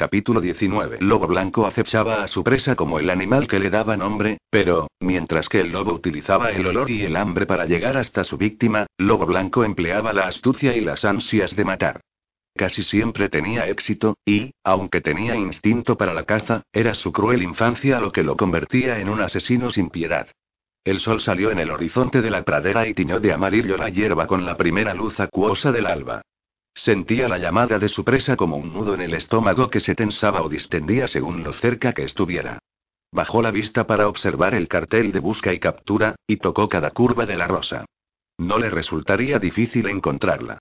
Capítulo 19. Lobo Blanco acechaba a su presa como el animal que le daba nombre, pero, mientras que el lobo utilizaba el olor y el hambre para llegar hasta su víctima, Lobo Blanco empleaba la astucia y las ansias de matar. Casi siempre tenía éxito, y, aunque tenía instinto para la caza, era su cruel infancia lo que lo convertía en un asesino sin piedad. El sol salió en el horizonte de la pradera y tiñó de amarillo la hierba con la primera luz acuosa del alba. Sentía la llamada de su presa como un nudo en el estómago que se tensaba o distendía según lo cerca que estuviera. Bajó la vista para observar el cartel de busca y captura, y tocó cada curva de la rosa. No le resultaría difícil encontrarla.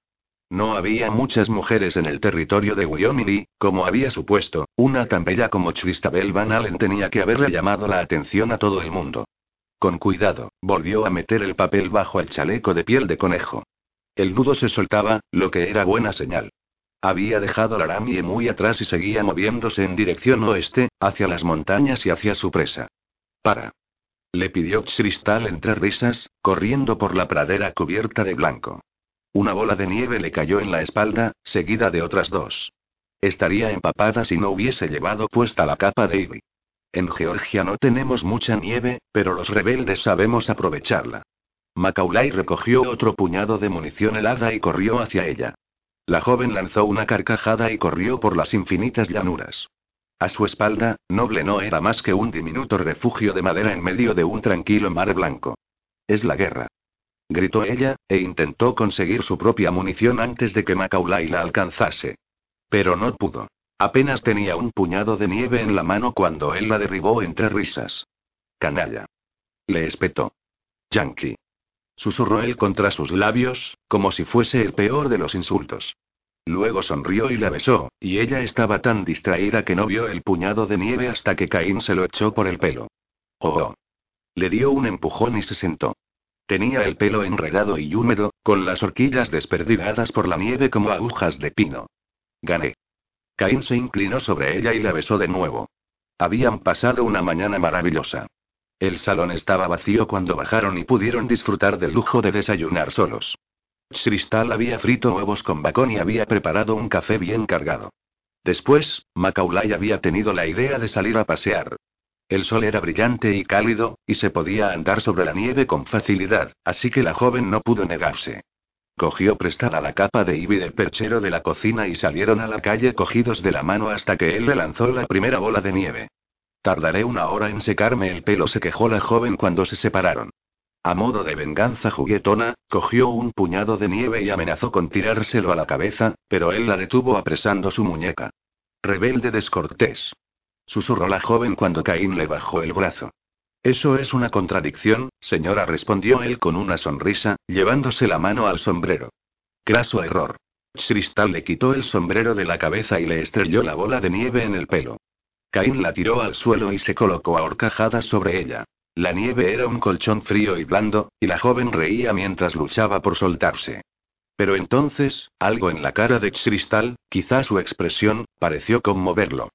No había muchas mujeres en el territorio de Wyoming y, como había supuesto, una tan bella como Christabel Van Allen tenía que haberle llamado la atención a todo el mundo. Con cuidado, volvió a meter el papel bajo el chaleco de piel de conejo. El nudo se soltaba, lo que era buena señal. Había dejado la Laramie muy atrás y seguía moviéndose en dirección oeste, hacia las montañas y hacia su presa. Para. Le pidió Cristal entre risas, corriendo por la pradera cubierta de blanco. Una bola de nieve le cayó en la espalda, seguida de otras dos. Estaría empapada si no hubiese llevado puesta la capa de Ivy. En Georgia no tenemos mucha nieve, pero los rebeldes sabemos aprovecharla. Macaulay recogió otro puñado de munición helada y corrió hacia ella. La joven lanzó una carcajada y corrió por las infinitas llanuras. A su espalda, Noble no era más que un diminuto refugio de madera en medio de un tranquilo mar blanco. Es la guerra. Gritó ella, e intentó conseguir su propia munición antes de que Macaulay la alcanzase. Pero no pudo. Apenas tenía un puñado de nieve en la mano cuando él la derribó entre risas. Canalla. Le espetó. Yankee susurró él contra sus labios, como si fuese el peor de los insultos. Luego sonrió y la besó, y ella estaba tan distraída que no vio el puñado de nieve hasta que Caín se lo echó por el pelo. Oh. Le dio un empujón y se sentó. Tenía el pelo enredado y húmedo, con las horquillas desperdigadas por la nieve como agujas de pino. Gané. Caín se inclinó sobre ella y la besó de nuevo. Habían pasado una mañana maravillosa. El salón estaba vacío cuando bajaron y pudieron disfrutar del lujo de desayunar solos. Cristal había frito huevos con bacon y había preparado un café bien cargado. Después, Macaulay había tenido la idea de salir a pasear. El sol era brillante y cálido, y se podía andar sobre la nieve con facilidad, así que la joven no pudo negarse. Cogió prestada la capa de Ivy del perchero de la cocina y salieron a la calle cogidos de la mano hasta que él le lanzó la primera bola de nieve. Tardaré una hora en secarme el pelo, se quejó la joven cuando se separaron. A modo de venganza juguetona, cogió un puñado de nieve y amenazó con tirárselo a la cabeza, pero él la detuvo apresando su muñeca. Rebelde descortés. Susurró la joven cuando Caín le bajó el brazo. Eso es una contradicción, señora, respondió él con una sonrisa, llevándose la mano al sombrero. Craso error. Cristal le quitó el sombrero de la cabeza y le estrelló la bola de nieve en el pelo. Caín la tiró al suelo y se colocó a horcajadas sobre ella. La nieve era un colchón frío y blando, y la joven reía mientras luchaba por soltarse. Pero entonces, algo en la cara de Cristal, quizá su expresión, pareció conmoverlo.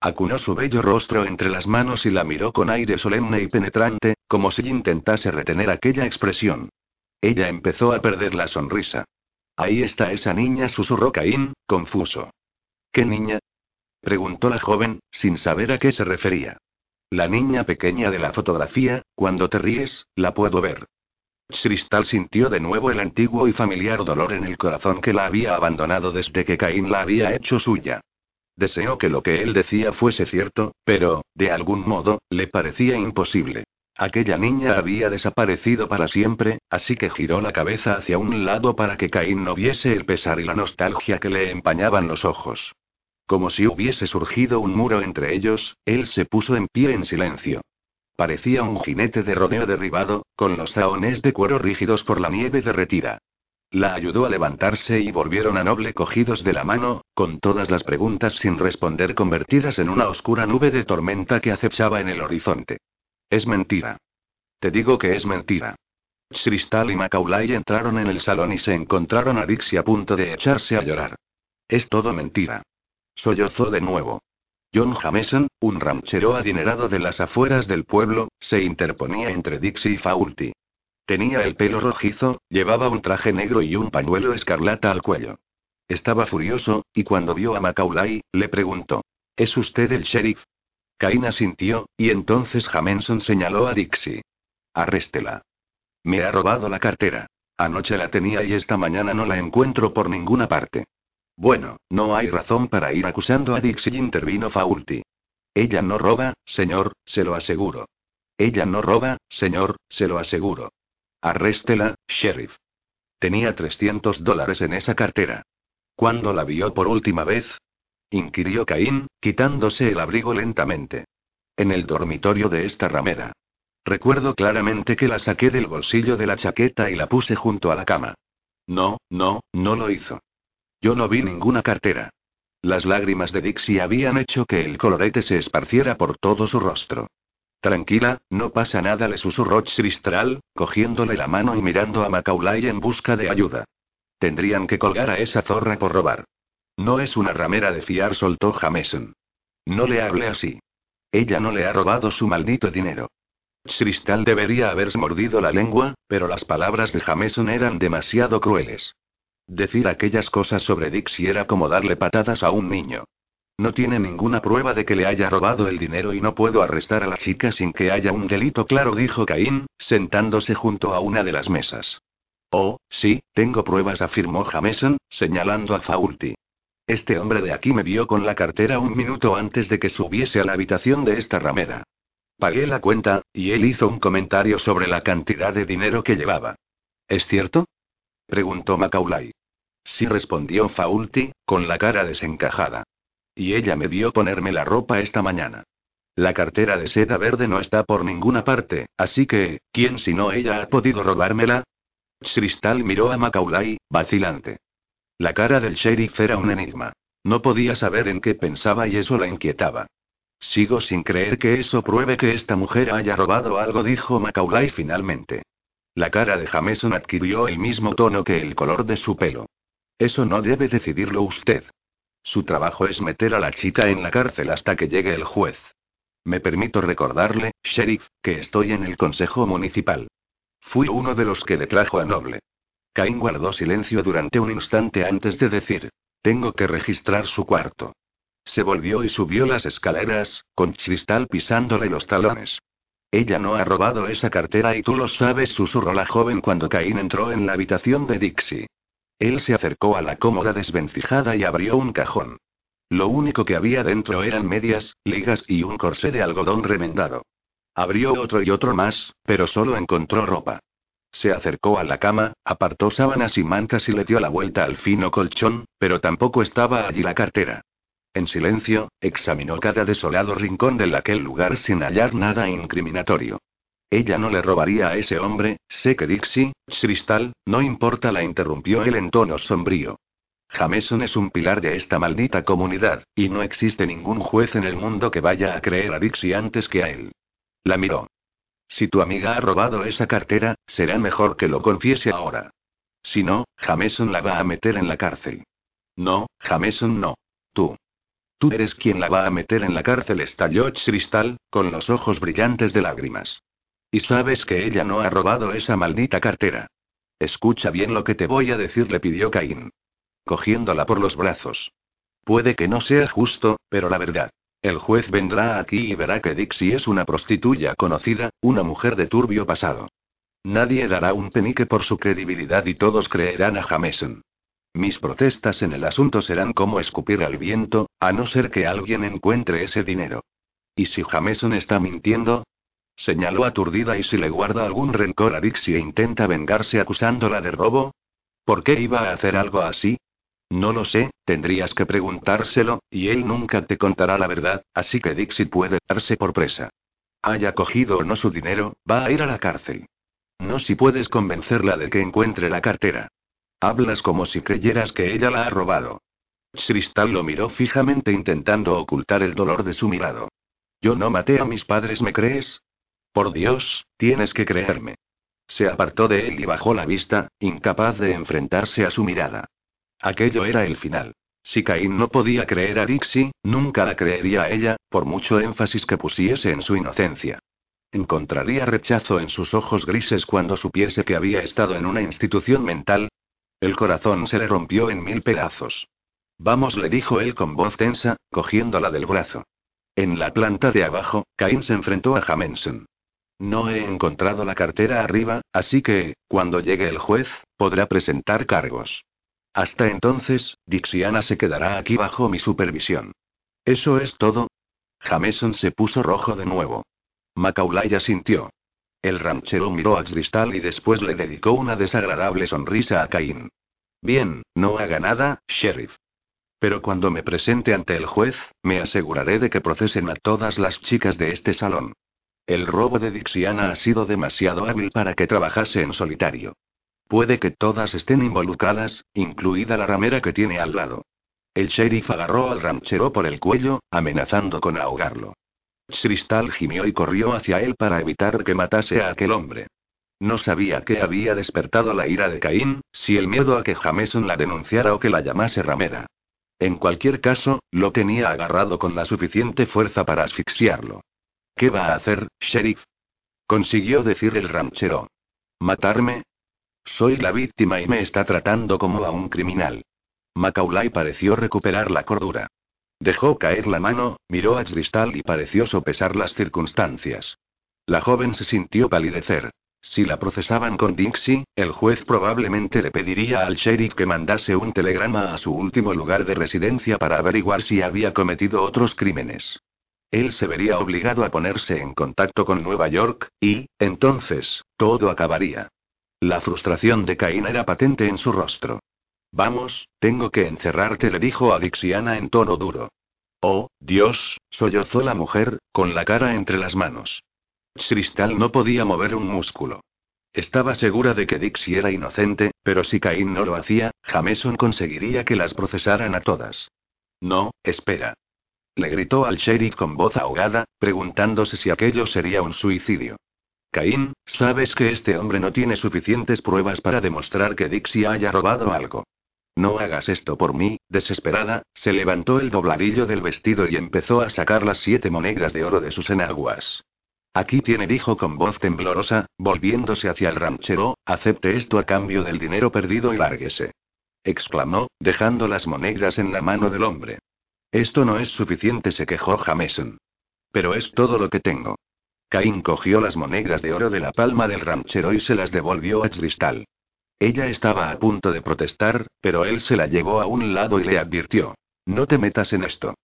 Acunó su bello rostro entre las manos y la miró con aire solemne y penetrante, como si intentase retener aquella expresión. Ella empezó a perder la sonrisa. Ahí está esa niña, susurró Caín, confuso. ¿Qué niña? Preguntó la joven, sin saber a qué se refería. La niña pequeña de la fotografía, cuando te ríes, la puedo ver. Cristal sintió de nuevo el antiguo y familiar dolor en el corazón que la había abandonado desde que Caín la había hecho suya. Deseó que lo que él decía fuese cierto, pero, de algún modo, le parecía imposible. Aquella niña había desaparecido para siempre, así que giró la cabeza hacia un lado para que Caín no viese el pesar y la nostalgia que le empañaban los ojos. Como si hubiese surgido un muro entre ellos, él se puso en pie en silencio. Parecía un jinete de rodeo derribado, con los saones de cuero rígidos por la nieve derretida. La ayudó a levantarse y volvieron a Noble cogidos de la mano, con todas las preguntas sin responder convertidas en una oscura nube de tormenta que acechaba en el horizonte. Es mentira. Te digo que es mentira. Cristal y Macaulay entraron en el salón y se encontraron a Dixie a punto de echarse a llorar. Es todo mentira. Sollozó de nuevo. John Jameson, un ranchero adinerado de las afueras del pueblo, se interponía entre Dixie y Faulty. Tenía el pelo rojizo, llevaba un traje negro y un pañuelo escarlata al cuello. Estaba furioso, y cuando vio a Macaulay, le preguntó: ¿Es usted el sheriff? Caín asintió, y entonces Jamenson señaló a Dixie. Arréstela. Me ha robado la cartera. Anoche la tenía y esta mañana no la encuentro por ninguna parte. Bueno, no hay razón para ir acusando a Dixie, intervino Faulty. Ella no roba, señor, se lo aseguro. Ella no roba, señor, se lo aseguro. Arréstela, sheriff. Tenía 300 dólares en esa cartera. ¿Cuándo la vio por última vez? inquirió Caín, quitándose el abrigo lentamente. En el dormitorio de esta ramera. Recuerdo claramente que la saqué del bolsillo de la chaqueta y la puse junto a la cama. No, no, no lo hizo. Yo no vi ninguna cartera. Las lágrimas de Dixie habían hecho que el colorete se esparciera por todo su rostro. Tranquila, no pasa nada, le susurró Cristal, cogiéndole la mano y mirando a Macaulay en busca de ayuda. Tendrían que colgar a esa zorra por robar. No es una ramera de fiar, soltó Jameson. No le hable así. Ella no le ha robado su maldito dinero. Cristal debería haberse mordido la lengua, pero las palabras de Jameson eran demasiado crueles. Decir aquellas cosas sobre Dixie era como darle patadas a un niño. No tiene ninguna prueba de que le haya robado el dinero y no puedo arrestar a la chica sin que haya un delito claro, dijo Caín, sentándose junto a una de las mesas. Oh, sí, tengo pruebas, afirmó Jameson, señalando a Faulty. Este hombre de aquí me vio con la cartera un minuto antes de que subiese a la habitación de esta ramera. Pagué la cuenta, y él hizo un comentario sobre la cantidad de dinero que llevaba. ¿Es cierto? Preguntó Macaulay. Sí respondió Faulty, con la cara desencajada. Y ella me vio ponerme la ropa esta mañana. La cartera de seda verde no está por ninguna parte, así que, ¿quién sino ella ha podido robármela? Cristal miró a Macaulay, vacilante. La cara del sheriff era un enigma. No podía saber en qué pensaba y eso la inquietaba. Sigo sin creer que eso pruebe que esta mujer haya robado algo, dijo Macaulay finalmente. La cara de Jameson adquirió el mismo tono que el color de su pelo. Eso no debe decidirlo usted. Su trabajo es meter a la chica en la cárcel hasta que llegue el juez. Me permito recordarle, sheriff, que estoy en el consejo municipal. Fui uno de los que le trajo a Noble. Caín guardó silencio durante un instante antes de decir, tengo que registrar su cuarto. Se volvió y subió las escaleras, con Cristal pisándole los talones. Ella no ha robado esa cartera y tú lo sabes, susurró la joven cuando Caín entró en la habitación de Dixie. Él se acercó a la cómoda desvencijada y abrió un cajón. Lo único que había dentro eran medias, ligas y un corsé de algodón remendado. Abrió otro y otro más, pero solo encontró ropa. Se acercó a la cama, apartó sábanas y mantas y le dio la vuelta al fino colchón, pero tampoco estaba allí la cartera. En silencio, examinó cada desolado rincón de aquel lugar sin hallar nada incriminatorio. Ella no le robaría a ese hombre, sé que Dixie, Cristal, no importa, la interrumpió él en tono sombrío. Jameson es un pilar de esta maldita comunidad, y no existe ningún juez en el mundo que vaya a creer a Dixie antes que a él. La miró. Si tu amiga ha robado esa cartera, será mejor que lo confiese ahora. Si no, Jameson la va a meter en la cárcel. No, Jameson no. Tú. Tú eres quien la va a meter en la cárcel, estalló Cristal, con los ojos brillantes de lágrimas. Y sabes que ella no ha robado esa maldita cartera. Escucha bien lo que te voy a decir, le pidió Caín. Cogiéndola por los brazos. Puede que no sea justo, pero la verdad. El juez vendrá aquí y verá que Dixie es una prostituya conocida, una mujer de turbio pasado. Nadie dará un penique por su credibilidad y todos creerán a Jameson. Mis protestas en el asunto serán como escupir al viento, a no ser que alguien encuentre ese dinero. ¿Y si Jameson está mintiendo? Señaló aturdida y si le guarda algún rencor a Dixie e intenta vengarse acusándola de robo. ¿Por qué iba a hacer algo así? No lo sé, tendrías que preguntárselo, y él nunca te contará la verdad, así que Dixie puede darse por presa. Haya cogido o no su dinero, va a ir a la cárcel. No si puedes convencerla de que encuentre la cartera. Hablas como si creyeras que ella la ha robado. Cristal lo miró fijamente intentando ocultar el dolor de su mirado. Yo no maté a mis padres, ¿me crees? Por Dios, tienes que creerme. Se apartó de él y bajó la vista, incapaz de enfrentarse a su mirada. Aquello era el final. Si Caín no podía creer a Dixie, nunca la creería a ella, por mucho énfasis que pusiese en su inocencia. Encontraría rechazo en sus ojos grises cuando supiese que había estado en una institución mental. El corazón se le rompió en mil pedazos. Vamos, le dijo él con voz tensa, cogiéndola del brazo. En la planta de abajo, Caín se enfrentó a Jamenson. No he encontrado la cartera arriba, así que, cuando llegue el juez, podrá presentar cargos. Hasta entonces, Dixiana se quedará aquí bajo mi supervisión. ¿Eso es todo? Jameson se puso rojo de nuevo. Macaulay asintió. El ranchero miró a Cristal y después le dedicó una desagradable sonrisa a Caín. Bien, no haga nada, sheriff. Pero cuando me presente ante el juez, me aseguraré de que procesen a todas las chicas de este salón. El robo de Dixiana ha sido demasiado hábil para que trabajase en solitario. Puede que todas estén involucradas, incluida la ramera que tiene al lado. El sheriff agarró al ranchero por el cuello, amenazando con ahogarlo. Cristal gimió y corrió hacia él para evitar que matase a aquel hombre. No sabía qué había despertado la ira de Caín, si el miedo a que Jameson la denunciara o que la llamase ramera. En cualquier caso, lo tenía agarrado con la suficiente fuerza para asfixiarlo. ¿Qué va a hacer, sheriff? Consiguió decir el ranchero. ¿Matarme? Soy la víctima y me está tratando como a un criminal. Macaulay pareció recuperar la cordura. Dejó caer la mano, miró a Cristal y pareció sopesar las circunstancias. La joven se sintió palidecer. Si la procesaban con Dixie, el juez probablemente le pediría al sheriff que mandase un telegrama a su último lugar de residencia para averiguar si había cometido otros crímenes. Él se vería obligado a ponerse en contacto con Nueva York, y, entonces, todo acabaría. La frustración de Caín era patente en su rostro. Vamos, tengo que encerrarte, le dijo a Dixiana en tono duro. Oh, Dios, sollozó la mujer, con la cara entre las manos. Cristal no podía mover un músculo. Estaba segura de que Dixie era inocente, pero si Caín no lo hacía, Jameson conseguiría que las procesaran a todas. No, espera. Le gritó al sheriff con voz ahogada, preguntándose si aquello sería un suicidio. Caín, sabes que este hombre no tiene suficientes pruebas para demostrar que Dixie haya robado algo. No hagas esto por mí, desesperada, se levantó el dobladillo del vestido y empezó a sacar las siete monedas de oro de sus enaguas. Aquí tiene, dijo con voz temblorosa, volviéndose hacia el ranchero, acepte esto a cambio del dinero perdido y lárguese. Exclamó, dejando las monedas en la mano del hombre. Esto no es suficiente, se quejó Jameson. Pero es todo lo que tengo. Caín cogió las monedas de oro de la palma del ranchero y se las devolvió a Cristal. Ella estaba a punto de protestar, pero él se la llevó a un lado y le advirtió. No te metas en esto.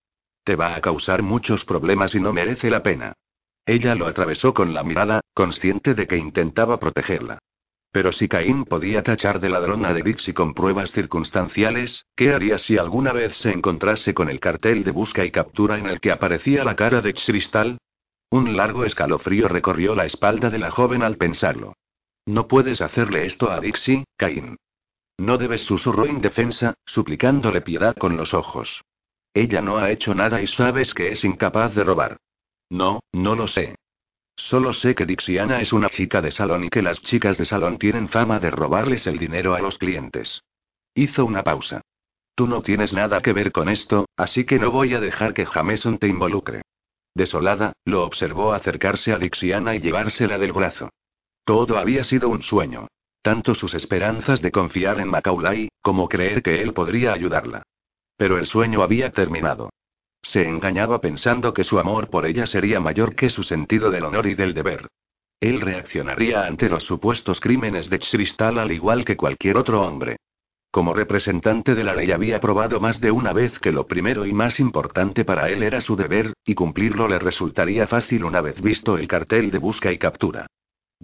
Te va a causar muchos problemas y no merece la pena. Ella lo atravesó con la mirada, consciente de que intentaba protegerla. Pero si Caín podía tachar de ladrona de Dixie con pruebas circunstanciales, ¿qué haría si alguna vez se encontrase con el cartel de busca y captura en el que aparecía la cara de Cristal? Un largo escalofrío recorrió la espalda de la joven al pensarlo. No puedes hacerle esto a Dixie, Cain. No debes, susurró indefensa, suplicándole piedad con los ojos. Ella no ha hecho nada y sabes que es incapaz de robar. No, no lo sé. Solo sé que Dixiana es una chica de salón y que las chicas de salón tienen fama de robarles el dinero a los clientes. Hizo una pausa. Tú no tienes nada que ver con esto, así que no voy a dejar que Jameson te involucre. Desolada, lo observó acercarse a Dixiana y llevársela del brazo. Todo había sido un sueño. Tanto sus esperanzas de confiar en Macaulay, como creer que él podría ayudarla. Pero el sueño había terminado. Se engañaba pensando que su amor por ella sería mayor que su sentido del honor y del deber. Él reaccionaría ante los supuestos crímenes de Cristal al igual que cualquier otro hombre. Como representante de la ley había probado más de una vez que lo primero y más importante para él era su deber, y cumplirlo le resultaría fácil una vez visto el cartel de busca y captura.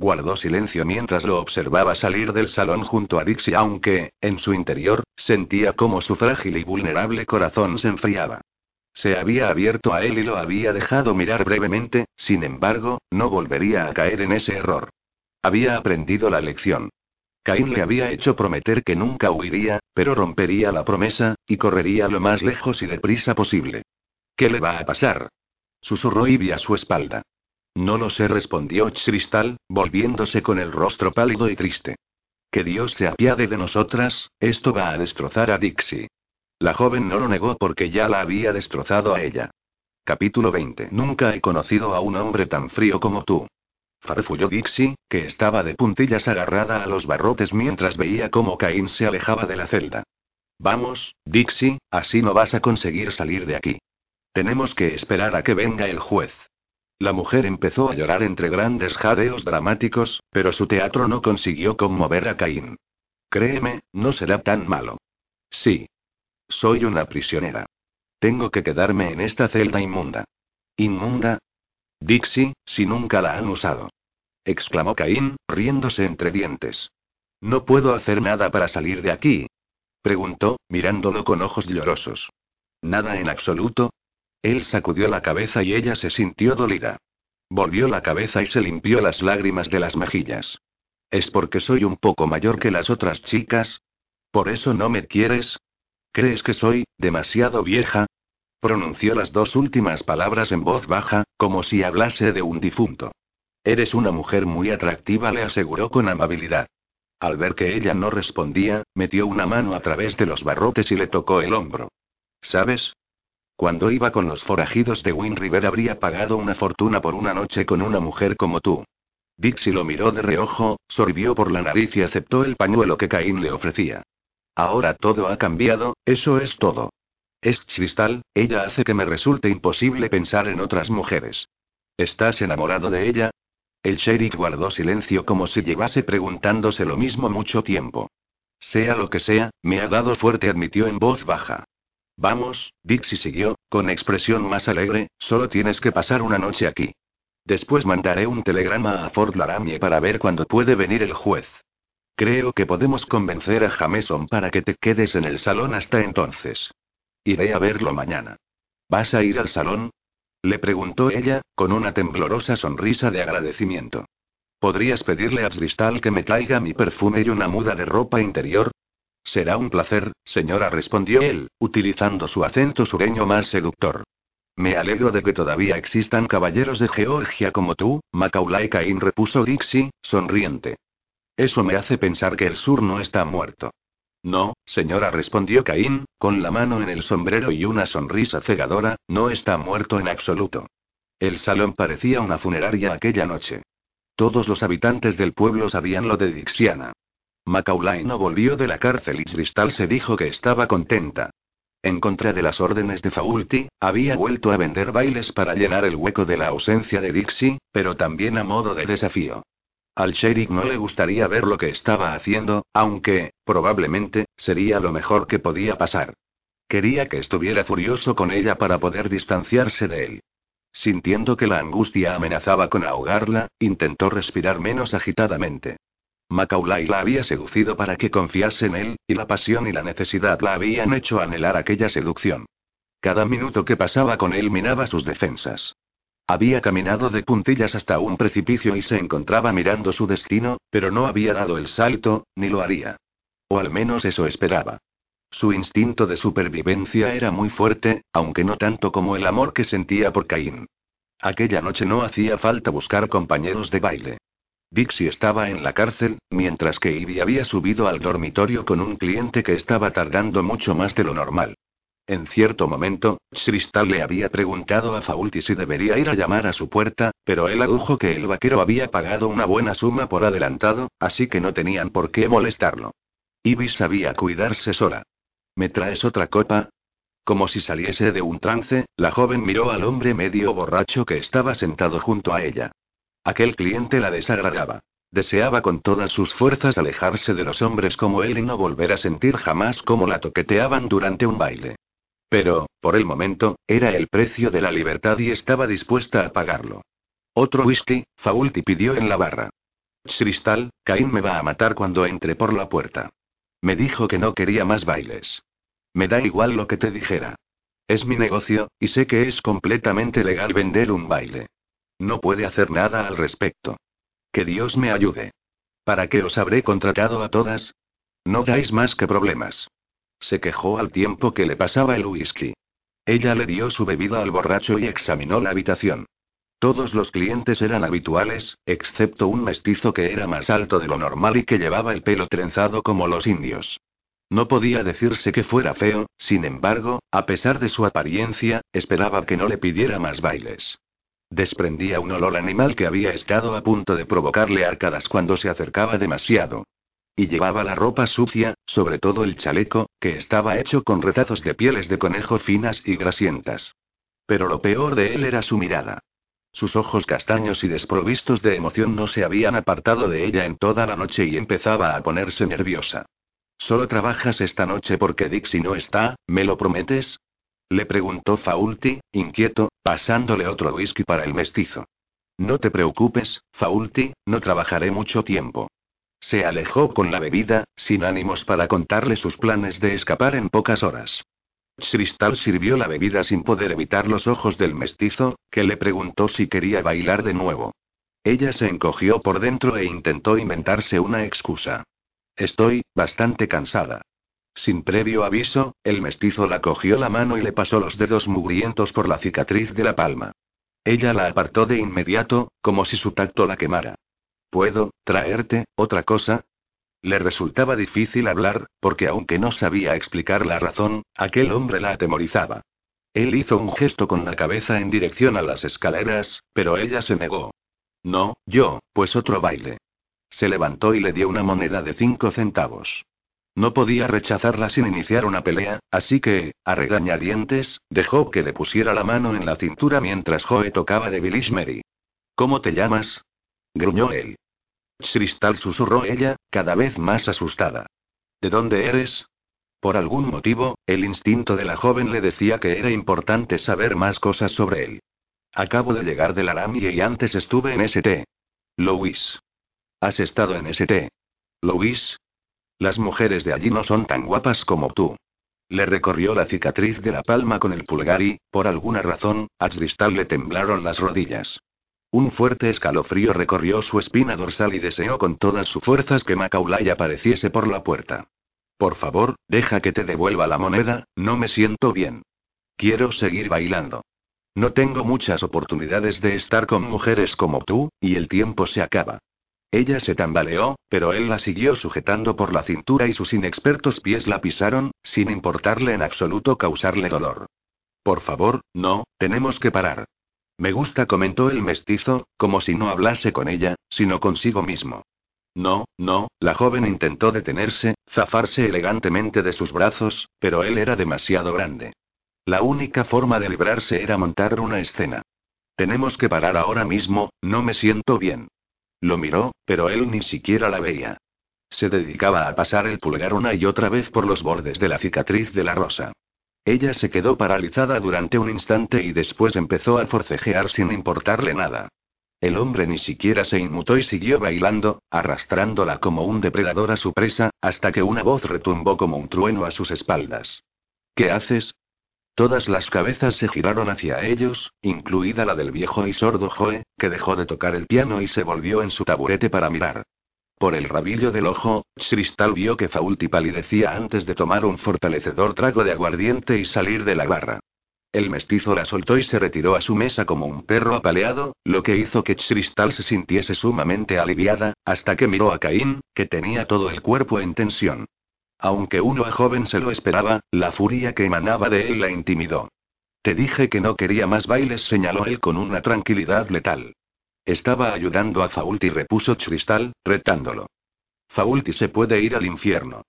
Guardó silencio mientras lo observaba salir del salón junto a Dixie, aunque, en su interior, sentía como su frágil y vulnerable corazón se enfriaba. Se había abierto a él y lo había dejado mirar brevemente, sin embargo, no volvería a caer en ese error. Había aprendido la lección. Caín le había hecho prometer que nunca huiría, pero rompería la promesa, y correría lo más lejos y deprisa posible. ¿Qué le va a pasar? Susurró Ivy a su espalda. No lo sé, respondió Cristal, volviéndose con el rostro pálido y triste. Que Dios se apiade de nosotras, esto va a destrozar a Dixie. La joven no lo negó porque ya la había destrozado a ella. Capítulo 20. Nunca he conocido a un hombre tan frío como tú. Farfulló Dixie, que estaba de puntillas agarrada a los barrotes mientras veía cómo Caín se alejaba de la celda. Vamos, Dixie, así no vas a conseguir salir de aquí. Tenemos que esperar a que venga el juez. La mujer empezó a llorar entre grandes jadeos dramáticos, pero su teatro no consiguió conmover a Caín. Créeme, no será tan malo. Sí. Soy una prisionera. Tengo que quedarme en esta celda inmunda. ¿Inmunda? Dixie, si nunca la han usado. exclamó Caín, riéndose entre dientes. No puedo hacer nada para salir de aquí. Preguntó, mirándolo con ojos llorosos. Nada en absoluto, él sacudió la cabeza y ella se sintió dolida. Volvió la cabeza y se limpió las lágrimas de las mejillas. ¿Es porque soy un poco mayor que las otras chicas? ¿Por eso no me quieres? ¿Crees que soy demasiado vieja? Pronunció las dos últimas palabras en voz baja, como si hablase de un difunto. Eres una mujer muy atractiva, le aseguró con amabilidad. Al ver que ella no respondía, metió una mano a través de los barrotes y le tocó el hombro. ¿Sabes? Cuando iba con los forajidos de Win River habría pagado una fortuna por una noche con una mujer como tú. Dixie lo miró de reojo, sorbió por la nariz y aceptó el pañuelo que Caín le ofrecía. Ahora todo ha cambiado, eso es todo. Es Cristal, ella hace que me resulte imposible pensar en otras mujeres. ¿Estás enamorado de ella? El sheriff guardó silencio como si llevase preguntándose lo mismo mucho tiempo. Sea lo que sea, me ha dado fuerte, admitió en voz baja. Vamos, Dixie siguió, con expresión más alegre, solo tienes que pasar una noche aquí. Después mandaré un telegrama a Fort Laramie para ver cuándo puede venir el juez. Creo que podemos convencer a Jameson para que te quedes en el salón hasta entonces. Iré a verlo mañana. ¿Vas a ir al salón? Le preguntó ella, con una temblorosa sonrisa de agradecimiento. ¿Podrías pedirle a Cristal que me traiga mi perfume y una muda de ropa interior? Será un placer, señora, respondió él, utilizando su acento sureño más seductor. Me alegro de que todavía existan caballeros de Georgia como tú, Macaulay Cain repuso Dixie, sonriente. Eso me hace pensar que el sur no está muerto. No, señora, respondió Caín, con la mano en el sombrero y una sonrisa cegadora, no está muerto en absoluto. El salón parecía una funeraria aquella noche. Todos los habitantes del pueblo sabían lo de Dixiana. Macaulay no volvió de la cárcel y Cristal se dijo que estaba contenta. En contra de las órdenes de Faulty, había vuelto a vender bailes para llenar el hueco de la ausencia de Dixie, pero también a modo de desafío. Al sheriff no le gustaría ver lo que estaba haciendo, aunque, probablemente, sería lo mejor que podía pasar. Quería que estuviera furioso con ella para poder distanciarse de él. Sintiendo que la angustia amenazaba con ahogarla, intentó respirar menos agitadamente. Macaulay la había seducido para que confiase en él, y la pasión y la necesidad la habían hecho anhelar aquella seducción. Cada minuto que pasaba con él minaba sus defensas. Había caminado de puntillas hasta un precipicio y se encontraba mirando su destino, pero no había dado el salto, ni lo haría. O al menos eso esperaba. Su instinto de supervivencia era muy fuerte, aunque no tanto como el amor que sentía por Caín. Aquella noche no hacía falta buscar compañeros de baile. Dixie estaba en la cárcel, mientras que Ivy había subido al dormitorio con un cliente que estaba tardando mucho más de lo normal. En cierto momento, Cristal le había preguntado a Faulty si debería ir a llamar a su puerta, pero él adujo que el vaquero había pagado una buena suma por adelantado, así que no tenían por qué molestarlo. Ivy sabía cuidarse sola. ¿Me traes otra copa? Como si saliese de un trance, la joven miró al hombre medio borracho que estaba sentado junto a ella. Aquel cliente la desagradaba. Deseaba con todas sus fuerzas alejarse de los hombres como él y no volver a sentir jamás cómo la toqueteaban durante un baile. Pero, por el momento, era el precio de la libertad y estaba dispuesta a pagarlo. Otro whisky, Faulty pidió en la barra. Cristal, Caín me va a matar cuando entre por la puerta. Me dijo que no quería más bailes. Me da igual lo que te dijera. Es mi negocio, y sé que es completamente legal vender un baile. No puede hacer nada al respecto. Que Dios me ayude. ¿Para qué os habré contratado a todas? No dais más que problemas. Se quejó al tiempo que le pasaba el whisky. Ella le dio su bebida al borracho y examinó la habitación. Todos los clientes eran habituales, excepto un mestizo que era más alto de lo normal y que llevaba el pelo trenzado como los indios. No podía decirse que fuera feo, sin embargo, a pesar de su apariencia, esperaba que no le pidiera más bailes. Desprendía un olor animal que había estado a punto de provocarle arcadas cuando se acercaba demasiado. Y llevaba la ropa sucia, sobre todo el chaleco, que estaba hecho con retazos de pieles de conejo finas y grasientas. Pero lo peor de él era su mirada. Sus ojos castaños y desprovistos de emoción no se habían apartado de ella en toda la noche y empezaba a ponerse nerviosa. ¿Solo trabajas esta noche porque Dixie no está, me lo prometes? Le preguntó Faulty, inquieto, pasándole otro whisky para el mestizo. No te preocupes, Faulty, no trabajaré mucho tiempo. Se alejó con la bebida, sin ánimos para contarle sus planes de escapar en pocas horas. Cristal sirvió la bebida sin poder evitar los ojos del mestizo, que le preguntó si quería bailar de nuevo. Ella se encogió por dentro e intentó inventarse una excusa. Estoy, bastante cansada. Sin previo aviso, el mestizo la cogió la mano y le pasó los dedos mugrientos por la cicatriz de la palma. Ella la apartó de inmediato, como si su tacto la quemara. ¿Puedo, traerte, otra cosa? Le resultaba difícil hablar, porque aunque no sabía explicar la razón, aquel hombre la atemorizaba. Él hizo un gesto con la cabeza en dirección a las escaleras, pero ella se negó. No, yo, pues otro baile. Se levantó y le dio una moneda de cinco centavos. No podía rechazarla sin iniciar una pelea, así que, a regañadientes, dejó que le pusiera la mano en la cintura mientras Joe tocaba de Billy Mary. ¿Cómo te llamas? gruñó él. Cristal susurró ella, cada vez más asustada. ¿De dónde eres? Por algún motivo, el instinto de la joven le decía que era importante saber más cosas sobre él. Acabo de llegar de Laramie y antes estuve en St. Louis. ¿Has estado en St. Louis? Las mujeres de allí no son tan guapas como tú. Le recorrió la cicatriz de la palma con el pulgar y, por alguna razón, a Cristal le temblaron las rodillas. Un fuerte escalofrío recorrió su espina dorsal y deseó con todas sus fuerzas que Macaulay apareciese por la puerta. Por favor, deja que te devuelva la moneda, no me siento bien. Quiero seguir bailando. No tengo muchas oportunidades de estar con mujeres como tú, y el tiempo se acaba. Ella se tambaleó, pero él la siguió sujetando por la cintura y sus inexpertos pies la pisaron, sin importarle en absoluto causarle dolor. Por favor, no, tenemos que parar. Me gusta, comentó el mestizo, como si no hablase con ella, sino consigo mismo. No, no, la joven intentó detenerse, zafarse elegantemente de sus brazos, pero él era demasiado grande. La única forma de librarse era montar una escena. Tenemos que parar ahora mismo, no me siento bien. Lo miró, pero él ni siquiera la veía. Se dedicaba a pasar el pulgar una y otra vez por los bordes de la cicatriz de la rosa. Ella se quedó paralizada durante un instante y después empezó a forcejear sin importarle nada. El hombre ni siquiera se inmutó y siguió bailando, arrastrándola como un depredador a su presa, hasta que una voz retumbó como un trueno a sus espaldas. ¿Qué haces? Todas las cabezas se giraron hacia ellos, incluida la del viejo y sordo Joe, que dejó de tocar el piano y se volvió en su taburete para mirar. Por el rabillo del ojo, Cristal vio que Faulty palidecía antes de tomar un fortalecedor trago de aguardiente y salir de la barra. El mestizo la soltó y se retiró a su mesa como un perro apaleado, lo que hizo que Cristal se sintiese sumamente aliviada, hasta que miró a Caín, que tenía todo el cuerpo en tensión. Aunque uno a joven se lo esperaba, la furia que emanaba de él la intimidó. Te dije que no quería más bailes, señaló él con una tranquilidad letal. Estaba ayudando a Faulty, repuso Cristal, retándolo. Faulty se puede ir al infierno.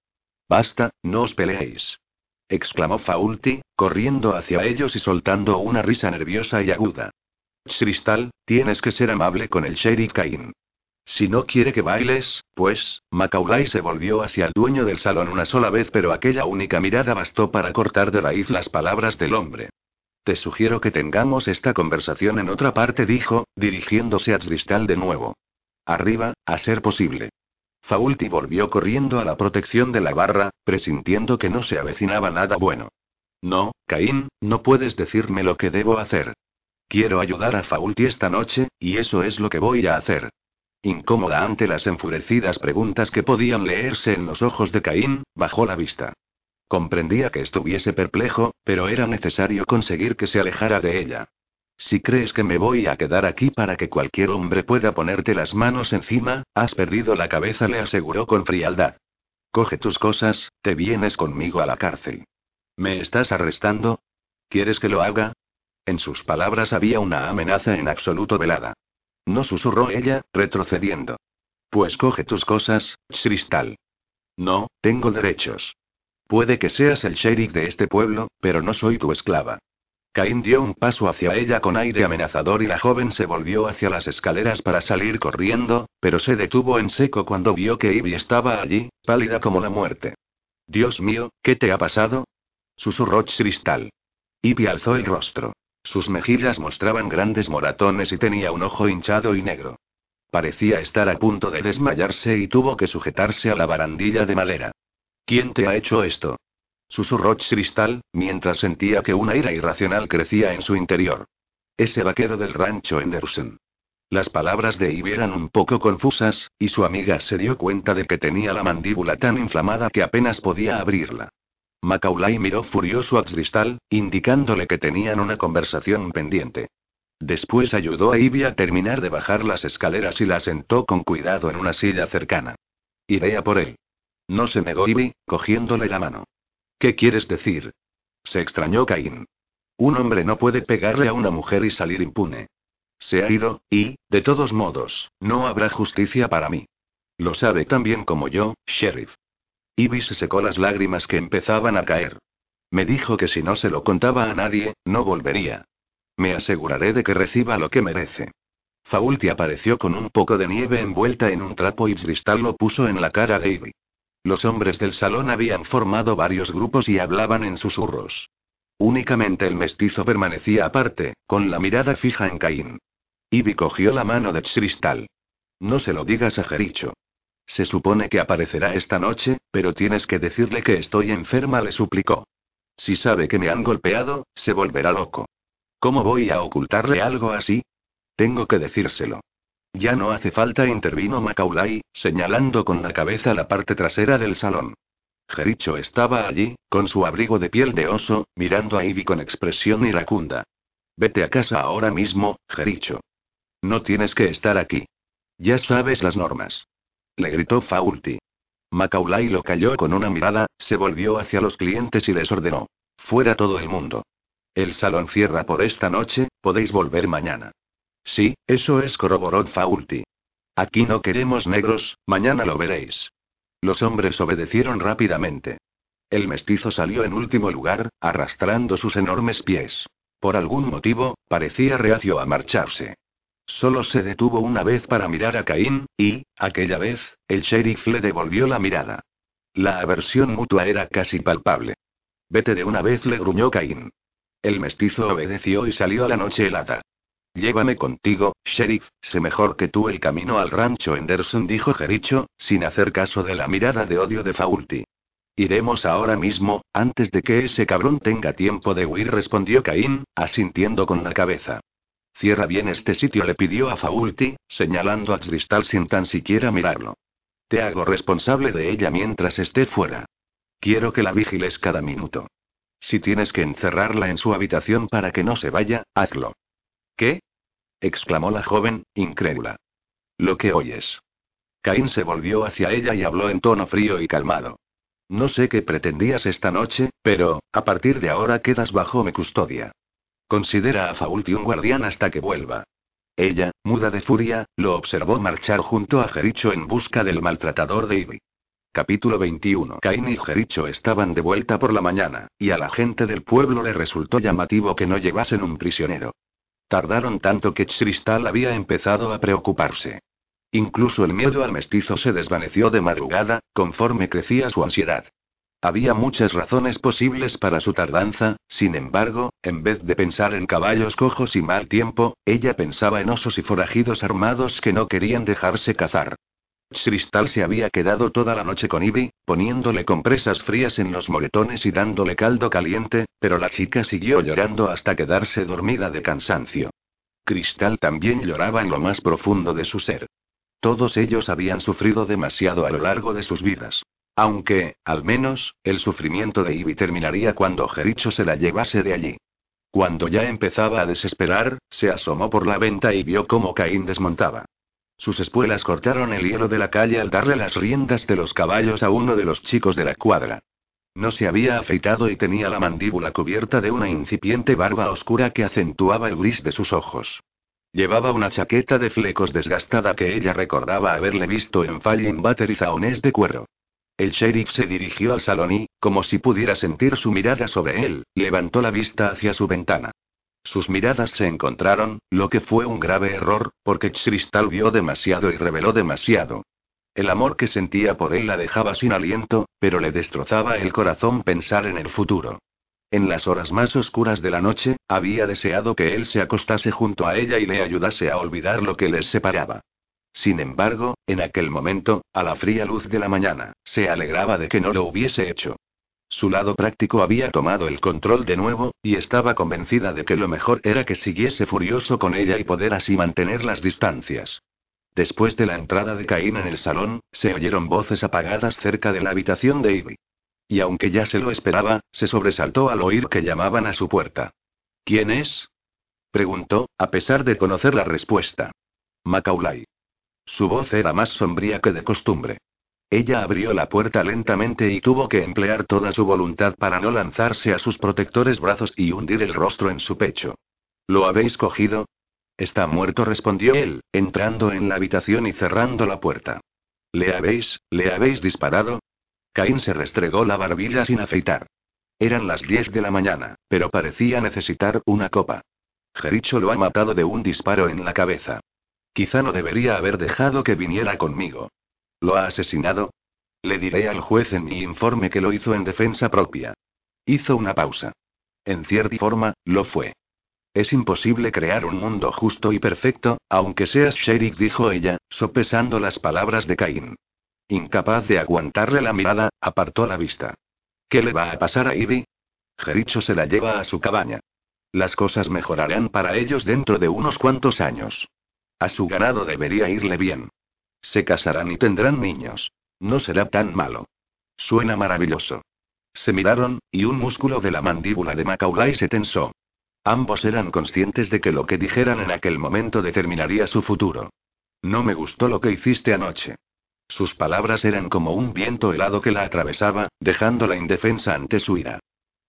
Basta, no os peleéis. exclamó Faulty, corriendo hacia ellos y soltando una risa nerviosa y aguda. Cristal, tienes que ser amable con el sheriff Cain. Si no quiere que bailes, pues, Macaulay se volvió hacia el dueño del salón una sola vez, pero aquella única mirada bastó para cortar de raíz las palabras del hombre. Te sugiero que tengamos esta conversación en otra parte, dijo, dirigiéndose a Cristal de nuevo. Arriba, a ser posible. Faulty volvió corriendo a la protección de la barra, presintiendo que no se avecinaba nada bueno. No, Caín, no puedes decirme lo que debo hacer. Quiero ayudar a Faulty esta noche, y eso es lo que voy a hacer. Incómoda ante las enfurecidas preguntas que podían leerse en los ojos de Caín, bajó la vista. Comprendía que estuviese perplejo, pero era necesario conseguir que se alejara de ella. Si crees que me voy a quedar aquí para que cualquier hombre pueda ponerte las manos encima, has perdido la cabeza, le aseguró con frialdad. Coge tus cosas, te vienes conmigo a la cárcel. ¿Me estás arrestando? ¿Quieres que lo haga? En sus palabras había una amenaza en absoluto velada. No susurró ella, retrocediendo. Pues coge tus cosas, Cristal. No, tengo derechos. Puede que seas el sheriff de este pueblo, pero no soy tu esclava. Caín dio un paso hacia ella con aire amenazador y la joven se volvió hacia las escaleras para salir corriendo, pero se detuvo en seco cuando vio que Ivy estaba allí, pálida como la muerte. Dios mío, ¿qué te ha pasado? Susurró Cristal. Ivy alzó el rostro. Sus mejillas mostraban grandes moratones y tenía un ojo hinchado y negro. Parecía estar a punto de desmayarse y tuvo que sujetarse a la barandilla de madera. ¿Quién te ha hecho esto? Susurró Cristal, mientras sentía que una ira irracional crecía en su interior. Ese vaquero del rancho Enderson. Las palabras de Ivy eran un poco confusas, y su amiga se dio cuenta de que tenía la mandíbula tan inflamada que apenas podía abrirla. Macaulay miró furioso a Cristal, indicándole que tenían una conversación pendiente. Después ayudó a Ivy a terminar de bajar las escaleras y la sentó con cuidado en una silla cercana. Iré a por él. No se negó Ivy, cogiéndole la mano. ¿Qué quieres decir? Se extrañó Caín. Un hombre no puede pegarle a una mujer y salir impune. Se ha ido, y, de todos modos, no habrá justicia para mí. Lo sabe tan bien como yo, sheriff. Ivy se secó las lágrimas que empezaban a caer. Me dijo que si no se lo contaba a nadie, no volvería. Me aseguraré de que reciba lo que merece. Faulty apareció con un poco de nieve envuelta en un trapo y Cristal lo puso en la cara de Ivy. Los hombres del salón habían formado varios grupos y hablaban en susurros. Únicamente el mestizo permanecía aparte, con la mirada fija en Caín. Ivy cogió la mano de Cristal. No se lo digas a Jericho. Se supone que aparecerá esta noche, pero tienes que decirle que estoy enferma, le suplicó. Si sabe que me han golpeado, se volverá loco. ¿Cómo voy a ocultarle algo así? Tengo que decírselo. Ya no hace falta, intervino Macaulay, señalando con la cabeza la parte trasera del salón. Jericho estaba allí, con su abrigo de piel de oso, mirando a Ivy con expresión iracunda. Vete a casa ahora mismo, Jericho. No tienes que estar aquí. Ya sabes las normas. Le gritó Faulty. Macaulay lo calló con una mirada, se volvió hacia los clientes y les ordenó. Fuera todo el mundo. El salón cierra por esta noche, podéis volver mañana. Sí, eso es, corroboró Faulty. Aquí no queremos negros, mañana lo veréis. Los hombres obedecieron rápidamente. El mestizo salió en último lugar, arrastrando sus enormes pies. Por algún motivo, parecía reacio a marcharse. Solo se detuvo una vez para mirar a Caín, y, aquella vez, el sheriff le devolvió la mirada. La aversión mutua era casi palpable. Vete de una vez, le gruñó Caín. El mestizo obedeció y salió a la noche helada. Llévame contigo, sheriff, sé mejor que tú el camino al rancho Henderson, dijo Jericho, sin hacer caso de la mirada de odio de Faulty. Iremos ahora mismo, antes de que ese cabrón tenga tiempo de huir, respondió Caín, asintiendo con la cabeza. Cierra bien este sitio, le pidió a Faulty, señalando a Cristal sin tan siquiera mirarlo. Te hago responsable de ella mientras esté fuera. Quiero que la vigiles cada minuto. Si tienes que encerrarla en su habitación para que no se vaya, hazlo. ¿Qué? exclamó la joven, incrédula. Lo que oyes. Caín se volvió hacia ella y habló en tono frío y calmado. No sé qué pretendías esta noche, pero, a partir de ahora quedas bajo mi custodia. Considera a Faulty un guardián hasta que vuelva. Ella, muda de furia, lo observó marchar junto a Jericho en busca del maltratador de Ivy. Capítulo 21. Cain y Jericho estaban de vuelta por la mañana, y a la gente del pueblo le resultó llamativo que no llevasen un prisionero. Tardaron tanto que Cristal había empezado a preocuparse. Incluso el miedo al mestizo se desvaneció de madrugada, conforme crecía su ansiedad. Había muchas razones posibles para su tardanza, sin embargo, en vez de pensar en caballos cojos y mal tiempo, ella pensaba en osos y forajidos armados que no querían dejarse cazar. Cristal se había quedado toda la noche con Ivy, poniéndole compresas frías en los moretones y dándole caldo caliente, pero la chica siguió llorando hasta quedarse dormida de cansancio. Cristal también lloraba en lo más profundo de su ser. Todos ellos habían sufrido demasiado a lo largo de sus vidas. Aunque, al menos, el sufrimiento de Ivy terminaría cuando Jericho se la llevase de allí. Cuando ya empezaba a desesperar, se asomó por la venta y vio cómo Caín desmontaba. Sus espuelas cortaron el hielo de la calle al darle las riendas de los caballos a uno de los chicos de la cuadra. No se había afeitado y tenía la mandíbula cubierta de una incipiente barba oscura que acentuaba el gris de sus ojos. Llevaba una chaqueta de flecos desgastada que ella recordaba haberle visto en Falling Butter y zaones de cuero. El sheriff se dirigió al salón y, como si pudiera sentir su mirada sobre él, levantó la vista hacia su ventana. Sus miradas se encontraron, lo que fue un grave error, porque Cristal vio demasiado y reveló demasiado. El amor que sentía por él la dejaba sin aliento, pero le destrozaba el corazón pensar en el futuro. En las horas más oscuras de la noche, había deseado que él se acostase junto a ella y le ayudase a olvidar lo que les separaba. Sin embargo, en aquel momento, a la fría luz de la mañana, se alegraba de que no lo hubiese hecho. Su lado práctico había tomado el control de nuevo, y estaba convencida de que lo mejor era que siguiese furioso con ella y poder así mantener las distancias. Después de la entrada de Caín en el salón, se oyeron voces apagadas cerca de la habitación de Ivy. Y aunque ya se lo esperaba, se sobresaltó al oír que llamaban a su puerta. ¿Quién es? preguntó, a pesar de conocer la respuesta. Macaulay. Su voz era más sombría que de costumbre. Ella abrió la puerta lentamente y tuvo que emplear toda su voluntad para no lanzarse a sus protectores brazos y hundir el rostro en su pecho. ¿Lo habéis cogido? Está muerto, respondió él, entrando en la habitación y cerrando la puerta. ¿Le habéis, le habéis disparado? Caín se restregó la barbilla sin afeitar. Eran las 10 de la mañana, pero parecía necesitar una copa. Jericho lo ha matado de un disparo en la cabeza. Quizá no debería haber dejado que viniera conmigo. ¿Lo ha asesinado? Le diré al juez en mi informe que lo hizo en defensa propia. Hizo una pausa. En cierta forma, lo fue. Es imposible crear un mundo justo y perfecto, aunque seas sheriff, dijo ella, sopesando las palabras de Caín. Incapaz de aguantarle la mirada, apartó la vista. ¿Qué le va a pasar a Ivy? Jericho se la lleva a su cabaña. Las cosas mejorarán para ellos dentro de unos cuantos años. A su ganado debería irle bien. Se casarán y tendrán niños. No será tan malo. Suena maravilloso. Se miraron, y un músculo de la mandíbula de Macaulay se tensó. Ambos eran conscientes de que lo que dijeran en aquel momento determinaría su futuro. No me gustó lo que hiciste anoche. Sus palabras eran como un viento helado que la atravesaba, dejándola indefensa ante su ira.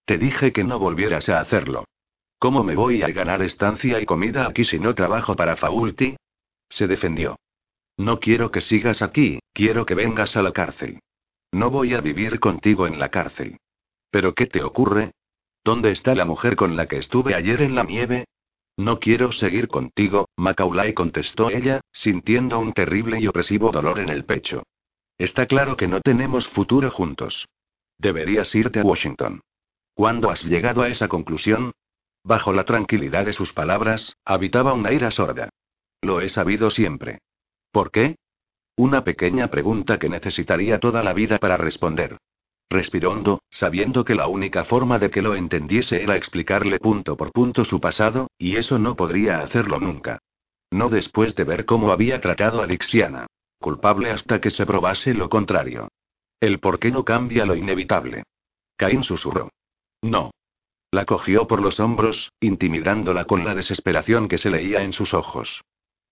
Te dije que no volvieras a hacerlo. ¿Cómo me voy a ganar estancia y comida aquí si no trabajo para Faulty? Se defendió. No quiero que sigas aquí, quiero que vengas a la cárcel. No voy a vivir contigo en la cárcel. ¿Pero qué te ocurre? ¿Dónde está la mujer con la que estuve ayer en la nieve? No quiero seguir contigo, Macaulay contestó ella, sintiendo un terrible y opresivo dolor en el pecho. Está claro que no tenemos futuro juntos. Deberías irte a Washington. ¿Cuándo has llegado a esa conclusión? Bajo la tranquilidad de sus palabras, habitaba una ira sorda. Lo he sabido siempre. ¿Por qué? Una pequeña pregunta que necesitaría toda la vida para responder. Respiró hondo, sabiendo que la única forma de que lo entendiese era explicarle punto por punto su pasado, y eso no podría hacerlo nunca. No después de ver cómo había tratado a Dixiana. Culpable hasta que se probase lo contrario. El por qué no cambia lo inevitable. Caín susurró. No. La cogió por los hombros, intimidándola con la desesperación que se leía en sus ojos.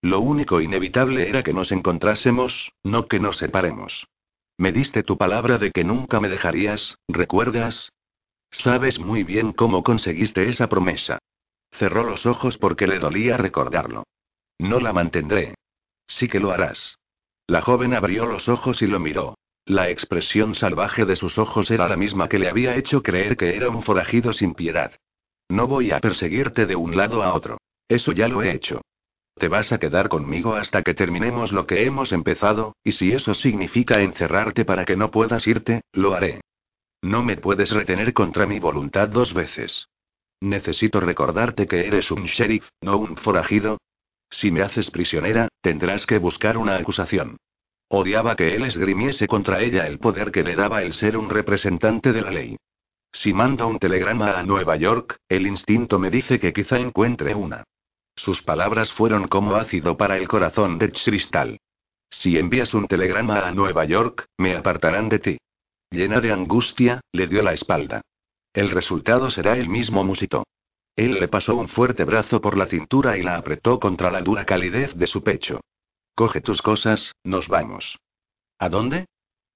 Lo único inevitable era que nos encontrásemos, no que nos separemos. Me diste tu palabra de que nunca me dejarías, ¿recuerdas? Sabes muy bien cómo conseguiste esa promesa. Cerró los ojos porque le dolía recordarlo. No la mantendré. Sí que lo harás. La joven abrió los ojos y lo miró. La expresión salvaje de sus ojos era la misma que le había hecho creer que era un forajido sin piedad. No voy a perseguirte de un lado a otro. Eso ya lo he hecho. Te vas a quedar conmigo hasta que terminemos lo que hemos empezado, y si eso significa encerrarte para que no puedas irte, lo haré. No me puedes retener contra mi voluntad dos veces. Necesito recordarte que eres un sheriff, no un forajido. Si me haces prisionera, tendrás que buscar una acusación. Odiaba que él esgrimiese contra ella el poder que le daba el ser un representante de la ley. Si mando un telegrama a Nueva York, el instinto me dice que quizá encuentre una. Sus palabras fueron como ácido para el corazón de Cristal. Si envías un telegrama a Nueva York, me apartarán de ti. Llena de angustia, le dio la espalda. El resultado será el mismo musito. Él le pasó un fuerte brazo por la cintura y la apretó contra la dura calidez de su pecho. Coge tus cosas, nos vamos. ¿A dónde?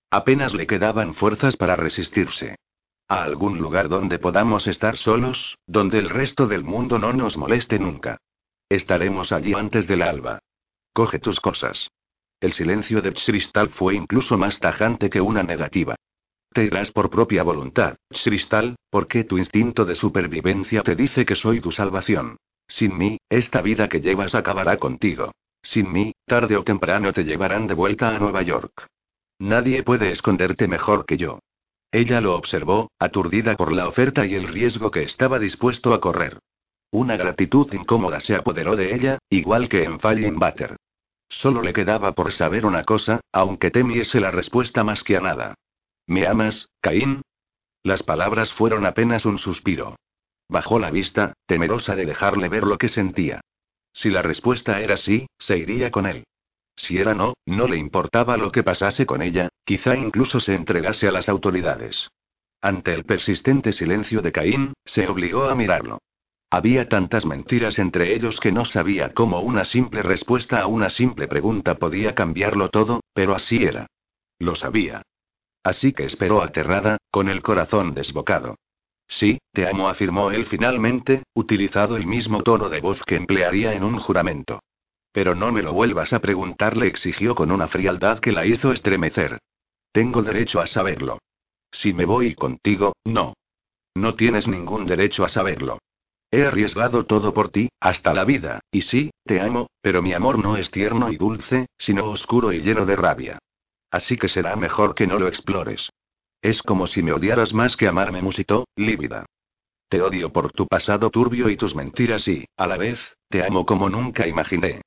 Apenas le quedaban fuerzas para resistirse. A algún lugar donde podamos estar solos, donde el resto del mundo no nos moleste nunca. Estaremos allí antes del alba. Coge tus cosas. el silencio de Cristal fue incluso más tajante que una negativa. Te irás por propia voluntad, Cristal, porque tu instinto de supervivencia te dice que soy tu salvación. Sin mí, esta vida que llevas acabará contigo. Sin mí, tarde o temprano te llevarán de vuelta a Nueva York. Nadie puede esconderte mejor que yo. Ella lo observó, aturdida por la oferta y el riesgo que estaba dispuesto a correr. Una gratitud incómoda se apoderó de ella, igual que en Falling Butter. Solo le quedaba por saber una cosa, aunque temiese la respuesta más que a nada. ¿Me amas, Caín? Las palabras fueron apenas un suspiro. Bajó la vista, temerosa de dejarle ver lo que sentía. Si la respuesta era sí, se iría con él. Si era no, no le importaba lo que pasase con ella, quizá incluso se entregase a las autoridades. Ante el persistente silencio de Caín, se obligó a mirarlo. Había tantas mentiras entre ellos que no sabía cómo una simple respuesta a una simple pregunta podía cambiarlo todo, pero así era. Lo sabía. Así que esperó aterrada, con el corazón desbocado. Sí, te amo, afirmó él finalmente, utilizado el mismo tono de voz que emplearía en un juramento. Pero no me lo vuelvas a preguntar, le exigió con una frialdad que la hizo estremecer. Tengo derecho a saberlo. Si me voy contigo, no. No tienes ningún derecho a saberlo. He arriesgado todo por ti, hasta la vida, y sí, te amo, pero mi amor no es tierno y dulce, sino oscuro y lleno de rabia. Así que será mejor que no lo explores. Es como si me odiaras más que amarme, musitó, lívida. Te odio por tu pasado turbio y tus mentiras y, a la vez, te amo como nunca imaginé.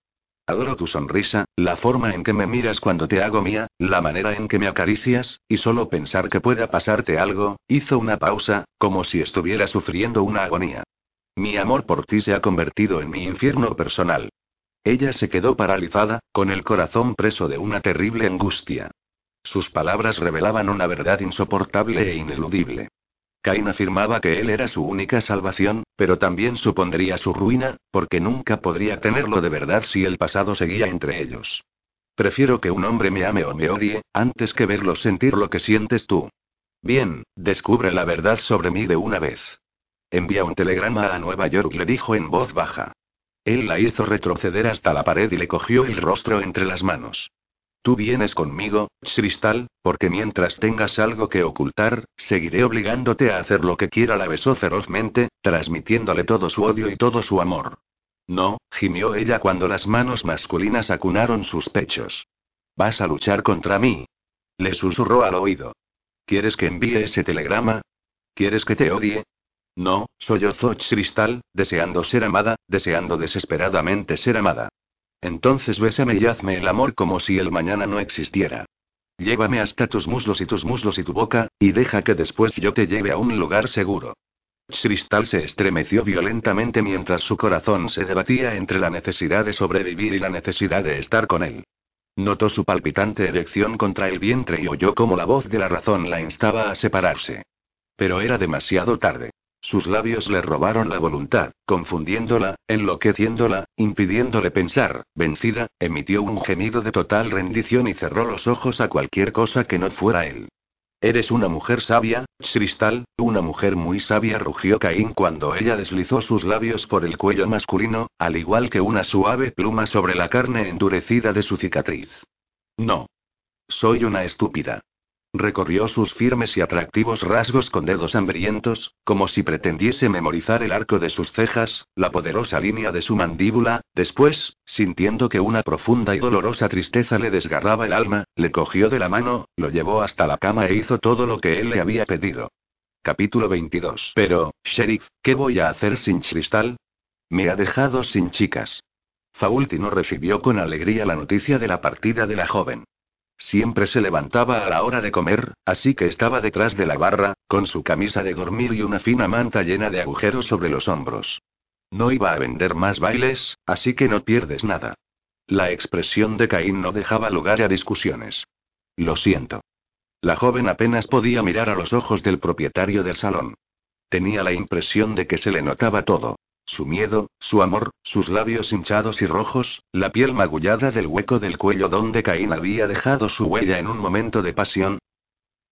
Adoro tu sonrisa, la forma en que me miras cuando te hago mía, la manera en que me acaricias, y solo pensar que pueda pasarte algo, hizo una pausa, como si estuviera sufriendo una agonía. Mi amor por ti se ha convertido en mi infierno personal. Ella se quedó paralizada, con el corazón preso de una terrible angustia. Sus palabras revelaban una verdad insoportable e ineludible. Cain afirmaba que él era su única salvación, pero también supondría su ruina, porque nunca podría tenerlo de verdad si el pasado seguía entre ellos. Prefiero que un hombre me ame o me odie, antes que verlo sentir lo que sientes tú. Bien, descubre la verdad sobre mí de una vez. Envía un telegrama a Nueva York, le dijo en voz baja. Él la hizo retroceder hasta la pared y le cogió el rostro entre las manos. Tú vienes conmigo, Cristal, porque mientras tengas algo que ocultar, seguiré obligándote a hacer lo que quiera. La besó ferozmente, transmitiéndole todo su odio y todo su amor. No, gimió ella cuando las manos masculinas acunaron sus pechos. ¿Vas a luchar contra mí? Le susurró al oído. ¿Quieres que envíe ese telegrama? ¿Quieres que te odie? No, yo Cristal, deseando ser amada, deseando desesperadamente ser amada. Entonces bésame y hazme el amor como si el mañana no existiera. Llévame hasta tus muslos y tus muslos y tu boca, y deja que después yo te lleve a un lugar seguro. Cristal se estremeció violentamente mientras su corazón se debatía entre la necesidad de sobrevivir y la necesidad de estar con él. Notó su palpitante erección contra el vientre y oyó como la voz de la razón la instaba a separarse. Pero era demasiado tarde. Sus labios le robaron la voluntad, confundiéndola, enloqueciéndola, impidiéndole pensar. Vencida, emitió un gemido de total rendición y cerró los ojos a cualquier cosa que no fuera él. Eres una mujer sabia, Cristal, una mujer muy sabia, rugió Caín cuando ella deslizó sus labios por el cuello masculino, al igual que una suave pluma sobre la carne endurecida de su cicatriz. No. Soy una estúpida. Recorrió sus firmes y atractivos rasgos con dedos hambrientos, como si pretendiese memorizar el arco de sus cejas, la poderosa línea de su mandíbula, después, sintiendo que una profunda y dolorosa tristeza le desgarraba el alma, le cogió de la mano, lo llevó hasta la cama e hizo todo lo que él le había pedido. Capítulo 22. Pero, sheriff, ¿qué voy a hacer sin Cristal? Me ha dejado sin chicas. Faultino recibió con alegría la noticia de la partida de la joven. Siempre se levantaba a la hora de comer, así que estaba detrás de la barra, con su camisa de dormir y una fina manta llena de agujeros sobre los hombros. No iba a vender más bailes, así que no pierdes nada. La expresión de Caín no dejaba lugar a discusiones. Lo siento. La joven apenas podía mirar a los ojos del propietario del salón. Tenía la impresión de que se le notaba todo. Su miedo, su amor, sus labios hinchados y rojos, la piel magullada del hueco del cuello donde Caín había dejado su huella en un momento de pasión.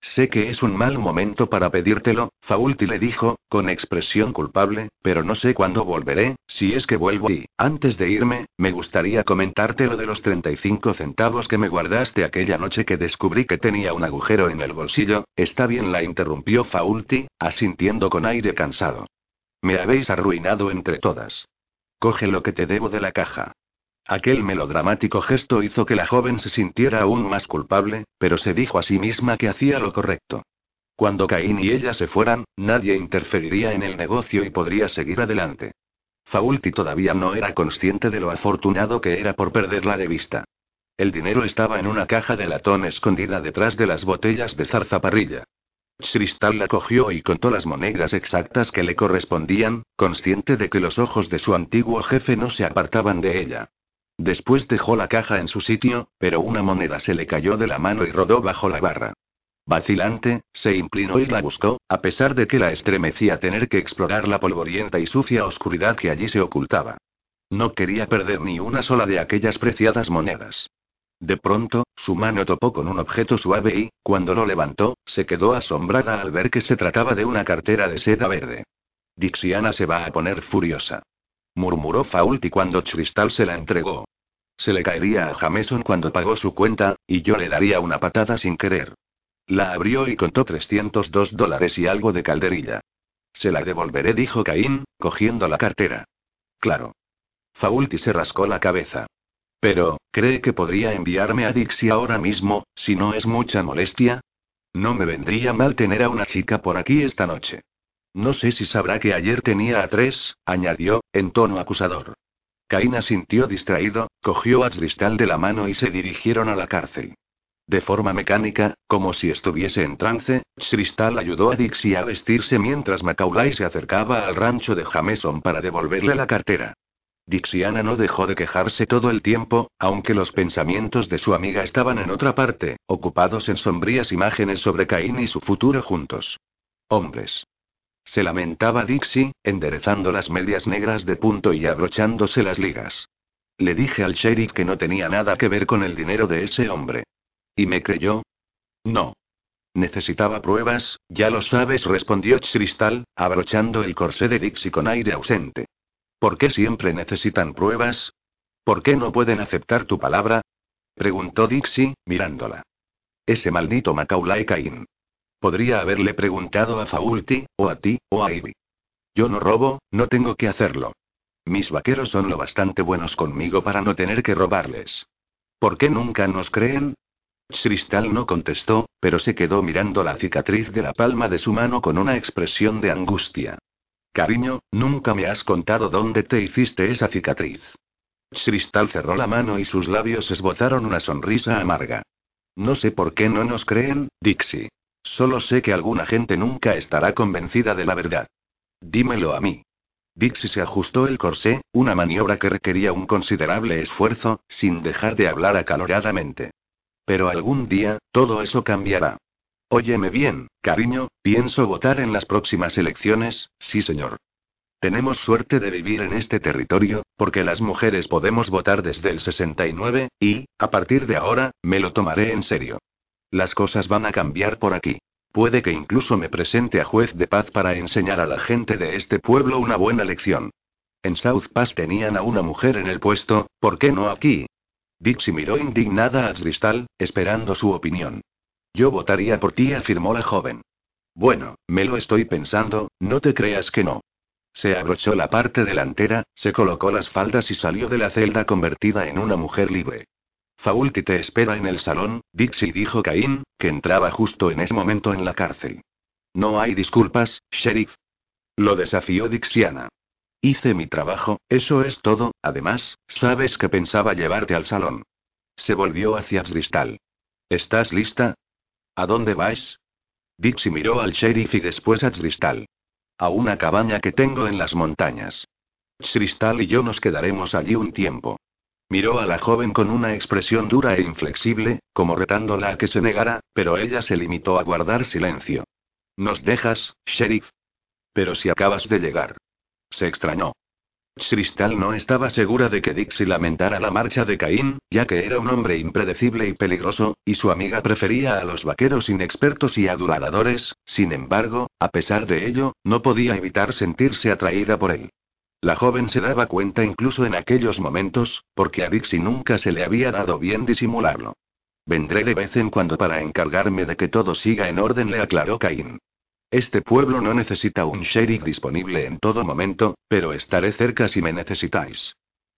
Sé que es un mal momento para pedírtelo, Faulty le dijo, con expresión culpable, pero no sé cuándo volveré, si es que vuelvo y, antes de irme, me gustaría comentarte lo de los 35 centavos que me guardaste aquella noche que descubrí que tenía un agujero en el bolsillo. Está bien, la interrumpió Faulty, asintiendo con aire cansado. Me habéis arruinado entre todas. Coge lo que te debo de la caja. Aquel melodramático gesto hizo que la joven se sintiera aún más culpable, pero se dijo a sí misma que hacía lo correcto. Cuando Caín y ella se fueran, nadie interferiría en el negocio y podría seguir adelante. Faulty todavía no era consciente de lo afortunado que era por perderla de vista. El dinero estaba en una caja de latón escondida detrás de las botellas de zarzaparrilla. Cristal la cogió y contó las monedas exactas que le correspondían, consciente de que los ojos de su antiguo jefe no se apartaban de ella. Después dejó la caja en su sitio, pero una moneda se le cayó de la mano y rodó bajo la barra. Vacilante, se inclinó y la buscó, a pesar de que la estremecía tener que explorar la polvorienta y sucia oscuridad que allí se ocultaba. No quería perder ni una sola de aquellas preciadas monedas. De pronto, su mano topó con un objeto suave y, cuando lo levantó, se quedó asombrada al ver que se trataba de una cartera de seda verde. Dixiana se va a poner furiosa murmuró Faulty cuando Cristal se la entregó. Se le caería a Jameson cuando pagó su cuenta, y yo le daría una patada sin querer. La abrió y contó 302 dólares y algo de calderilla. Se la devolveré, dijo Caín, cogiendo la cartera. Claro. Faulty se rascó la cabeza. Pero, ¿cree que podría enviarme a Dixie ahora mismo, si no es mucha molestia? No me vendría mal tener a una chica por aquí esta noche. No sé si sabrá que ayer tenía a tres, añadió, en tono acusador. Caín sintió distraído, cogió a Cristal de la mano y se dirigieron a la cárcel. De forma mecánica, como si estuviese en trance, Cristal ayudó a Dixie a vestirse mientras Macaulay se acercaba al rancho de Jameson para devolverle la cartera. Dixiana no dejó de quejarse todo el tiempo, aunque los pensamientos de su amiga estaban en otra parte, ocupados en sombrías imágenes sobre Caín y su futuro juntos. Hombres. Se lamentaba Dixie, enderezando las medias negras de punto y abrochándose las ligas. Le dije al sheriff que no tenía nada que ver con el dinero de ese hombre. ¿Y me creyó? No. Necesitaba pruebas, ya lo sabes, respondió Cristal, abrochando el corsé de Dixie con aire ausente. ¿Por qué siempre necesitan pruebas? ¿Por qué no pueden aceptar tu palabra? preguntó Dixie, mirándola. Ese maldito Macaulay Cain. Podría haberle preguntado a Faulty, o a ti, o a Ivy. Yo no robo, no tengo que hacerlo. Mis vaqueros son lo bastante buenos conmigo para no tener que robarles. ¿Por qué nunca nos creen? Cristal no contestó, pero se quedó mirando la cicatriz de la palma de su mano con una expresión de angustia. Cariño, nunca me has contado dónde te hiciste esa cicatriz. Cristal cerró la mano y sus labios esbozaron una sonrisa amarga. No sé por qué no nos creen, Dixie. Solo sé que alguna gente nunca estará convencida de la verdad. Dímelo a mí. Dixie se ajustó el corsé, una maniobra que requería un considerable esfuerzo, sin dejar de hablar acaloradamente. Pero algún día, todo eso cambiará. Óyeme bien, cariño, pienso votar en las próximas elecciones, sí señor. Tenemos suerte de vivir en este territorio, porque las mujeres podemos votar desde el 69, y, a partir de ahora, me lo tomaré en serio. Las cosas van a cambiar por aquí. Puede que incluso me presente a juez de paz para enseñar a la gente de este pueblo una buena lección. En South Pass tenían a una mujer en el puesto, ¿por qué no aquí? Dixie miró indignada a Cristal, esperando su opinión. Yo votaría por ti, afirmó la joven. Bueno, me lo estoy pensando, no te creas que no. Se abrochó la parte delantera, se colocó las faldas y salió de la celda convertida en una mujer libre. Faulty te espera en el salón, Dixie dijo Caín, que entraba justo en ese momento en la cárcel. No hay disculpas, sheriff. Lo desafió Dixiana. Hice mi trabajo, eso es todo, además, sabes que pensaba llevarte al salón. Se volvió hacia Cristal. ¿Estás lista? ¿A dónde vais? Dixie miró al sheriff y después a Cristal. A una cabaña que tengo en las montañas. Cristal y yo nos quedaremos allí un tiempo. Miró a la joven con una expresión dura e inflexible, como retándola a que se negara, pero ella se limitó a guardar silencio. ¿Nos dejas, sheriff? Pero si acabas de llegar. Se extrañó. Cristal no estaba segura de que Dixie lamentara la marcha de Caín, ya que era un hombre impredecible y peligroso, y su amiga prefería a los vaqueros inexpertos y aduladores, sin embargo, a pesar de ello, no podía evitar sentirse atraída por él. La joven se daba cuenta incluso en aquellos momentos, porque a Dixie nunca se le había dado bien disimularlo. Vendré de vez en cuando para encargarme de que todo siga en orden, le aclaró Caín. Este pueblo no necesita un sheriff disponible en todo momento, pero estaré cerca si me necesitáis.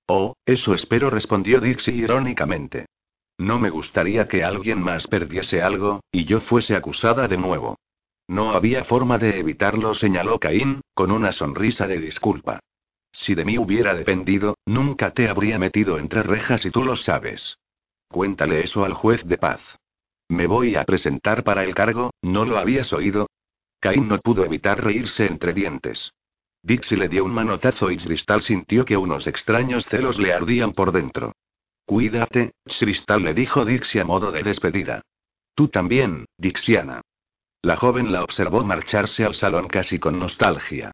Oh, eso espero, respondió Dixie irónicamente. No me gustaría que alguien más perdiese algo, y yo fuese acusada de nuevo. No había forma de evitarlo, señaló Caín, con una sonrisa de disculpa. Si de mí hubiera dependido, nunca te habría metido entre rejas y tú lo sabes. Cuéntale eso al juez de paz. Me voy a presentar para el cargo, ¿no lo habías oído? Caín no pudo evitar reírse entre dientes. Dixie le dio un manotazo y Cristal sintió que unos extraños celos le ardían por dentro. Cuídate, Cristal le dijo Dixie a modo de despedida. Tú también, Dixiana. La joven la observó marcharse al salón casi con nostalgia.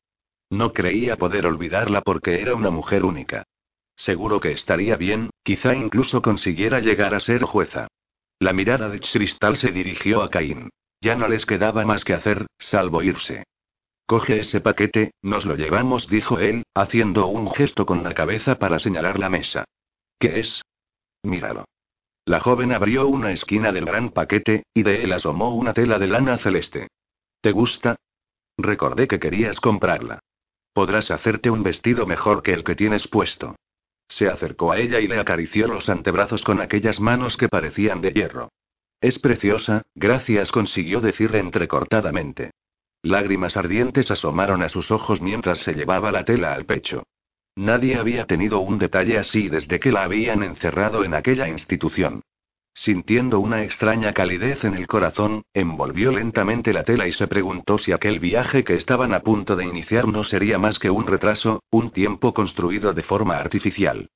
No creía poder olvidarla porque era una mujer única. Seguro que estaría bien, quizá incluso consiguiera llegar a ser jueza. La mirada de Cristal se dirigió a Caín. Ya no les quedaba más que hacer, salvo irse. Coge ese paquete, nos lo llevamos, dijo él, haciendo un gesto con la cabeza para señalar la mesa. ¿Qué es? Míralo. La joven abrió una esquina del gran paquete, y de él asomó una tela de lana celeste. ¿Te gusta? Recordé que querías comprarla. Podrás hacerte un vestido mejor que el que tienes puesto. Se acercó a ella y le acarició los antebrazos con aquellas manos que parecían de hierro. Es preciosa, gracias consiguió decirle entrecortadamente. Lágrimas ardientes asomaron a sus ojos mientras se llevaba la tela al pecho. Nadie había tenido un detalle así desde que la habían encerrado en aquella institución. Sintiendo una extraña calidez en el corazón, envolvió lentamente la tela y se preguntó si aquel viaje que estaban a punto de iniciar no sería más que un retraso, un tiempo construido de forma artificial.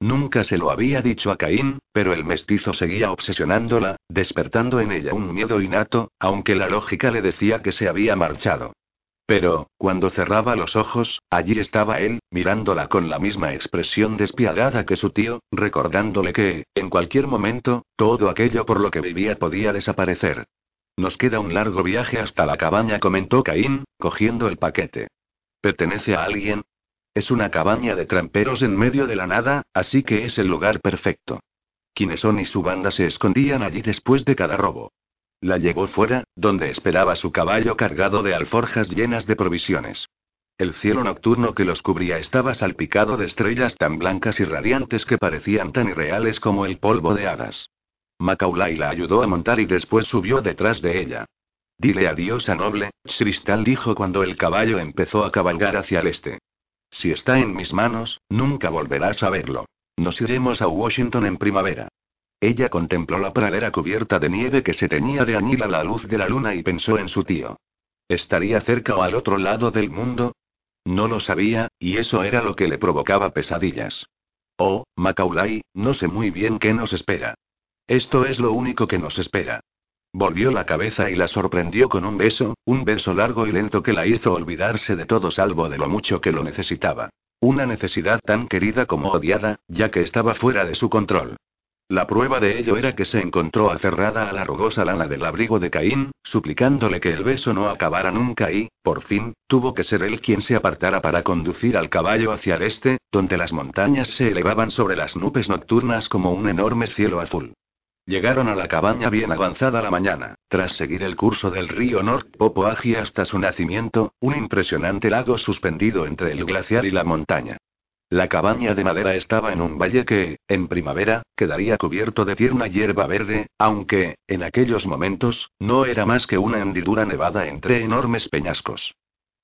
Nunca se lo había dicho a Caín, pero el mestizo seguía obsesionándola, despertando en ella un miedo innato, aunque la lógica le decía que se había marchado. Pero, cuando cerraba los ojos, allí estaba él, mirándola con la misma expresión despiadada que su tío, recordándole que, en cualquier momento, todo aquello por lo que vivía podía desaparecer. Nos queda un largo viaje hasta la cabaña, comentó Caín, cogiendo el paquete. ¿Pertenece a alguien? Es una cabaña de tramperos en medio de la nada, así que es el lugar perfecto. son y su banda se escondían allí después de cada robo. La llevó fuera, donde esperaba su caballo cargado de alforjas llenas de provisiones. El cielo nocturno que los cubría estaba salpicado de estrellas tan blancas y radiantes que parecían tan irreales como el polvo de hadas. Macaulay la ayudó a montar y después subió detrás de ella. Dile adiós a Noble, Cristal dijo cuando el caballo empezó a cabalgar hacia el este. Si está en mis manos, nunca volverás a verlo. Nos iremos a Washington en primavera. Ella contempló la pradera cubierta de nieve que se teñía de añil a la luz de la luna y pensó en su tío. ¿Estaría cerca o al otro lado del mundo? No lo sabía, y eso era lo que le provocaba pesadillas. Oh, Macaulay, no sé muy bien qué nos espera. Esto es lo único que nos espera. Volvió la cabeza y la sorprendió con un beso, un beso largo y lento que la hizo olvidarse de todo salvo de lo mucho que lo necesitaba. Una necesidad tan querida como odiada, ya que estaba fuera de su control. La prueba de ello era que se encontró aferrada a la rugosa lana del abrigo de Caín, suplicándole que el beso no acabara nunca y, por fin, tuvo que ser él quien se apartara para conducir al caballo hacia el este, donde las montañas se elevaban sobre las nubes nocturnas como un enorme cielo azul. Llegaron a la cabaña bien avanzada la mañana, tras seguir el curso del río North Popoaji hasta su nacimiento, un impresionante lago suspendido entre el glaciar y la montaña. La cabaña de madera estaba en un valle que, en primavera, quedaría cubierto de tierna hierba verde, aunque, en aquellos momentos, no era más que una hendidura nevada entre enormes peñascos.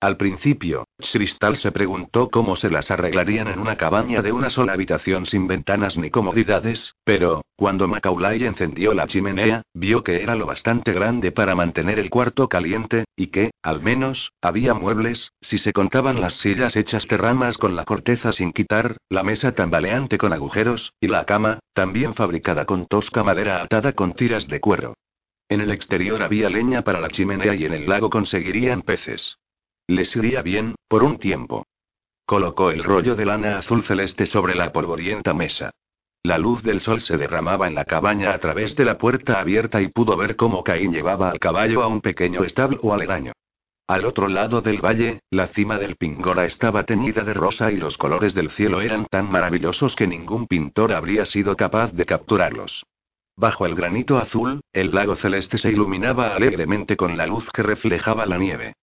Al principio, Cristal se preguntó cómo se las arreglarían en una cabaña de una sola habitación sin ventanas ni comodidades, pero, cuando Macaulay encendió la chimenea, vio que era lo bastante grande para mantener el cuarto caliente, y que, al menos, había muebles, si se contaban las sillas hechas de ramas con la corteza sin quitar, la mesa tambaleante con agujeros, y la cama, también fabricada con tosca madera atada con tiras de cuero. En el exterior había leña para la chimenea y en el lago conseguirían peces. Les iría bien, por un tiempo. Colocó el rollo de lana azul celeste sobre la polvorienta mesa. La luz del sol se derramaba en la cabaña a través de la puerta abierta y pudo ver cómo Caín llevaba al caballo a un pequeño establo aledaño. Al otro lado del valle, la cima del Pingora estaba teñida de rosa y los colores del cielo eran tan maravillosos que ningún pintor habría sido capaz de capturarlos. Bajo el granito azul, el lago celeste se iluminaba alegremente con la luz que reflejaba la nieve.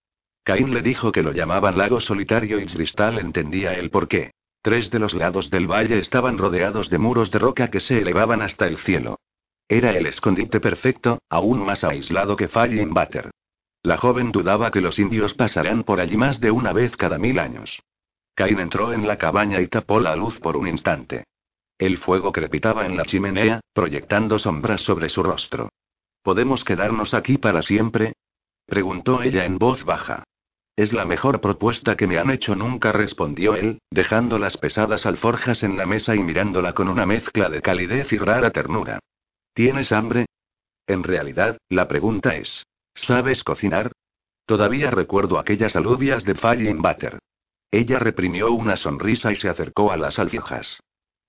Caín le dijo que lo llamaban lago solitario y Cristal entendía el porqué. Tres de los lados del valle estaban rodeados de muros de roca que se elevaban hasta el cielo. Era el escondite perfecto, aún más aislado que Falling Butter. La joven dudaba que los indios pasarán por allí más de una vez cada mil años. Cain entró en la cabaña y tapó la luz por un instante. El fuego crepitaba en la chimenea, proyectando sombras sobre su rostro. ¿Podemos quedarnos aquí para siempre? preguntó ella en voz baja. Es la mejor propuesta que me han hecho nunca, respondió él, dejando las pesadas alforjas en la mesa y mirándola con una mezcla de calidez y rara ternura. ¿Tienes hambre? En realidad, la pregunta es, ¿sabes cocinar? Todavía recuerdo aquellas alubias de Falling Butter. Ella reprimió una sonrisa y se acercó a las alfijas.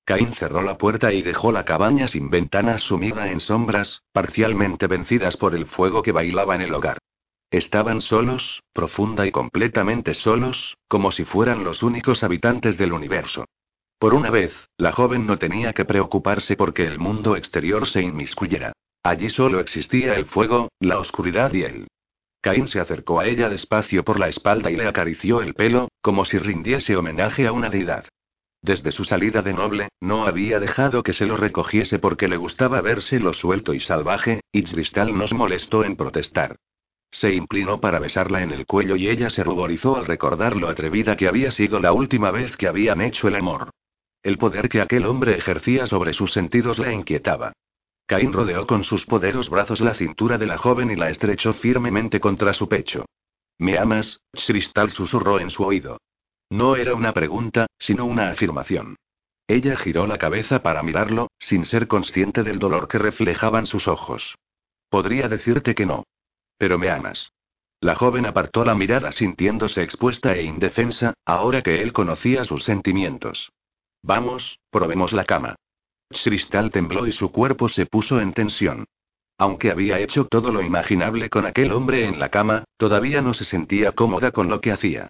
Caín cerró la puerta y dejó la cabaña sin ventanas sumida en sombras, parcialmente vencidas por el fuego que bailaba en el hogar. Estaban solos, profunda y completamente solos, como si fueran los únicos habitantes del universo. Por una vez, la joven no tenía que preocuparse porque el mundo exterior se inmiscuyera. Allí solo existía el fuego, la oscuridad y él. Caín se acercó a ella despacio por la espalda y le acarició el pelo, como si rindiese homenaje a una deidad. Desde su salida de noble, no había dejado que se lo recogiese porque le gustaba lo suelto y salvaje, y Cristal nos molestó en protestar. Se inclinó para besarla en el cuello y ella se ruborizó al recordar lo atrevida que había sido la última vez que habían hecho el amor. El poder que aquel hombre ejercía sobre sus sentidos la inquietaba. Caín rodeó con sus poderosos brazos la cintura de la joven y la estrechó firmemente contra su pecho. ¿Me amas? Cristal susurró en su oído. No era una pregunta, sino una afirmación. Ella giró la cabeza para mirarlo, sin ser consciente del dolor que reflejaban sus ojos. Podría decirte que no. Pero me amas. La joven apartó la mirada sintiéndose expuesta e indefensa, ahora que él conocía sus sentimientos. Vamos, probemos la cama. Cristal tembló y su cuerpo se puso en tensión. Aunque había hecho todo lo imaginable con aquel hombre en la cama, todavía no se sentía cómoda con lo que hacía.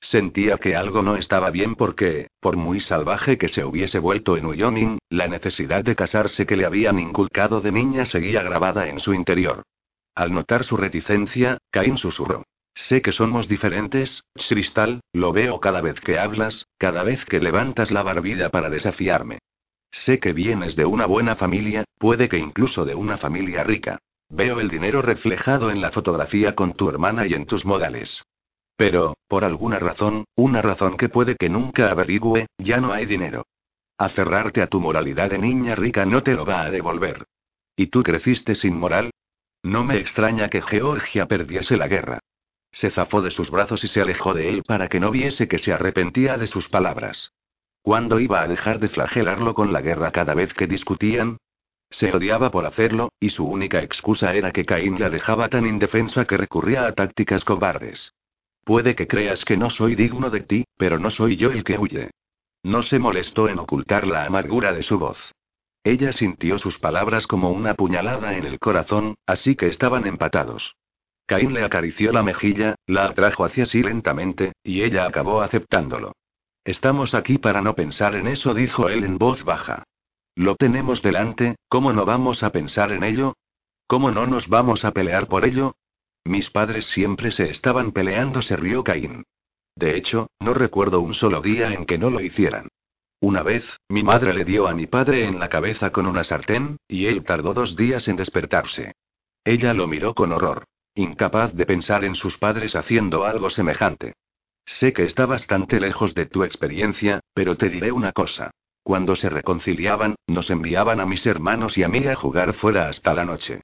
Sentía que algo no estaba bien porque, por muy salvaje que se hubiese vuelto en Wyoming, la necesidad de casarse que le habían inculcado de niña seguía grabada en su interior. Al notar su reticencia, Caín susurró. Sé que somos diferentes, Cristal, lo veo cada vez que hablas, cada vez que levantas la barbilla para desafiarme. Sé que vienes de una buena familia, puede que incluso de una familia rica. Veo el dinero reflejado en la fotografía con tu hermana y en tus modales. Pero, por alguna razón, una razón que puede que nunca averigüe, ya no hay dinero. Aferrarte a tu moralidad de niña rica no te lo va a devolver. ¿Y tú creciste sin moral? No me extraña que Georgia perdiese la guerra. Se zafó de sus brazos y se alejó de él para que no viese que se arrepentía de sus palabras. ¿Cuándo iba a dejar de flagelarlo con la guerra cada vez que discutían? Se odiaba por hacerlo, y su única excusa era que Caín la dejaba tan indefensa que recurría a tácticas cobardes. Puede que creas que no soy digno de ti, pero no soy yo el que huye. No se molestó en ocultar la amargura de su voz. Ella sintió sus palabras como una puñalada en el corazón, así que estaban empatados. Caín le acarició la mejilla, la atrajo hacia sí lentamente, y ella acabó aceptándolo. Estamos aquí para no pensar en eso, dijo él en voz baja. Lo tenemos delante, ¿cómo no vamos a pensar en ello? ¿Cómo no nos vamos a pelear por ello? Mis padres siempre se estaban peleando, se rió Caín. De hecho, no recuerdo un solo día en que no lo hicieran. Una vez, mi madre le dio a mi padre en la cabeza con una sartén, y él tardó dos días en despertarse. Ella lo miró con horror, incapaz de pensar en sus padres haciendo algo semejante. Sé que está bastante lejos de tu experiencia, pero te diré una cosa. Cuando se reconciliaban, nos enviaban a mis hermanos y a mí a jugar fuera hasta la noche.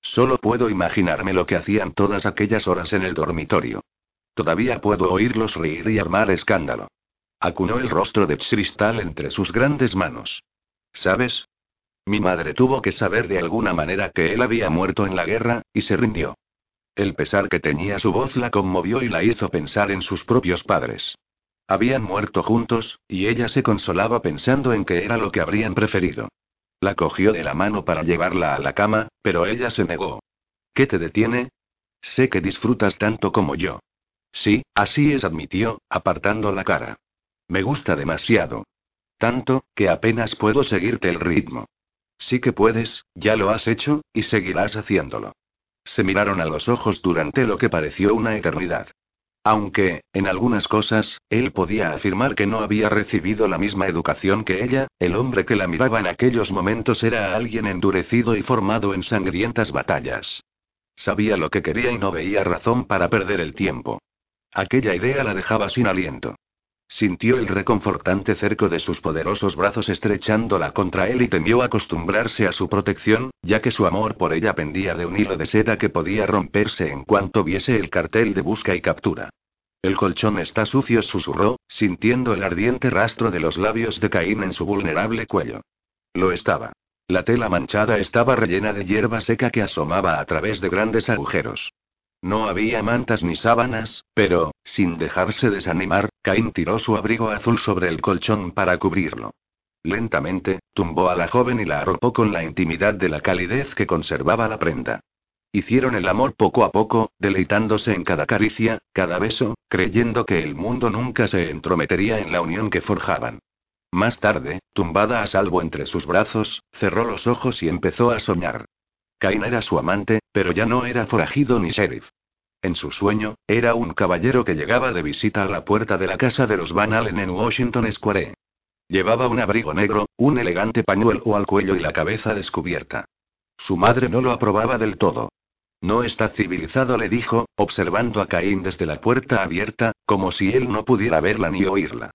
Solo puedo imaginarme lo que hacían todas aquellas horas en el dormitorio. Todavía puedo oírlos reír y armar escándalo. Acunó el rostro de Cristal entre sus grandes manos. ¿Sabes? Mi madre tuvo que saber de alguna manera que él había muerto en la guerra, y se rindió. El pesar que tenía su voz la conmovió y la hizo pensar en sus propios padres. Habían muerto juntos, y ella se consolaba pensando en que era lo que habrían preferido. La cogió de la mano para llevarla a la cama, pero ella se negó. ¿Qué te detiene? Sé que disfrutas tanto como yo. Sí, así es, admitió, apartando la cara. Me gusta demasiado. Tanto, que apenas puedo seguirte el ritmo. Sí que puedes, ya lo has hecho, y seguirás haciéndolo. Se miraron a los ojos durante lo que pareció una eternidad. Aunque, en algunas cosas, él podía afirmar que no había recibido la misma educación que ella, el hombre que la miraba en aquellos momentos era alguien endurecido y formado en sangrientas batallas. Sabía lo que quería y no veía razón para perder el tiempo. Aquella idea la dejaba sin aliento. Sintió el reconfortante cerco de sus poderosos brazos estrechándola contra él y temió acostumbrarse a su protección, ya que su amor por ella pendía de un hilo de seda que podía romperse en cuanto viese el cartel de busca y captura. El colchón está sucio, susurró, sintiendo el ardiente rastro de los labios de Caín en su vulnerable cuello. Lo estaba. La tela manchada estaba rellena de hierba seca que asomaba a través de grandes agujeros. No había mantas ni sábanas, pero, sin dejarse desanimar, Caín tiró su abrigo azul sobre el colchón para cubrirlo. Lentamente, tumbó a la joven y la arropó con la intimidad de la calidez que conservaba la prenda. Hicieron el amor poco a poco, deleitándose en cada caricia, cada beso, creyendo que el mundo nunca se entrometería en la unión que forjaban. Más tarde, tumbada a salvo entre sus brazos, cerró los ojos y empezó a soñar. Cain era su amante, pero ya no era forajido ni sheriff. En su sueño, era un caballero que llegaba de visita a la puerta de la casa de los Van Allen en Washington Square. Llevaba un abrigo negro, un elegante pañuelo al cuello y la cabeza descubierta. Su madre no lo aprobaba del todo. No está civilizado, le dijo, observando a Caín desde la puerta abierta, como si él no pudiera verla ni oírla.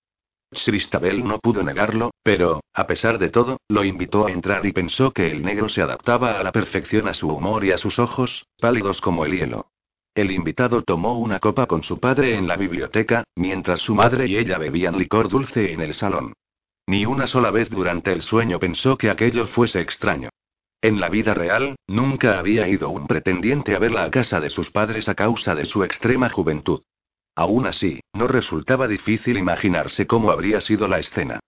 Christabel no pudo negarlo, pero, a pesar de todo, lo invitó a entrar y pensó que el negro se adaptaba a la perfección a su humor y a sus ojos, pálidos como el hielo. El invitado tomó una copa con su padre en la biblioteca, mientras su madre y ella bebían licor dulce en el salón. Ni una sola vez durante el sueño pensó que aquello fuese extraño. En la vida real, nunca había ido un pretendiente a verla a casa de sus padres a causa de su extrema juventud. Aún así, no resultaba difícil imaginarse cómo habría sido la escena.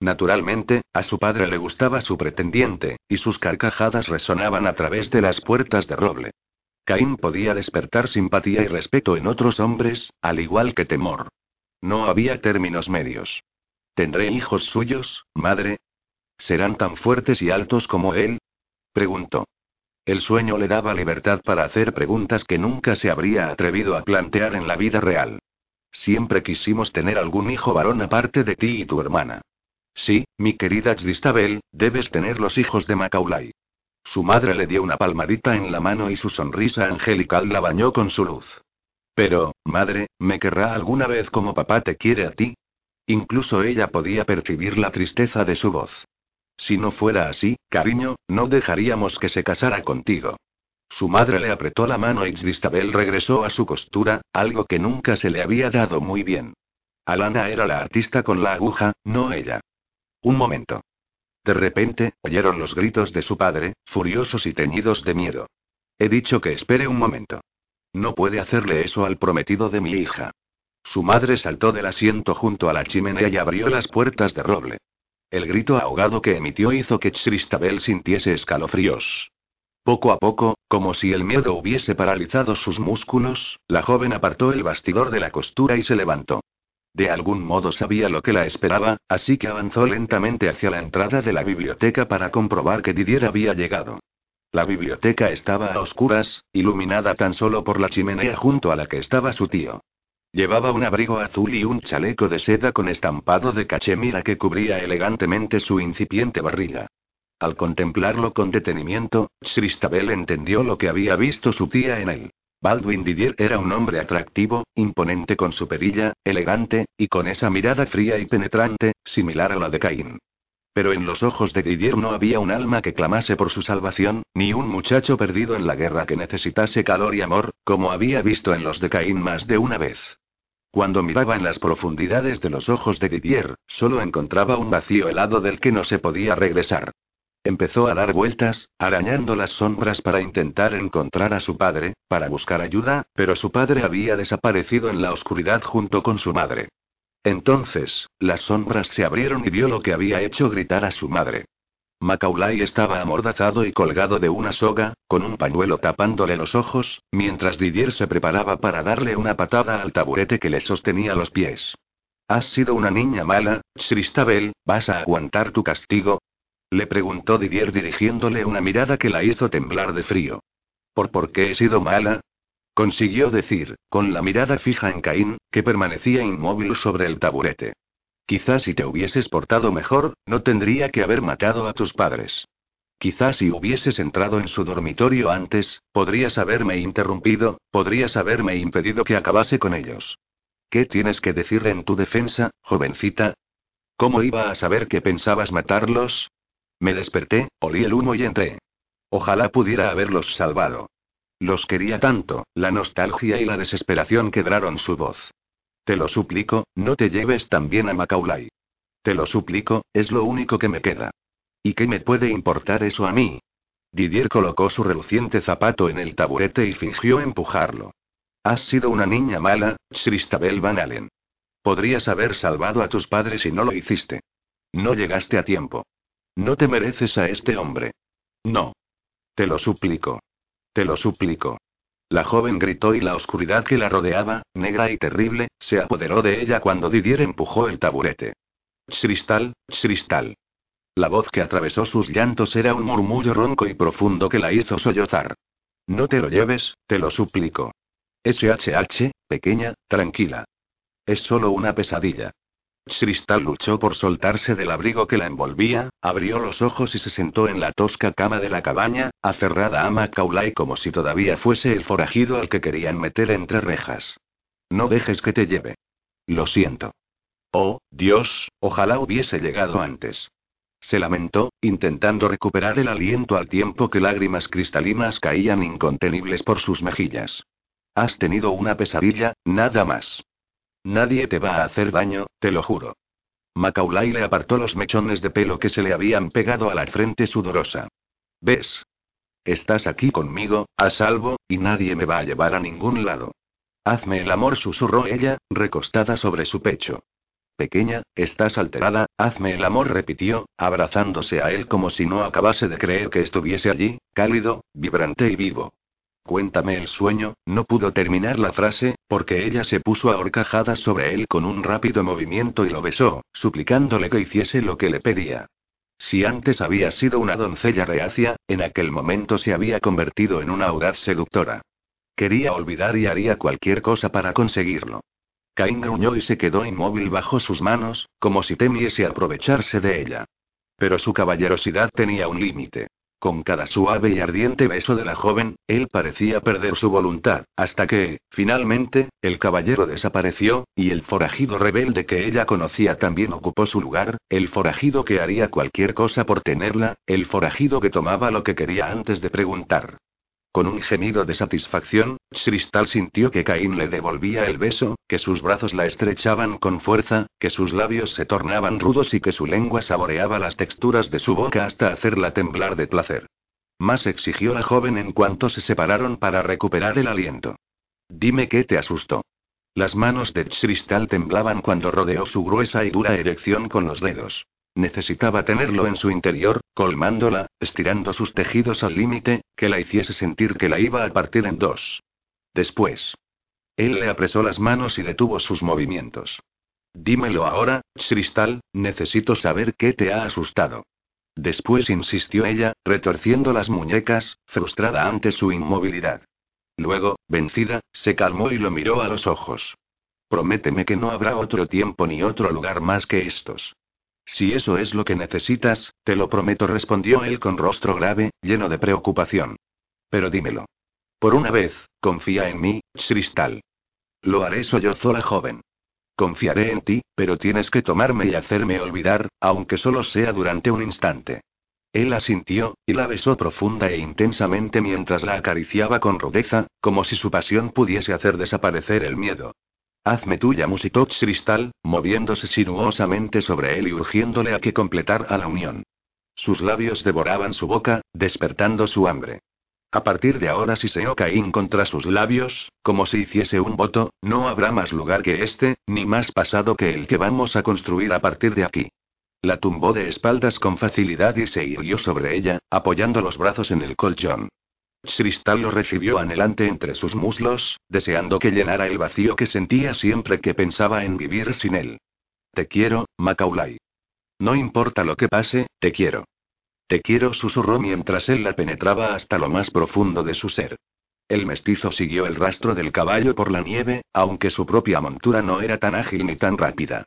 Naturalmente, a su padre le gustaba su pretendiente, y sus carcajadas resonaban a través de las puertas de roble. Caín podía despertar simpatía y respeto en otros hombres, al igual que temor. No había términos medios. ¿Tendré hijos suyos, madre? ¿Serán tan fuertes y altos como él? Preguntó. El sueño le daba libertad para hacer preguntas que nunca se habría atrevido a plantear en la vida real. Siempre quisimos tener algún hijo varón aparte de ti y tu hermana. Sí, mi querida Christabel, debes tener los hijos de Macaulay. Su madre le dio una palmadita en la mano y su sonrisa angelical la bañó con su luz. Pero, madre, ¿me querrá alguna vez como papá te quiere a ti? Incluso ella podía percibir la tristeza de su voz. Si no fuera así, cariño, no dejaríamos que se casara contigo. Su madre le apretó la mano y Xvistabel regresó a su costura, algo que nunca se le había dado muy bien. Alana era la artista con la aguja, no ella. Un momento. De repente, oyeron los gritos de su padre, furiosos y teñidos de miedo. He dicho que espere un momento. No puede hacerle eso al prometido de mi hija. Su madre saltó del asiento junto a la chimenea y abrió las puertas de roble. El grito ahogado que emitió hizo que Christabel sintiese escalofríos. Poco a poco, como si el miedo hubiese paralizado sus músculos, la joven apartó el bastidor de la costura y se levantó. De algún modo sabía lo que la esperaba, así que avanzó lentamente hacia la entrada de la biblioteca para comprobar que Didier había llegado. La biblioteca estaba a oscuras, iluminada tan solo por la chimenea junto a la que estaba su tío. Llevaba un abrigo azul y un chaleco de seda con estampado de cachemira que cubría elegantemente su incipiente barriga. Al contemplarlo con detenimiento, Christabel entendió lo que había visto su tía en él. Baldwin Didier era un hombre atractivo, imponente con su perilla, elegante, y con esa mirada fría y penetrante, similar a la de Caín. Pero en los ojos de Didier no había un alma que clamase por su salvación, ni un muchacho perdido en la guerra que necesitase calor y amor, como había visto en los de Caín más de una vez. Cuando miraba en las profundidades de los ojos de Didier, solo encontraba un vacío helado del que no se podía regresar. Empezó a dar vueltas, arañando las sombras para intentar encontrar a su padre, para buscar ayuda, pero su padre había desaparecido en la oscuridad junto con su madre. Entonces, las sombras se abrieron y vio lo que había hecho gritar a su madre. Macaulay estaba amordazado y colgado de una soga, con un pañuelo tapándole los ojos, mientras Didier se preparaba para darle una patada al taburete que le sostenía los pies. Has sido una niña mala, Christabel, ¿vas a aguantar tu castigo? Le preguntó Didier dirigiéndole una mirada que la hizo temblar de frío. ¿Por por qué he sido mala? Consiguió decir, con la mirada fija en Caín, que permanecía inmóvil sobre el taburete. Quizás si te hubieses portado mejor, no tendría que haber matado a tus padres. Quizás si hubieses entrado en su dormitorio antes, podrías haberme interrumpido, podrías haberme impedido que acabase con ellos. ¿Qué tienes que decir en tu defensa, jovencita? ¿Cómo iba a saber que pensabas matarlos? Me desperté, olí el humo y entré. Ojalá pudiera haberlos salvado. Los quería tanto, la nostalgia y la desesperación quebraron su voz. Te lo suplico, no te lleves también a Macaulay. Te lo suplico, es lo único que me queda. ¿Y qué me puede importar eso a mí? Didier colocó su reluciente zapato en el taburete y fingió empujarlo. Has sido una niña mala, Christabel Van Allen. Podrías haber salvado a tus padres y no lo hiciste. No llegaste a tiempo. No te mereces a este hombre. No. Te lo suplico. Te lo suplico. La joven gritó y la oscuridad que la rodeaba, negra y terrible, se apoderó de ella cuando Didier empujó el taburete. Cristal, cristal. La voz que atravesó sus llantos era un murmullo ronco y profundo que la hizo sollozar. No te lo lleves, te lo suplico. SHH, pequeña, tranquila. Es solo una pesadilla. Cristal luchó por soltarse del abrigo que la envolvía, abrió los ojos y se sentó en la tosca cama de la cabaña, aferrada a Macaulay como si todavía fuese el forajido al que querían meter entre rejas. No dejes que te lleve. Lo siento. Oh, Dios, ojalá hubiese llegado antes. Se lamentó, intentando recuperar el aliento al tiempo que lágrimas cristalinas caían incontenibles por sus mejillas. Has tenido una pesadilla, nada más. Nadie te va a hacer daño, te lo juro. Macaulay le apartó los mechones de pelo que se le habían pegado a la frente sudorosa. ¿Ves? Estás aquí conmigo, a salvo, y nadie me va a llevar a ningún lado. Hazme el amor, susurró ella, recostada sobre su pecho. Pequeña, estás alterada, hazme el amor, repitió, abrazándose a él como si no acabase de creer que estuviese allí, cálido, vibrante y vivo. Cuéntame el sueño, no pudo terminar la frase, porque ella se puso a horcajadas sobre él con un rápido movimiento y lo besó, suplicándole que hiciese lo que le pedía. Si antes había sido una doncella reacia, en aquel momento se había convertido en una audaz seductora. Quería olvidar y haría cualquier cosa para conseguirlo. Caín gruñó y se quedó inmóvil bajo sus manos, como si temiese aprovecharse de ella. Pero su caballerosidad tenía un límite. Con cada suave y ardiente beso de la joven, él parecía perder su voluntad, hasta que, finalmente, el caballero desapareció, y el forajido rebelde que ella conocía también ocupó su lugar, el forajido que haría cualquier cosa por tenerla, el forajido que tomaba lo que quería antes de preguntar. Con un gemido de satisfacción, Cristal sintió que Caín le devolvía el beso, que sus brazos la estrechaban con fuerza, que sus labios se tornaban rudos y que su lengua saboreaba las texturas de su boca hasta hacerla temblar de placer. Más exigió la joven en cuanto se separaron para recuperar el aliento. Dime qué te asustó. Las manos de Cristal temblaban cuando rodeó su gruesa y dura erección con los dedos. Necesitaba tenerlo en su interior, colmándola, estirando sus tejidos al límite, que la hiciese sentir que la iba a partir en dos. Después. Él le apresó las manos y detuvo sus movimientos. Dímelo ahora, Cristal, necesito saber qué te ha asustado. Después insistió ella, retorciendo las muñecas, frustrada ante su inmovilidad. Luego, vencida, se calmó y lo miró a los ojos. Prométeme que no habrá otro tiempo ni otro lugar más que estos. Si eso es lo que necesitas, te lo prometo, respondió él con rostro grave, lleno de preocupación. Pero dímelo. Por una vez, confía en mí, Cristal. Lo haré, sollozó la joven. Confiaré en ti, pero tienes que tomarme y hacerme olvidar, aunque solo sea durante un instante. Él asintió, y la besó profunda e intensamente mientras la acariciaba con rudeza, como si su pasión pudiese hacer desaparecer el miedo. Hazme tuya, musitó Cristal, moviéndose sinuosamente sobre él y urgiéndole a que completara la unión. Sus labios devoraban su boca, despertando su hambre. A partir de ahora, si se Caín contra sus labios, como si hiciese un voto, no habrá más lugar que este, ni más pasado que el que vamos a construir a partir de aquí. La tumbó de espaldas con facilidad y se irguió sobre ella, apoyando los brazos en el colchón. Cristal lo recibió anhelante entre sus muslos, deseando que llenara el vacío que sentía siempre que pensaba en vivir sin él. Te quiero, Macaulay. No importa lo que pase, te quiero. Te quiero, susurró mientras él la penetraba hasta lo más profundo de su ser. El mestizo siguió el rastro del caballo por la nieve, aunque su propia montura no era tan ágil ni tan rápida.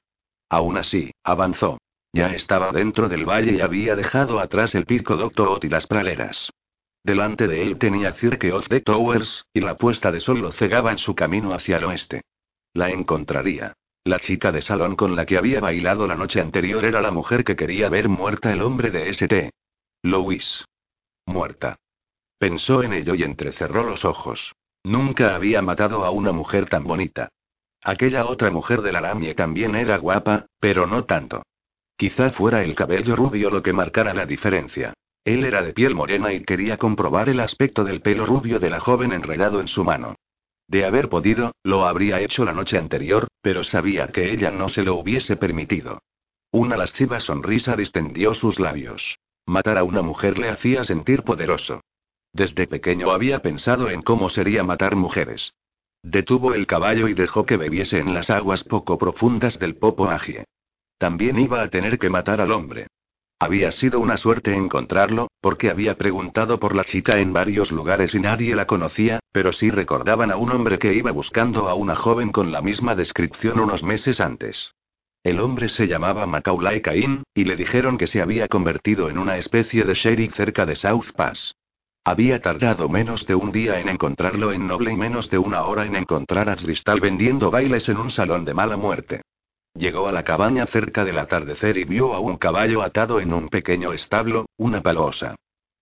Aún así, avanzó. Ya estaba dentro del valle y había dejado atrás el pico Doctor y las praleras. Delante de él tenía Cirque of the Towers, y la puesta de sol lo cegaba en su camino hacia el oeste. La encontraría. La chica de salón con la que había bailado la noche anterior era la mujer que quería ver muerta el hombre de St. Louis. Muerta. Pensó en ello y entrecerró los ojos. Nunca había matado a una mujer tan bonita. Aquella otra mujer de la también era guapa, pero no tanto. Quizá fuera el cabello rubio lo que marcara la diferencia. Él era de piel morena y quería comprobar el aspecto del pelo rubio de la joven enredado en su mano. De haber podido, lo habría hecho la noche anterior, pero sabía que ella no se lo hubiese permitido. Una lasciva sonrisa distendió sus labios. Matar a una mujer le hacía sentir poderoso. Desde pequeño había pensado en cómo sería matar mujeres. Detuvo el caballo y dejó que bebiese en las aguas poco profundas del Popo Agie. También iba a tener que matar al hombre. Había sido una suerte encontrarlo, porque había preguntado por la chica en varios lugares y nadie la conocía, pero sí recordaban a un hombre que iba buscando a una joven con la misma descripción unos meses antes. El hombre se llamaba Macaulay Cain, y le dijeron que se había convertido en una especie de sheriff cerca de South Pass. Había tardado menos de un día en encontrarlo en Noble y menos de una hora en encontrar a Cristal vendiendo bailes en un salón de mala muerte. Llegó a la cabaña cerca del atardecer y vio a un caballo atado en un pequeño establo, una palosa.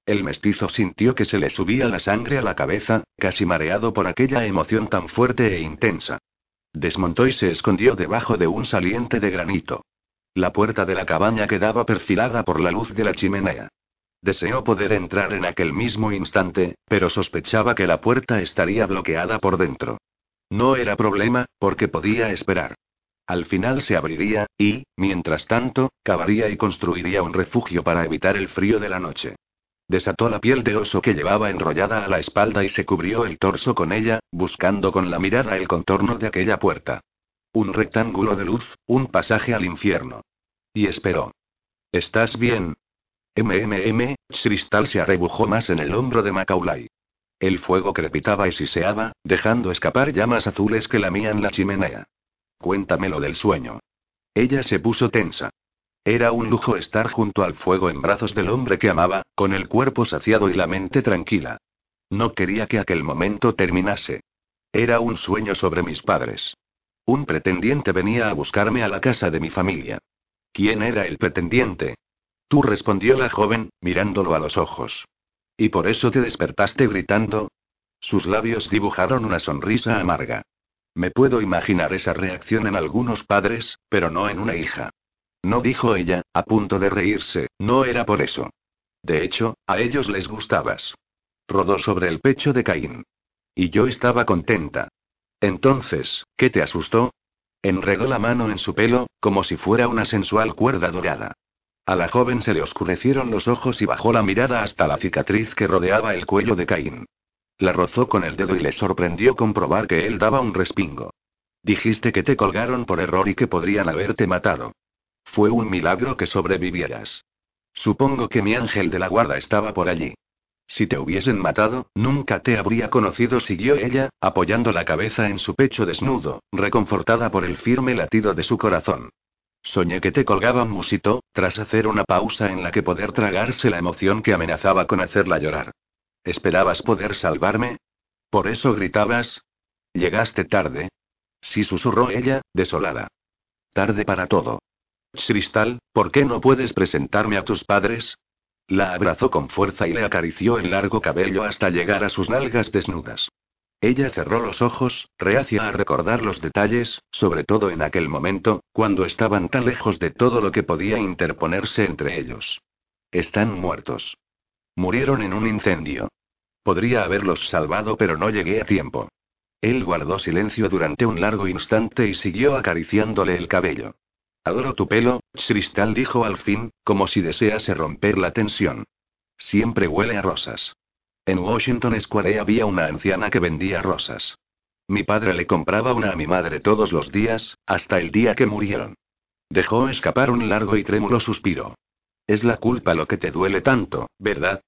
El mestizo sintió que se le subía la sangre a la cabeza, casi mareado por aquella emoción tan fuerte e intensa. Desmontó y se escondió debajo de un saliente de granito. La puerta de la cabaña quedaba perfilada por la luz de la chimenea. Deseó poder entrar en aquel mismo instante, pero sospechaba que la puerta estaría bloqueada por dentro. No era problema, porque podía esperar. Al final se abriría, y, mientras tanto, cavaría y construiría un refugio para evitar el frío de la noche. Desató la piel de oso que llevaba enrollada a la espalda y se cubrió el torso con ella, buscando con la mirada el contorno de aquella puerta. Un rectángulo de luz, un pasaje al infierno. Y esperó. ¿Estás bien? MMM, Cristal se arrebujó más en el hombro de Macaulay. El fuego crepitaba y siseaba, dejando escapar llamas azules que lamían la chimenea. Cuéntamelo del sueño. Ella se puso tensa. Era un lujo estar junto al fuego en brazos del hombre que amaba, con el cuerpo saciado y la mente tranquila. No quería que aquel momento terminase. Era un sueño sobre mis padres. Un pretendiente venía a buscarme a la casa de mi familia. ¿Quién era el pretendiente? Tú respondió la joven, mirándolo a los ojos. ¿Y por eso te despertaste gritando? Sus labios dibujaron una sonrisa amarga. Me puedo imaginar esa reacción en algunos padres, pero no en una hija. No dijo ella, a punto de reírse, no era por eso. De hecho, a ellos les gustabas. Rodó sobre el pecho de Caín. Y yo estaba contenta. Entonces, ¿qué te asustó? Enredó la mano en su pelo, como si fuera una sensual cuerda dorada. A la joven se le oscurecieron los ojos y bajó la mirada hasta la cicatriz que rodeaba el cuello de Caín. La rozó con el dedo y le sorprendió comprobar que él daba un respingo. Dijiste que te colgaron por error y que podrían haberte matado. Fue un milagro que sobrevivieras. Supongo que mi ángel de la guarda estaba por allí. Si te hubiesen matado, nunca te habría conocido, siguió ella, apoyando la cabeza en su pecho desnudo, reconfortada por el firme latido de su corazón. Soñé que te colgaban, musito, tras hacer una pausa en la que poder tragarse la emoción que amenazaba con hacerla llorar. ¿Esperabas poder salvarme? ¿Por eso gritabas? Llegaste tarde. Sí, susurró ella, desolada. Tarde para todo. Cristal, ¿por qué no puedes presentarme a tus padres? La abrazó con fuerza y le acarició el largo cabello hasta llegar a sus nalgas desnudas. Ella cerró los ojos, reacia a recordar los detalles, sobre todo en aquel momento, cuando estaban tan lejos de todo lo que podía interponerse entre ellos. Están muertos. Murieron en un incendio. Podría haberlos salvado, pero no llegué a tiempo. Él guardó silencio durante un largo instante y siguió acariciándole el cabello. Adoro tu pelo, Cristal dijo al fin, como si desease romper la tensión. Siempre huele a rosas. En Washington Square había una anciana que vendía rosas. Mi padre le compraba una a mi madre todos los días, hasta el día que murieron. Dejó escapar un largo y trémulo suspiro. Es la culpa lo que te duele tanto, ¿verdad?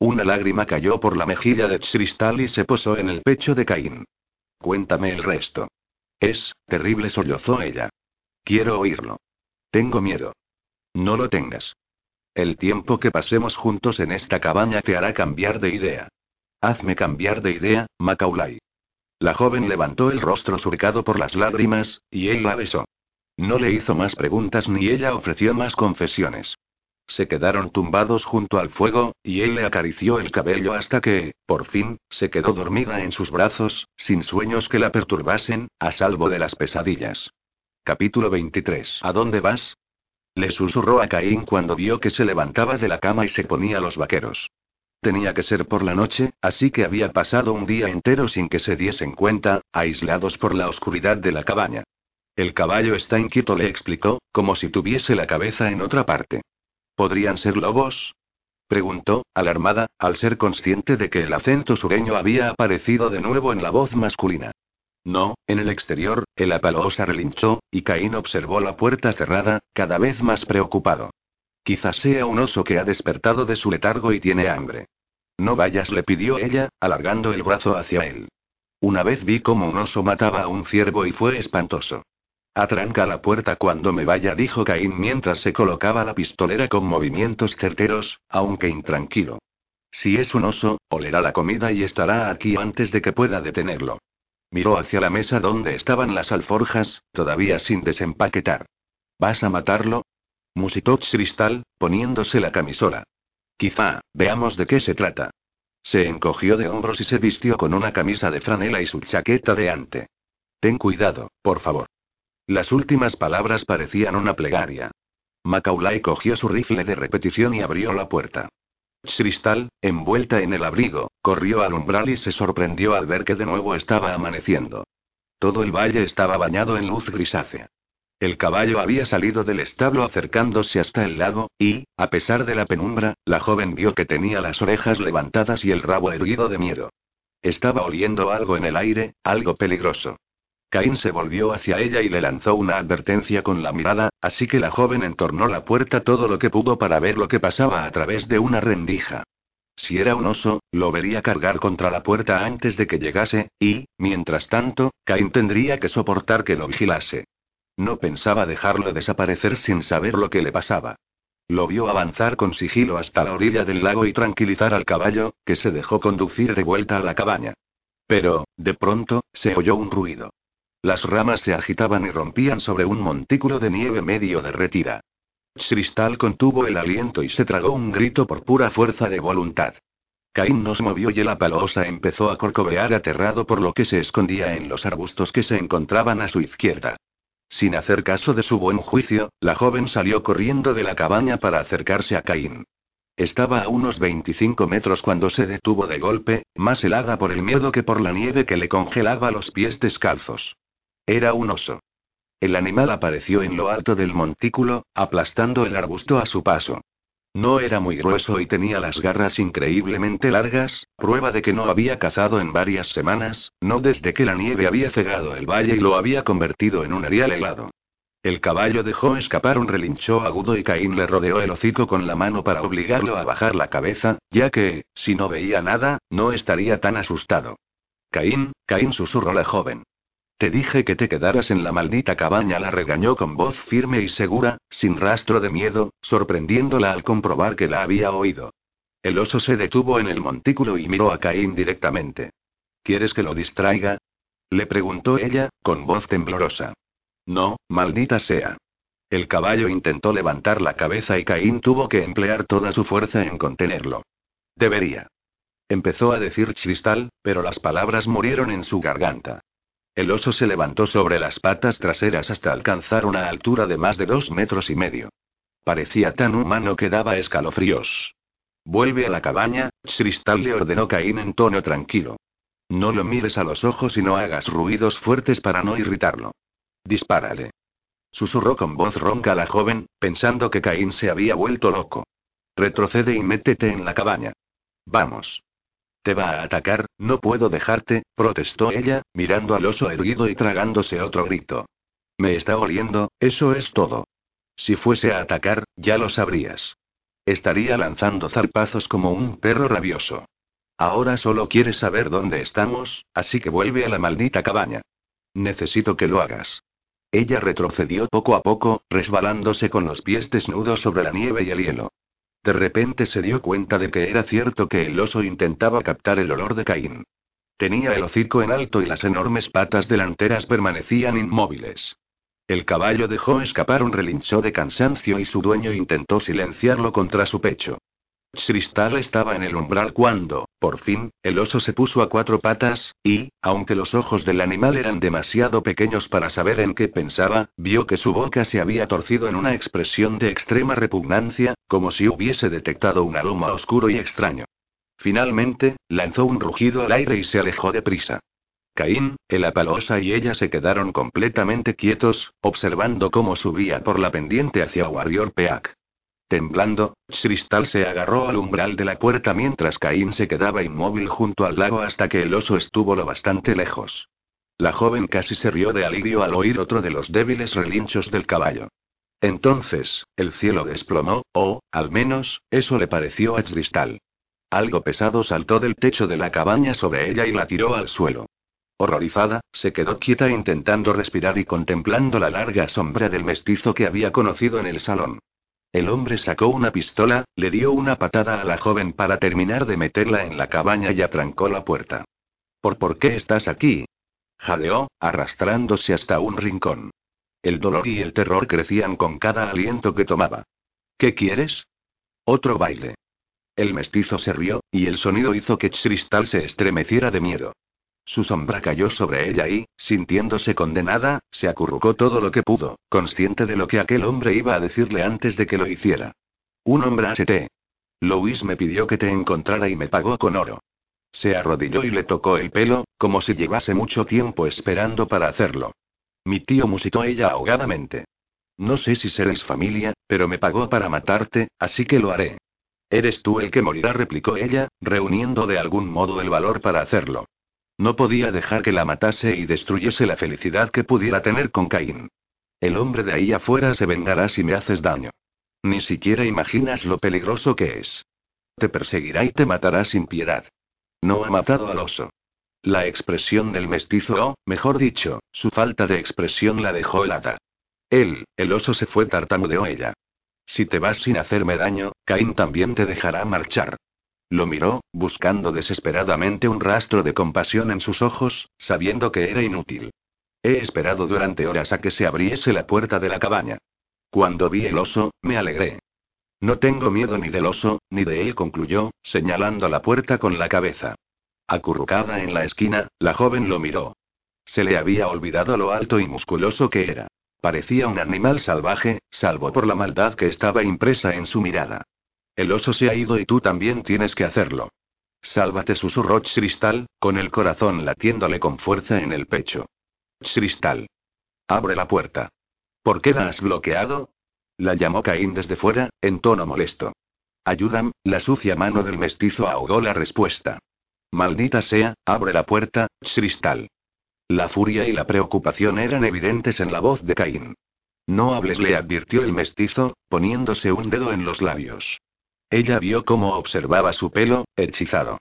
Una lágrima cayó por la mejilla de Cristal y se posó en el pecho de Caín. Cuéntame el resto. Es, terrible, sollozó ella. Quiero oírlo. Tengo miedo. No lo tengas. El tiempo que pasemos juntos en esta cabaña te hará cambiar de idea. Hazme cambiar de idea, Macaulay. La joven levantó el rostro surcado por las lágrimas, y él la besó. No le hizo más preguntas ni ella ofreció más confesiones. Se quedaron tumbados junto al fuego, y él le acarició el cabello hasta que, por fin, se quedó dormida en sus brazos, sin sueños que la perturbasen, a salvo de las pesadillas. Capítulo 23. ¿A dónde vas? Le susurró a Caín cuando vio que se levantaba de la cama y se ponía los vaqueros. Tenía que ser por la noche, así que había pasado un día entero sin que se diesen cuenta, aislados por la oscuridad de la cabaña. El caballo está inquieto, le explicó, como si tuviese la cabeza en otra parte. ¿Podrían ser lobos? Preguntó, alarmada, al ser consciente de que el acento sureño había aparecido de nuevo en la voz masculina. No, en el exterior, el apalosa relinchó, y Caín observó la puerta cerrada, cada vez más preocupado. Quizás sea un oso que ha despertado de su letargo y tiene hambre. No vayas, le pidió ella, alargando el brazo hacia él. Una vez vi cómo un oso mataba a un ciervo y fue espantoso. Atranca la puerta cuando me vaya, dijo Caín mientras se colocaba la pistolera con movimientos certeros, aunque intranquilo. Si es un oso, olerá la comida y estará aquí antes de que pueda detenerlo. Miró hacia la mesa donde estaban las alforjas, todavía sin desempaquetar. ¿Vas a matarlo? musitó Cristal, poniéndose la camisola. Quizá, veamos de qué se trata. Se encogió de hombros y se vistió con una camisa de franela y su chaqueta de ante. Ten cuidado, por favor. Las últimas palabras parecían una plegaria. Macaulay cogió su rifle de repetición y abrió la puerta. Cristal, envuelta en el abrigo, corrió al umbral y se sorprendió al ver que de nuevo estaba amaneciendo. Todo el valle estaba bañado en luz grisácea. El caballo había salido del establo acercándose hasta el lago, y, a pesar de la penumbra, la joven vio que tenía las orejas levantadas y el rabo erguido de miedo. Estaba oliendo algo en el aire, algo peligroso. Caín se volvió hacia ella y le lanzó una advertencia con la mirada, así que la joven entornó la puerta todo lo que pudo para ver lo que pasaba a través de una rendija. Si era un oso, lo vería cargar contra la puerta antes de que llegase, y, mientras tanto, Caín tendría que soportar que lo vigilase. No pensaba dejarlo desaparecer sin saber lo que le pasaba. Lo vio avanzar con sigilo hasta la orilla del lago y tranquilizar al caballo, que se dejó conducir de vuelta a la cabaña. Pero, de pronto, se oyó un ruido. Las ramas se agitaban y rompían sobre un montículo de nieve medio derretida. Cristal contuvo el aliento y se tragó un grito por pura fuerza de voluntad. Caín nos movió y el apalosa empezó a corcovear aterrado por lo que se escondía en los arbustos que se encontraban a su izquierda. Sin hacer caso de su buen juicio, la joven salió corriendo de la cabaña para acercarse a Caín. Estaba a unos 25 metros cuando se detuvo de golpe, más helada por el miedo que por la nieve que le congelaba los pies descalzos. Era un oso. El animal apareció en lo alto del montículo, aplastando el arbusto a su paso. No era muy grueso y tenía las garras increíblemente largas, prueba de que no había cazado en varias semanas, no desde que la nieve había cegado el valle y lo había convertido en un arial helado. El caballo dejó escapar un relincho agudo y Caín le rodeó el hocico con la mano para obligarlo a bajar la cabeza, ya que, si no veía nada, no estaría tan asustado. Caín, Caín susurró la joven. Te dije que te quedaras en la maldita cabaña, la regañó con voz firme y segura, sin rastro de miedo, sorprendiéndola al comprobar que la había oído. El oso se detuvo en el montículo y miró a Caín directamente. ¿Quieres que lo distraiga? Le preguntó ella, con voz temblorosa. No, maldita sea. El caballo intentó levantar la cabeza y Caín tuvo que emplear toda su fuerza en contenerlo. Debería. Empezó a decir Cristal, pero las palabras murieron en su garganta. El oso se levantó sobre las patas traseras hasta alcanzar una altura de más de dos metros y medio. Parecía tan humano que daba escalofríos. Vuelve a la cabaña, Cristal le ordenó Caín en tono tranquilo. No lo mires a los ojos y no hagas ruidos fuertes para no irritarlo. Dispárale. Susurró con voz ronca la joven, pensando que Caín se había vuelto loco. Retrocede y métete en la cabaña. Vamos. Te va a atacar, no puedo dejarte, protestó ella, mirando al oso erguido y tragándose otro grito. Me está oliendo, eso es todo. Si fuese a atacar, ya lo sabrías. Estaría lanzando zarpazos como un perro rabioso. Ahora solo quieres saber dónde estamos, así que vuelve a la maldita cabaña. Necesito que lo hagas. Ella retrocedió poco a poco, resbalándose con los pies desnudos sobre la nieve y el hielo. De repente se dio cuenta de que era cierto que el oso intentaba captar el olor de Caín. Tenía el hocico en alto y las enormes patas delanteras permanecían inmóviles. El caballo dejó escapar un relincho de cansancio y su dueño intentó silenciarlo contra su pecho. Cristal estaba en el umbral cuando, por fin, el oso se puso a cuatro patas, y, aunque los ojos del animal eran demasiado pequeños para saber en qué pensaba, vio que su boca se había torcido en una expresión de extrema repugnancia, como si hubiese detectado un aroma oscuro y extraño. Finalmente, lanzó un rugido al aire y se alejó deprisa. Caín, el apalosa y ella se quedaron completamente quietos, observando cómo subía por la pendiente hacia Warrior Peak. Temblando, Cristal se agarró al umbral de la puerta mientras Caín se quedaba inmóvil junto al lago hasta que el oso estuvo lo bastante lejos. La joven casi se rió de alivio al oír otro de los débiles relinchos del caballo. Entonces, el cielo desplomó, o, al menos, eso le pareció a Cristal. Algo pesado saltó del techo de la cabaña sobre ella y la tiró al suelo. Horrorizada, se quedó quieta intentando respirar y contemplando la larga sombra del mestizo que había conocido en el salón. El hombre sacó una pistola, le dio una patada a la joven para terminar de meterla en la cabaña y atrancó la puerta. ¿Por por qué estás aquí? Jadeó, arrastrándose hasta un rincón. El dolor y el terror crecían con cada aliento que tomaba. ¿Qué quieres? Otro baile. El mestizo se rió, y el sonido hizo que Cristal se estremeciera de miedo. Su sombra cayó sobre ella y, sintiéndose condenada, se acurrucó todo lo que pudo, consciente de lo que aquel hombre iba a decirle antes de que lo hiciera. Un hombre HT. Louis me pidió que te encontrara y me pagó con oro. Se arrodilló y le tocó el pelo, como si llevase mucho tiempo esperando para hacerlo. Mi tío musitó ella ahogadamente. No sé si seréis familia, pero me pagó para matarte, así que lo haré. Eres tú el que morirá, replicó ella, reuniendo de algún modo el valor para hacerlo. No podía dejar que la matase y destruyese la felicidad que pudiera tener con Caín. El hombre de ahí afuera se vengará si me haces daño. Ni siquiera imaginas lo peligroso que es. Te perseguirá y te matará sin piedad. No ha matado al oso. La expresión del mestizo, o, mejor dicho, su falta de expresión la dejó helada. Él, el oso se fue tartamudeó ella. Si te vas sin hacerme daño, Caín también te dejará marchar. Lo miró, buscando desesperadamente un rastro de compasión en sus ojos, sabiendo que era inútil. He esperado durante horas a que se abriese la puerta de la cabaña. Cuando vi el oso, me alegré. No tengo miedo ni del oso, ni de él, concluyó, señalando la puerta con la cabeza. Acurrucada en la esquina, la joven lo miró. Se le había olvidado lo alto y musculoso que era. Parecía un animal salvaje, salvo por la maldad que estaba impresa en su mirada. El oso se ha ido y tú también tienes que hacerlo. Sálvate, susurró Cristal, con el corazón latiéndole con fuerza en el pecho. Cristal. Abre la puerta. ¿Por qué la has bloqueado? La llamó Caín desde fuera, en tono molesto. Ayúdame, la sucia mano del mestizo ahogó la respuesta. Maldita sea, abre la puerta, Cristal. La furia y la preocupación eran evidentes en la voz de Caín. No hables, le advirtió el mestizo, poniéndose un dedo en los labios. Ella vio cómo observaba su pelo, hechizado.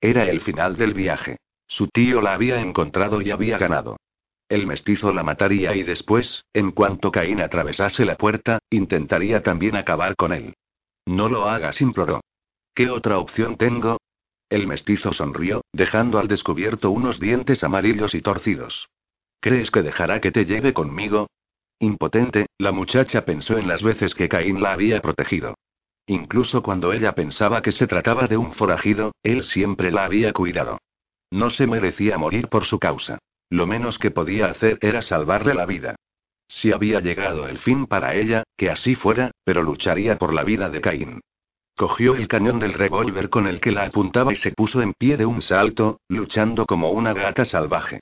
Era el final del viaje. Su tío la había encontrado y había ganado. El mestizo la mataría y después, en cuanto Caín atravesase la puerta, intentaría también acabar con él. No lo hagas, imploró. ¿Qué otra opción tengo? El mestizo sonrió, dejando al descubierto unos dientes amarillos y torcidos. ¿Crees que dejará que te lleve conmigo? Impotente, la muchacha pensó en las veces que Caín la había protegido. Incluso cuando ella pensaba que se trataba de un forajido, él siempre la había cuidado. No se merecía morir por su causa. Lo menos que podía hacer era salvarle la vida. Si había llegado el fin para ella, que así fuera, pero lucharía por la vida de Caín. cogió el cañón del revólver con el que la apuntaba y se puso en pie de un salto, luchando como una gata salvaje.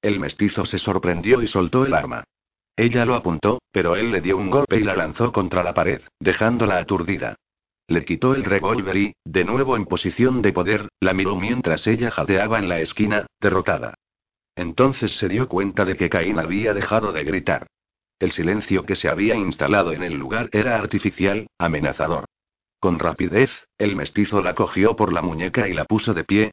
El mestizo se sorprendió y soltó el arma. Ella lo apuntó, pero él le dio un golpe y la lanzó contra la pared, dejándola aturdida. Le quitó el revólver y, de nuevo en posición de poder, la miró mientras ella jadeaba en la esquina, derrotada. Entonces se dio cuenta de que Caín había dejado de gritar. El silencio que se había instalado en el lugar era artificial, amenazador. Con rapidez, el mestizo la cogió por la muñeca y la puso de pie,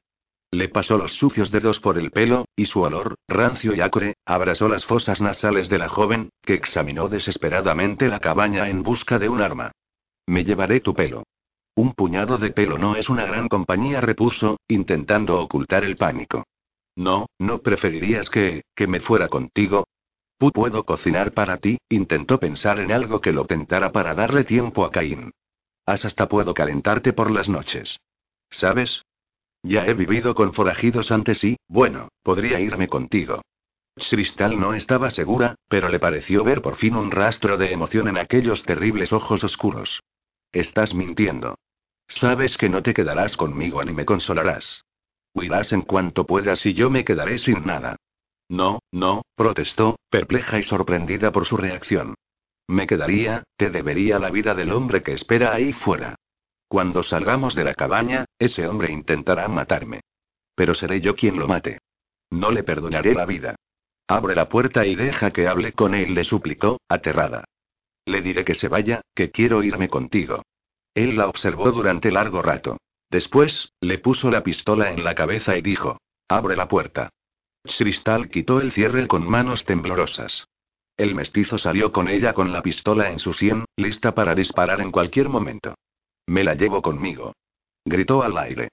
le pasó los sucios dedos por el pelo, y su olor, rancio y acre, abrazó las fosas nasales de la joven, que examinó desesperadamente la cabaña en busca de un arma. Me llevaré tu pelo. Un puñado de pelo no es una gran compañía, repuso, intentando ocultar el pánico. No, ¿no preferirías que, que me fuera contigo? Puedo cocinar para ti, intentó pensar en algo que lo tentara para darle tiempo a Caín. As hasta puedo calentarte por las noches. ¿Sabes? Ya he vivido con forajidos antes y, bueno, podría irme contigo. Cristal no estaba segura, pero le pareció ver por fin un rastro de emoción en aquellos terribles ojos oscuros. Estás mintiendo. Sabes que no te quedarás conmigo ni me consolarás. Huirás en cuanto puedas y yo me quedaré sin nada. No, no, protestó, perpleja y sorprendida por su reacción. Me quedaría, te debería la vida del hombre que espera ahí fuera. Cuando salgamos de la cabaña, ese hombre intentará matarme. Pero seré yo quien lo mate. No le perdonaré la vida. Abre la puerta y deja que hable con él, le suplicó, aterrada. Le diré que se vaya, que quiero irme contigo. Él la observó durante largo rato. Después, le puso la pistola en la cabeza y dijo: Abre la puerta. Cristal quitó el cierre con manos temblorosas. El mestizo salió con ella con la pistola en su sien, lista para disparar en cualquier momento. Me la llevo conmigo. Gritó al aire.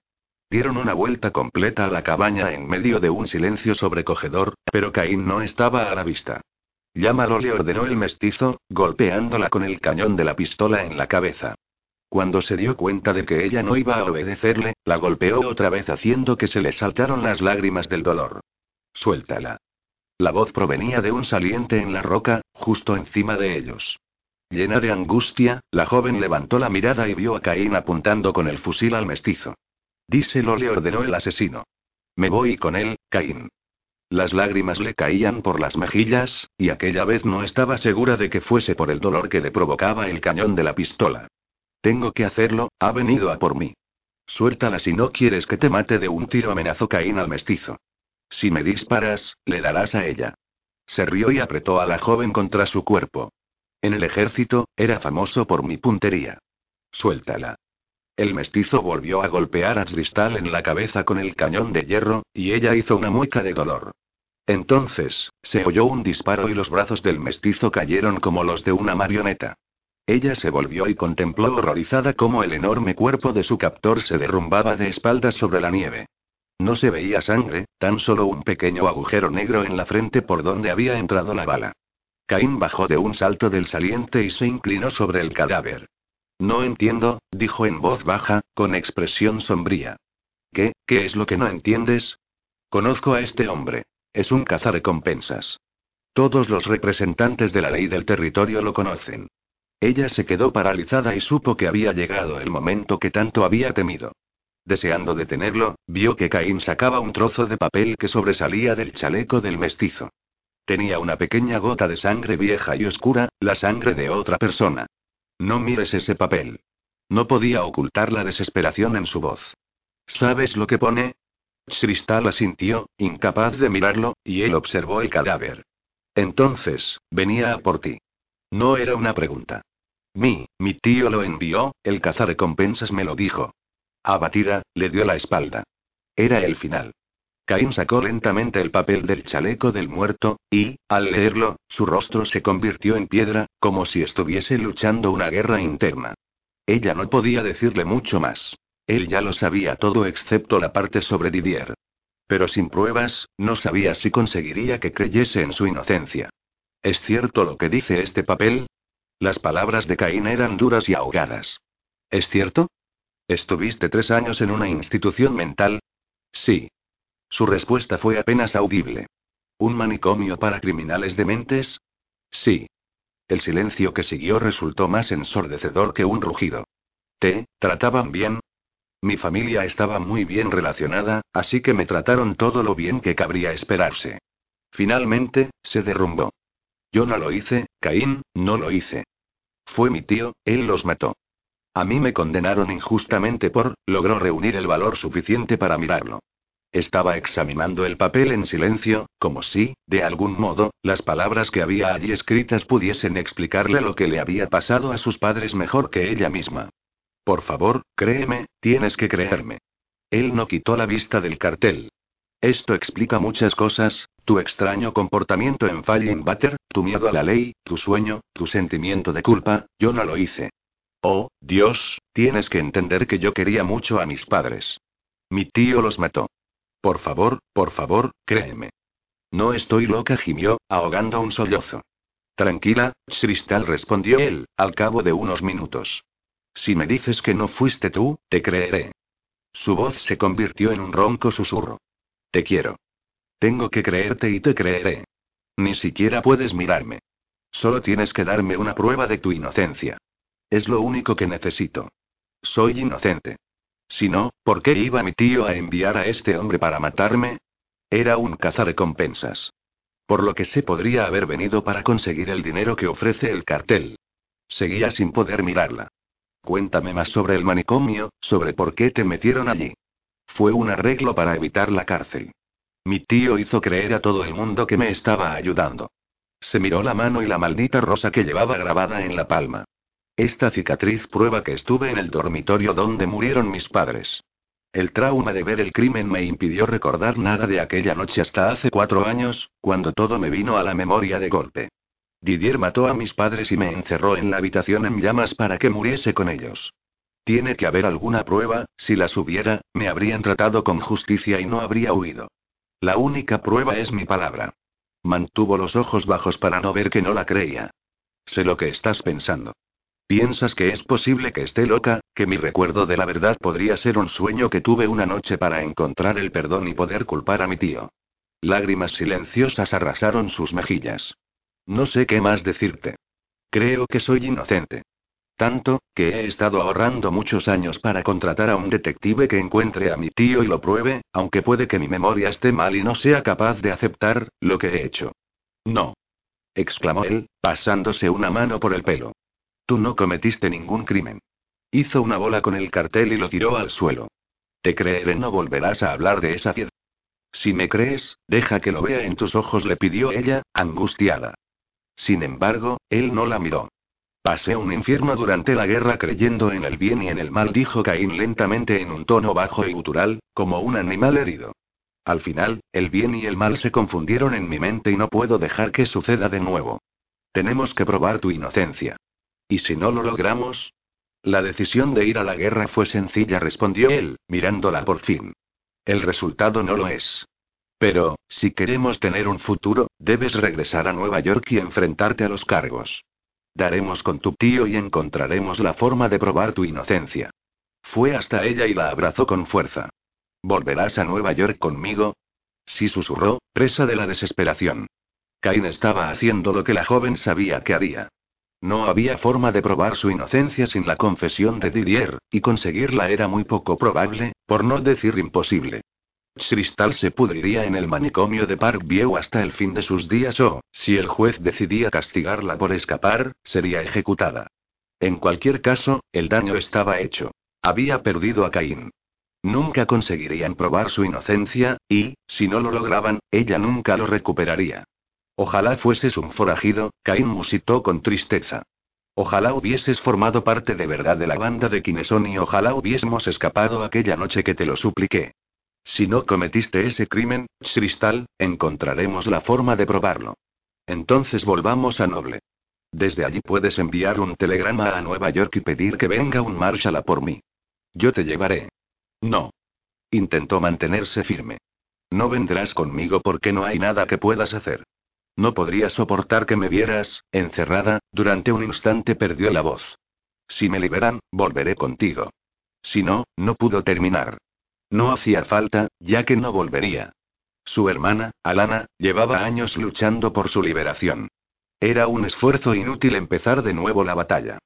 Dieron una vuelta completa a la cabaña en medio de un silencio sobrecogedor, pero Caín no estaba a la vista. Llámalo, le ordenó el mestizo, golpeándola con el cañón de la pistola en la cabeza. Cuando se dio cuenta de que ella no iba a obedecerle, la golpeó otra vez haciendo que se le saltaron las lágrimas del dolor. Suéltala. La voz provenía de un saliente en la roca, justo encima de ellos. Llena de angustia, la joven levantó la mirada y vio a Caín apuntando con el fusil al mestizo. Díselo, le ordenó el asesino. Me voy con él, Caín. Las lágrimas le caían por las mejillas, y aquella vez no estaba segura de que fuese por el dolor que le provocaba el cañón de la pistola. Tengo que hacerlo, ha venido a por mí. Suéltala si no quieres que te mate de un tiro, amenazó Caín al mestizo. Si me disparas, le darás a ella. Se rió y apretó a la joven contra su cuerpo. En el ejército, era famoso por mi puntería. Suéltala. El mestizo volvió a golpear a Cristal en la cabeza con el cañón de hierro, y ella hizo una mueca de dolor. Entonces, se oyó un disparo y los brazos del mestizo cayeron como los de una marioneta. Ella se volvió y contempló horrorizada cómo el enorme cuerpo de su captor se derrumbaba de espaldas sobre la nieve. No se veía sangre, tan solo un pequeño agujero negro en la frente por donde había entrado la bala. Caín bajó de un salto del saliente y se inclinó sobre el cadáver. No entiendo, dijo en voz baja, con expresión sombría. ¿Qué, qué es lo que no entiendes? Conozco a este hombre. Es un cazarrecompensas. Todos los representantes de la ley del territorio lo conocen. Ella se quedó paralizada y supo que había llegado el momento que tanto había temido. Deseando detenerlo, vio que Caín sacaba un trozo de papel que sobresalía del chaleco del mestizo. Tenía una pequeña gota de sangre vieja y oscura, la sangre de otra persona. No mires ese papel. No podía ocultar la desesperación en su voz. ¿Sabes lo que pone? Cristal asintió, incapaz de mirarlo, y él observó el cadáver. Entonces, venía a por ti. No era una pregunta. Mi, mi tío lo envió, el cazarrecompensas me lo dijo. Abatida, le dio la espalda. Era el final. Caín sacó lentamente el papel del chaleco del muerto, y, al leerlo, su rostro se convirtió en piedra, como si estuviese luchando una guerra interna. Ella no podía decirle mucho más. Él ya lo sabía todo excepto la parte sobre Didier. Pero sin pruebas, no sabía si conseguiría que creyese en su inocencia. ¿Es cierto lo que dice este papel? Las palabras de Caín eran duras y ahogadas. ¿Es cierto? ¿Estuviste tres años en una institución mental? Sí. Su respuesta fue apenas audible. ¿Un manicomio para criminales dementes? Sí. El silencio que siguió resultó más ensordecedor que un rugido. ¿Te trataban bien? Mi familia estaba muy bien relacionada, así que me trataron todo lo bien que cabría esperarse. Finalmente, se derrumbó. Yo no lo hice, Caín, no lo hice. Fue mi tío, él los mató. A mí me condenaron injustamente por, logró reunir el valor suficiente para mirarlo. Estaba examinando el papel en silencio, como si, de algún modo, las palabras que había allí escritas pudiesen explicarle lo que le había pasado a sus padres mejor que ella misma. Por favor, créeme, tienes que creerme. Él no quitó la vista del cartel. Esto explica muchas cosas, tu extraño comportamiento en Falling Butter, tu miedo a la ley, tu sueño, tu sentimiento de culpa, yo no lo hice. Oh, Dios, tienes que entender que yo quería mucho a mis padres. Mi tío los mató. Por favor, por favor, créeme. No estoy loca, gimió, ahogando un sollozo. Tranquila, Cristal respondió él, al cabo de unos minutos. Si me dices que no fuiste tú, te creeré. Su voz se convirtió en un ronco susurro. Te quiero. Tengo que creerte y te creeré. Ni siquiera puedes mirarme. Solo tienes que darme una prueba de tu inocencia. Es lo único que necesito. Soy inocente. Si no, ¿por qué iba mi tío a enviar a este hombre para matarme? Era un cazarrecompensas. Por lo que sé podría haber venido para conseguir el dinero que ofrece el cartel. Seguía sin poder mirarla. Cuéntame más sobre el manicomio, sobre por qué te metieron allí. Fue un arreglo para evitar la cárcel. Mi tío hizo creer a todo el mundo que me estaba ayudando. Se miró la mano y la maldita rosa que llevaba grabada en la palma. Esta cicatriz prueba que estuve en el dormitorio donde murieron mis padres. El trauma de ver el crimen me impidió recordar nada de aquella noche hasta hace cuatro años, cuando todo me vino a la memoria de golpe. Didier mató a mis padres y me encerró en la habitación en llamas para que muriese con ellos. Tiene que haber alguna prueba, si las hubiera, me habrían tratado con justicia y no habría huido. La única prueba es mi palabra. Mantuvo los ojos bajos para no ver que no la creía. Sé lo que estás pensando. ¿Piensas que es posible que esté loca, que mi recuerdo de la verdad podría ser un sueño que tuve una noche para encontrar el perdón y poder culpar a mi tío? Lágrimas silenciosas arrasaron sus mejillas. No sé qué más decirte. Creo que soy inocente. Tanto, que he estado ahorrando muchos años para contratar a un detective que encuentre a mi tío y lo pruebe, aunque puede que mi memoria esté mal y no sea capaz de aceptar lo que he hecho. No. exclamó él, pasándose una mano por el pelo. Tú no cometiste ningún crimen. Hizo una bola con el cartel y lo tiró al suelo. Te creeré, no volverás a hablar de esa piedra. Si me crees, deja que lo vea en tus ojos, le pidió ella, angustiada. Sin embargo, él no la miró. Pasé un infierno durante la guerra creyendo en el bien y en el mal, dijo Caín lentamente en un tono bajo y gutural, como un animal herido. Al final, el bien y el mal se confundieron en mi mente y no puedo dejar que suceda de nuevo. Tenemos que probar tu inocencia. ¿Y si no lo logramos? La decisión de ir a la guerra fue sencilla, respondió él, mirándola por fin. El resultado no lo es. Pero, si queremos tener un futuro, debes regresar a Nueva York y enfrentarte a los cargos. Daremos con tu tío y encontraremos la forma de probar tu inocencia. Fue hasta ella y la abrazó con fuerza. ¿Volverás a Nueva York conmigo? Sí susurró, presa de la desesperación. Cain estaba haciendo lo que la joven sabía que haría. No había forma de probar su inocencia sin la confesión de Didier, y conseguirla era muy poco probable, por no decir imposible. Cristal se pudriría en el manicomio de Parkview hasta el fin de sus días o, si el juez decidía castigarla por escapar, sería ejecutada. En cualquier caso, el daño estaba hecho. Había perdido a Caín. Nunca conseguirían probar su inocencia, y, si no lo lograban, ella nunca lo recuperaría. Ojalá fueses un forajido, Caín musitó con tristeza. Ojalá hubieses formado parte de verdad de la banda de Kineson y ojalá hubiésemos escapado aquella noche que te lo supliqué. Si no cometiste ese crimen, Cristal, encontraremos la forma de probarlo. Entonces volvamos a Noble. Desde allí puedes enviar un telegrama a Nueva York y pedir que venga un Marshall a por mí. Yo te llevaré. No. Intentó mantenerse firme. No vendrás conmigo porque no hay nada que puedas hacer. No podría soportar que me vieras, encerrada, durante un instante perdió la voz. Si me liberan, volveré contigo. Si no, no pudo terminar. No hacía falta, ya que no volvería. Su hermana, Alana, llevaba años luchando por su liberación. Era un esfuerzo inútil empezar de nuevo la batalla.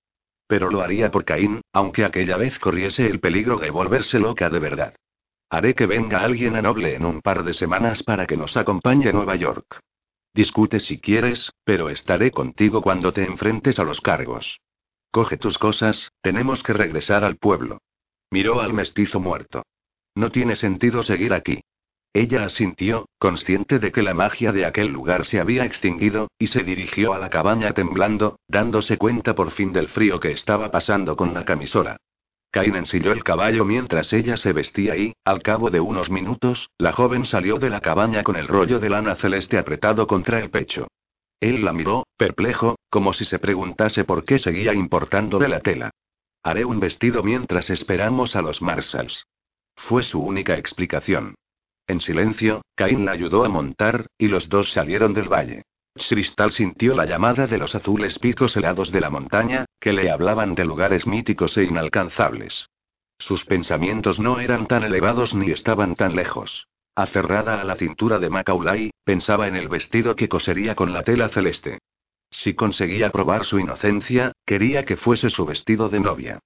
Pero lo haría por Caín, aunque aquella vez corriese el peligro de volverse loca de verdad. Haré que venga alguien a Noble en un par de semanas para que nos acompañe a Nueva York. Discute si quieres, pero estaré contigo cuando te enfrentes a los cargos. Coge tus cosas, tenemos que regresar al pueblo. Miró al mestizo muerto. No tiene sentido seguir aquí. Ella asintió, consciente de que la magia de aquel lugar se había extinguido, y se dirigió a la cabaña temblando, dándose cuenta por fin del frío que estaba pasando con la camisola. Cain ensilló el caballo mientras ella se vestía y, al cabo de unos minutos, la joven salió de la cabaña con el rollo de lana celeste apretado contra el pecho. Él la miró, perplejo, como si se preguntase por qué seguía importando de la tela. Haré un vestido mientras esperamos a los Marshalls. Fue su única explicación. En silencio, Cain la ayudó a montar, y los dos salieron del valle. Cristal sintió la llamada de los azules picos helados de la montaña, que le hablaban de lugares míticos e inalcanzables. Sus pensamientos no eran tan elevados ni estaban tan lejos. Aferrada a la cintura de Macaulay, pensaba en el vestido que cosería con la tela celeste. Si conseguía probar su inocencia, quería que fuese su vestido de novia.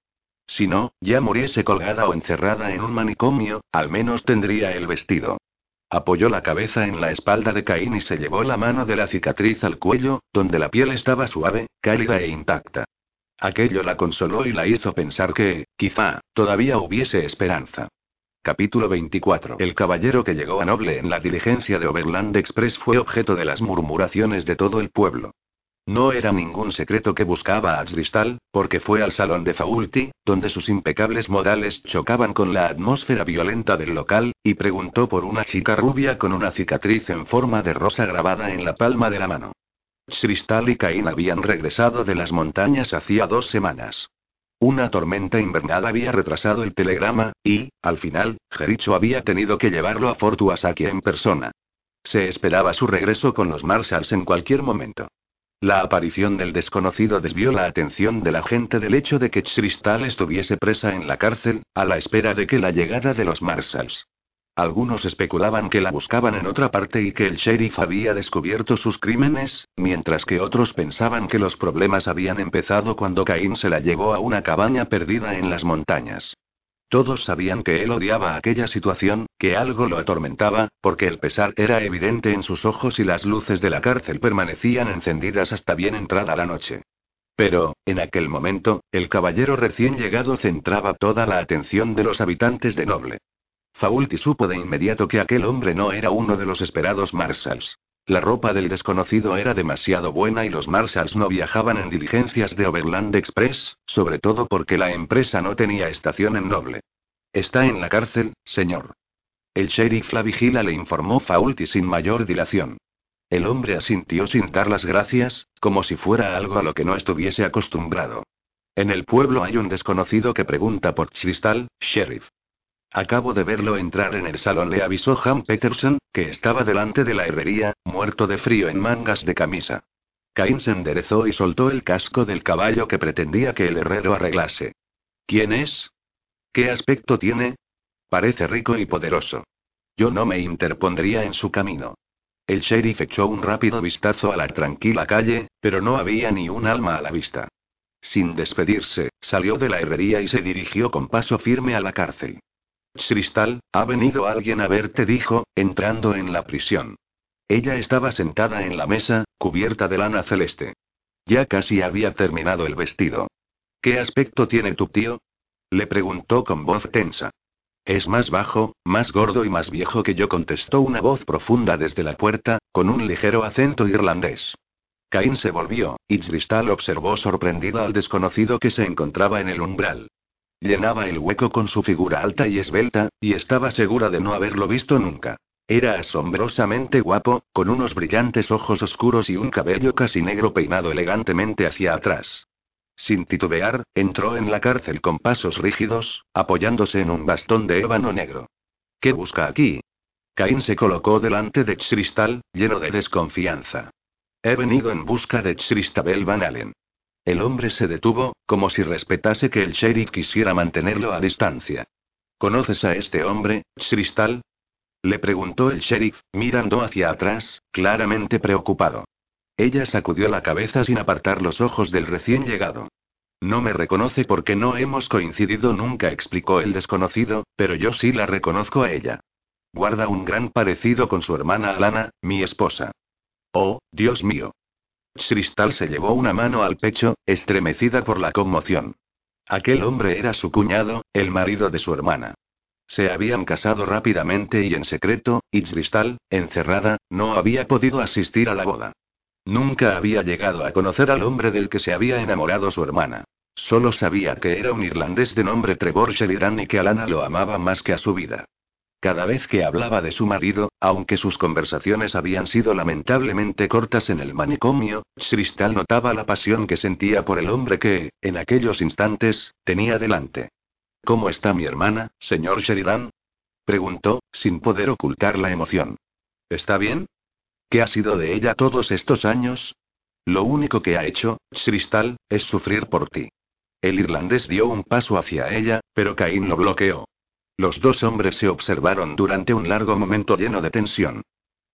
Si no, ya muriese colgada o encerrada en un manicomio, al menos tendría el vestido. Apoyó la cabeza en la espalda de Caín y se llevó la mano de la cicatriz al cuello, donde la piel estaba suave, cálida e intacta. Aquello la consoló y la hizo pensar que, quizá, todavía hubiese esperanza. Capítulo 24. El caballero que llegó a Noble en la diligencia de Overland Express fue objeto de las murmuraciones de todo el pueblo. No era ningún secreto que buscaba a Cristal, porque fue al salón de Faulty, donde sus impecables modales chocaban con la atmósfera violenta del local, y preguntó por una chica rubia con una cicatriz en forma de rosa grabada en la palma de la mano. Cristal y Caín habían regresado de las montañas hacía dos semanas. Una tormenta invernal había retrasado el telegrama, y, al final, Jericho había tenido que llevarlo a Fort en persona. Se esperaba su regreso con los Marshalls en cualquier momento. La aparición del desconocido desvió la atención de la gente del hecho de que Cristal estuviese presa en la cárcel, a la espera de que la llegada de los Marshalls. Algunos especulaban que la buscaban en otra parte y que el sheriff había descubierto sus crímenes, mientras que otros pensaban que los problemas habían empezado cuando Caín se la llevó a una cabaña perdida en las montañas. Todos sabían que él odiaba aquella situación, que algo lo atormentaba, porque el pesar era evidente en sus ojos y las luces de la cárcel permanecían encendidas hasta bien entrada la noche. Pero, en aquel momento, el caballero recién llegado centraba toda la atención de los habitantes de Noble. Faulty supo de inmediato que aquel hombre no era uno de los esperados Marshalls. La ropa del desconocido era demasiado buena y los Marshalls no viajaban en diligencias de Overland Express, sobre todo porque la empresa no tenía estación en Noble. Está en la cárcel, señor. El sheriff la vigila le informó Faulty sin mayor dilación. El hombre asintió sin dar las gracias, como si fuera algo a lo que no estuviese acostumbrado. En el pueblo hay un desconocido que pregunta por Cristal, sheriff. Acabo de verlo entrar en el salón, le avisó Ham Peterson, que estaba delante de la herrería, muerto de frío en mangas de camisa. Cain se enderezó y soltó el casco del caballo que pretendía que el herrero arreglase. ¿Quién es? ¿Qué aspecto tiene? Parece rico y poderoso. Yo no me interpondría en su camino. El sheriff echó un rápido vistazo a la tranquila calle, pero no había ni un alma a la vista. Sin despedirse, salió de la herrería y se dirigió con paso firme a la cárcel. Cristal, ha venido alguien a verte, dijo, entrando en la prisión. Ella estaba sentada en la mesa, cubierta de lana celeste. Ya casi había terminado el vestido. ¿Qué aspecto tiene tu tío? Le preguntó con voz tensa. Es más bajo, más gordo y más viejo que yo, contestó una voz profunda desde la puerta, con un ligero acento irlandés. Caín se volvió, y Cristal observó sorprendida al desconocido que se encontraba en el umbral. Llenaba el hueco con su figura alta y esbelta, y estaba segura de no haberlo visto nunca. Era asombrosamente guapo, con unos brillantes ojos oscuros y un cabello casi negro peinado elegantemente hacia atrás. Sin titubear, entró en la cárcel con pasos rígidos, apoyándose en un bastón de ébano negro. ¿Qué busca aquí? Caín se colocó delante de Cristal, lleno de desconfianza. He venido en busca de Christabel Van Allen. El hombre se detuvo, como si respetase que el sheriff quisiera mantenerlo a distancia. ¿Conoces a este hombre, Cristal? Le preguntó el sheriff, mirando hacia atrás, claramente preocupado. Ella sacudió la cabeza sin apartar los ojos del recién llegado. No me reconoce porque no hemos coincidido nunca, explicó el desconocido, pero yo sí la reconozco a ella. Guarda un gran parecido con su hermana Alana, mi esposa. Oh, Dios mío. Cristal se llevó una mano al pecho, estremecida por la conmoción. Aquel hombre era su cuñado, el marido de su hermana. Se habían casado rápidamente y en secreto, y Cristal, encerrada, no había podido asistir a la boda. Nunca había llegado a conocer al hombre del que se había enamorado su hermana. Solo sabía que era un irlandés de nombre Trevor Sheridan y que Alana lo amaba más que a su vida. Cada vez que hablaba de su marido, aunque sus conversaciones habían sido lamentablemente cortas en el manicomio, Cristal notaba la pasión que sentía por el hombre que, en aquellos instantes, tenía delante. ¿Cómo está mi hermana, señor Sheridan? preguntó, sin poder ocultar la emoción. ¿Está bien? ¿Qué ha sido de ella todos estos años? Lo único que ha hecho, Cristal, es sufrir por ti. El irlandés dio un paso hacia ella, pero Caín lo bloqueó. Los dos hombres se observaron durante un largo momento lleno de tensión.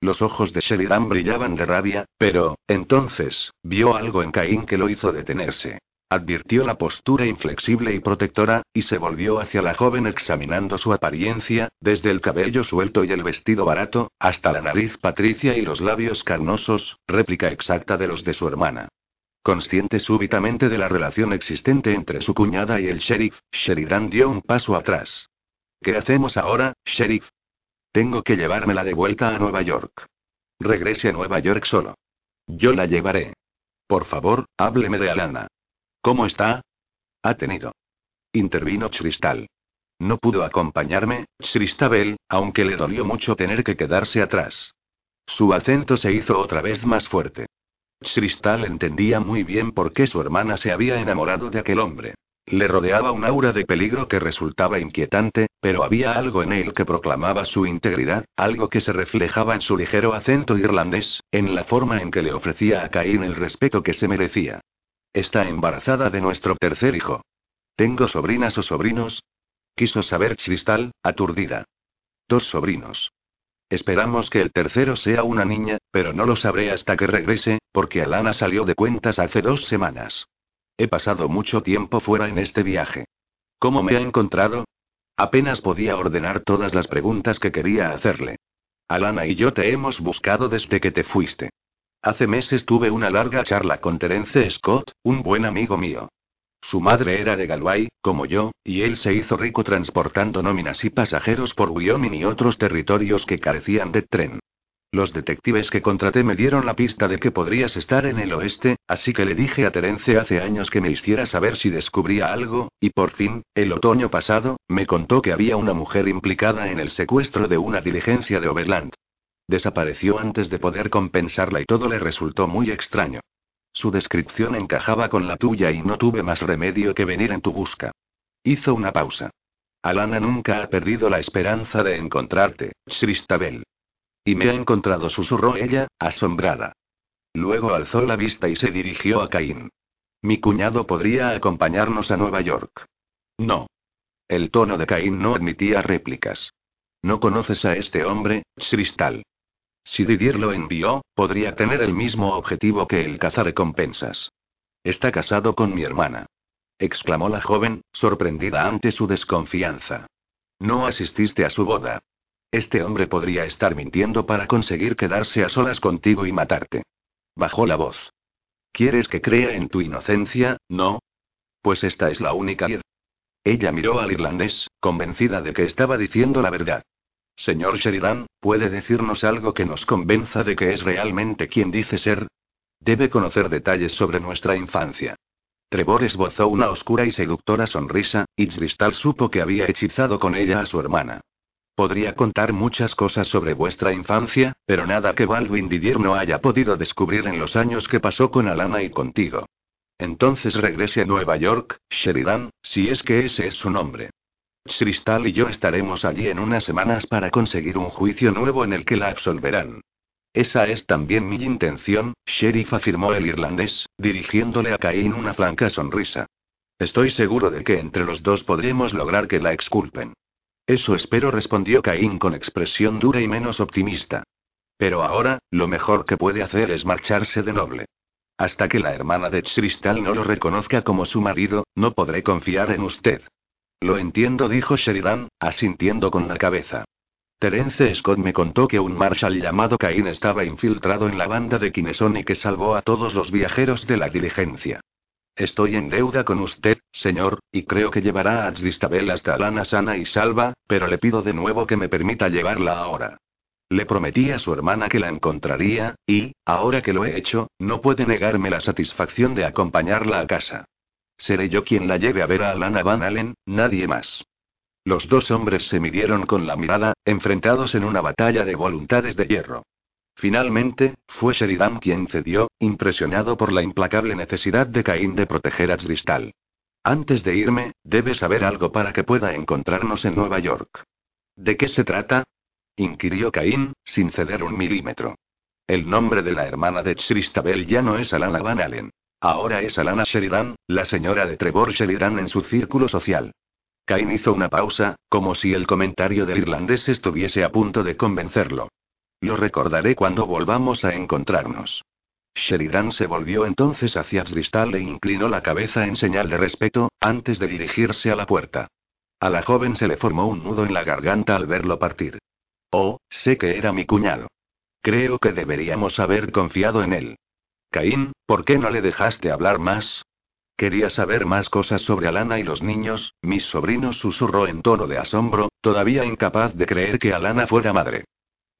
Los ojos de Sheridan brillaban de rabia, pero, entonces, vio algo en Caín que lo hizo detenerse. Advirtió la postura inflexible y protectora, y se volvió hacia la joven examinando su apariencia, desde el cabello suelto y el vestido barato, hasta la nariz patricia y los labios carnosos, réplica exacta de los de su hermana. Consciente súbitamente de la relación existente entre su cuñada y el sheriff, Sheridan dio un paso atrás. ¿Qué hacemos ahora, sheriff? Tengo que llevármela de vuelta a Nueva York. Regrese a Nueva York solo. Yo la llevaré. Por favor, hábleme de Alana. ¿Cómo está? Ha tenido. Intervino Cristal. No pudo acompañarme, Cristabel, aunque le dolió mucho tener que quedarse atrás. Su acento se hizo otra vez más fuerte. Cristal entendía muy bien por qué su hermana se había enamorado de aquel hombre. Le rodeaba un aura de peligro que resultaba inquietante, pero había algo en él que proclamaba su integridad, algo que se reflejaba en su ligero acento irlandés, en la forma en que le ofrecía a Caín el respeto que se merecía. Está embarazada de nuestro tercer hijo. ¿Tengo sobrinas o sobrinos? Quiso saber Cristal, aturdida. Dos sobrinos. Esperamos que el tercero sea una niña, pero no lo sabré hasta que regrese, porque Alana salió de cuentas hace dos semanas. He pasado mucho tiempo fuera en este viaje. ¿Cómo me ha encontrado? Apenas podía ordenar todas las preguntas que quería hacerle. Alana y yo te hemos buscado desde que te fuiste. Hace meses tuve una larga charla con Terence Scott, un buen amigo mío. Su madre era de Galway, como yo, y él se hizo rico transportando nóminas y pasajeros por Wyoming y otros territorios que carecían de tren. Los detectives que contraté me dieron la pista de que podrías estar en el oeste, así que le dije a Terence hace años que me hiciera saber si descubría algo, y por fin, el otoño pasado, me contó que había una mujer implicada en el secuestro de una diligencia de Overland. Desapareció antes de poder compensarla y todo le resultó muy extraño. Su descripción encajaba con la tuya y no tuve más remedio que venir en tu busca. Hizo una pausa. Alana nunca ha perdido la esperanza de encontrarte, Christabel. Y me ha encontrado, susurró ella, asombrada. Luego alzó la vista y se dirigió a Caín. Mi cuñado podría acompañarnos a Nueva York. No. El tono de Caín no admitía réplicas. ¿No conoces a este hombre, Cristal? Si Didier lo envió, podría tener el mismo objetivo que el cazarrecompensas. Está casado con mi hermana. Exclamó la joven, sorprendida ante su desconfianza. No asististe a su boda. Este hombre podría estar mintiendo para conseguir quedarse a solas contigo y matarte. Bajó la voz. ¿Quieres que crea en tu inocencia, no? Pues esta es la única. Ella miró al irlandés, convencida de que estaba diciendo la verdad. Señor Sheridan, ¿puede decirnos algo que nos convenza de que es realmente quien dice ser? Debe conocer detalles sobre nuestra infancia. Trevor esbozó una oscura y seductora sonrisa, y Cristal supo que había hechizado con ella a su hermana. Podría contar muchas cosas sobre vuestra infancia, pero nada que Baldwin Didier no haya podido descubrir en los años que pasó con Alana y contigo. Entonces regrese a Nueva York, Sheridan, si es que ese es su nombre. Cristal y yo estaremos allí en unas semanas para conseguir un juicio nuevo en el que la absolverán. Esa es también mi intención, sheriff afirmó el irlandés, dirigiéndole a Caín una franca sonrisa. Estoy seguro de que entre los dos podremos lograr que la exculpen. Eso espero, respondió Caín con expresión dura y menos optimista. Pero ahora, lo mejor que puede hacer es marcharse de noble. Hasta que la hermana de Cristal no lo reconozca como su marido, no podré confiar en usted. Lo entiendo, dijo Sheridan, asintiendo con la cabeza. Terence Scott me contó que un Marshall llamado Cain estaba infiltrado en la banda de Kineson y que salvó a todos los viajeros de la diligencia. Estoy en deuda con usted, señor, y creo que llevará a Tristabel hasta Lana sana y salva, pero le pido de nuevo que me permita llevarla ahora. Le prometí a su hermana que la encontraría, y, ahora que lo he hecho, no puede negarme la satisfacción de acompañarla a casa. Seré yo quien la lleve a ver a Alana Van Allen, nadie más. Los dos hombres se midieron con la mirada, enfrentados en una batalla de voluntades de hierro. Finalmente, fue Sheridan quien cedió, impresionado por la implacable necesidad de Caín de proteger a Tristal. Antes de irme, debe saber algo para que pueda encontrarnos en Nueva York. ¿De qué se trata? inquirió Caín, sin ceder un milímetro. El nombre de la hermana de Tristabel ya no es Alana Van Allen. Ahora es Alana Sheridan, la señora de Trevor Sheridan en su círculo social. Cain hizo una pausa, como si el comentario del irlandés estuviese a punto de convencerlo. Lo recordaré cuando volvamos a encontrarnos. Sheridan se volvió entonces hacia Cristal e inclinó la cabeza en señal de respeto, antes de dirigirse a la puerta. A la joven se le formó un nudo en la garganta al verlo partir. Oh, sé que era mi cuñado. Creo que deberíamos haber confiado en él. Caín, ¿por qué no le dejaste hablar más? Quería saber más cosas sobre Alana y los niños, mis sobrinos susurró en tono de asombro, todavía incapaz de creer que Alana fuera madre.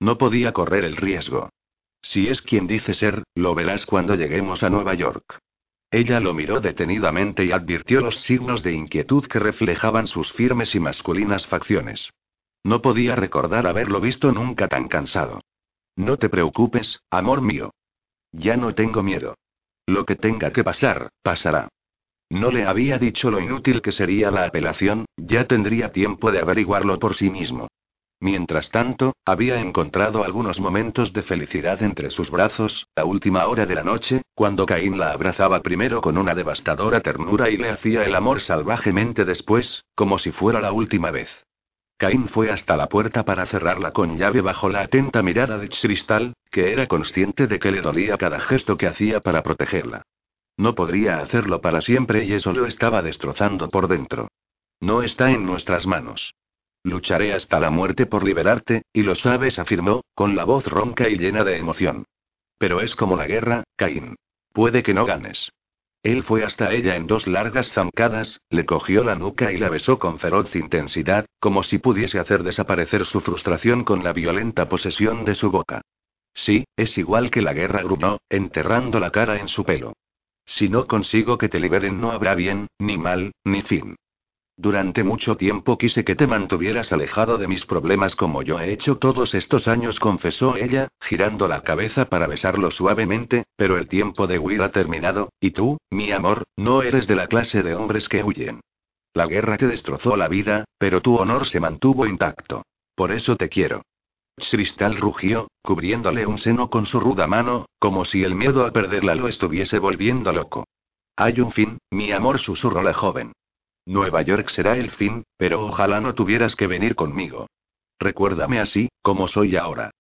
No podía correr el riesgo. Si es quien dice ser, lo verás cuando lleguemos a Nueva York. Ella lo miró detenidamente y advirtió los signos de inquietud que reflejaban sus firmes y masculinas facciones. No podía recordar haberlo visto nunca tan cansado. No te preocupes, amor mío. Ya no tengo miedo. Lo que tenga que pasar, pasará. No le había dicho lo inútil que sería la apelación, ya tendría tiempo de averiguarlo por sí mismo. Mientras tanto, había encontrado algunos momentos de felicidad entre sus brazos, a última hora de la noche, cuando Caín la abrazaba primero con una devastadora ternura y le hacía el amor salvajemente después, como si fuera la última vez. Caín fue hasta la puerta para cerrarla con llave bajo la atenta mirada de Cristal, que era consciente de que le dolía cada gesto que hacía para protegerla. No podría hacerlo para siempre y eso lo estaba destrozando por dentro. No está en nuestras manos. Lucharé hasta la muerte por liberarte, y lo sabes, afirmó, con la voz ronca y llena de emoción. Pero es como la guerra, Caín. Puede que no ganes. Él fue hasta ella en dos largas zancadas, le cogió la nuca y la besó con feroz intensidad, como si pudiese hacer desaparecer su frustración con la violenta posesión de su boca. Sí, es igual que la guerra, gruñó, enterrando la cara en su pelo. Si no consigo que te liberen no habrá bien, ni mal, ni fin. Durante mucho tiempo quise que te mantuvieras alejado de mis problemas como yo he hecho todos estos años, confesó ella, girando la cabeza para besarlo suavemente, pero el tiempo de huir ha terminado, y tú, mi amor, no eres de la clase de hombres que huyen. La guerra te destrozó la vida, pero tu honor se mantuvo intacto. Por eso te quiero. Cristal rugió, cubriéndole un seno con su ruda mano, como si el miedo a perderla lo estuviese volviendo loco. Hay un fin, mi amor, susurró la joven. Nueva York será el fin, pero ojalá no tuvieras que venir conmigo. Recuérdame así, como soy ahora.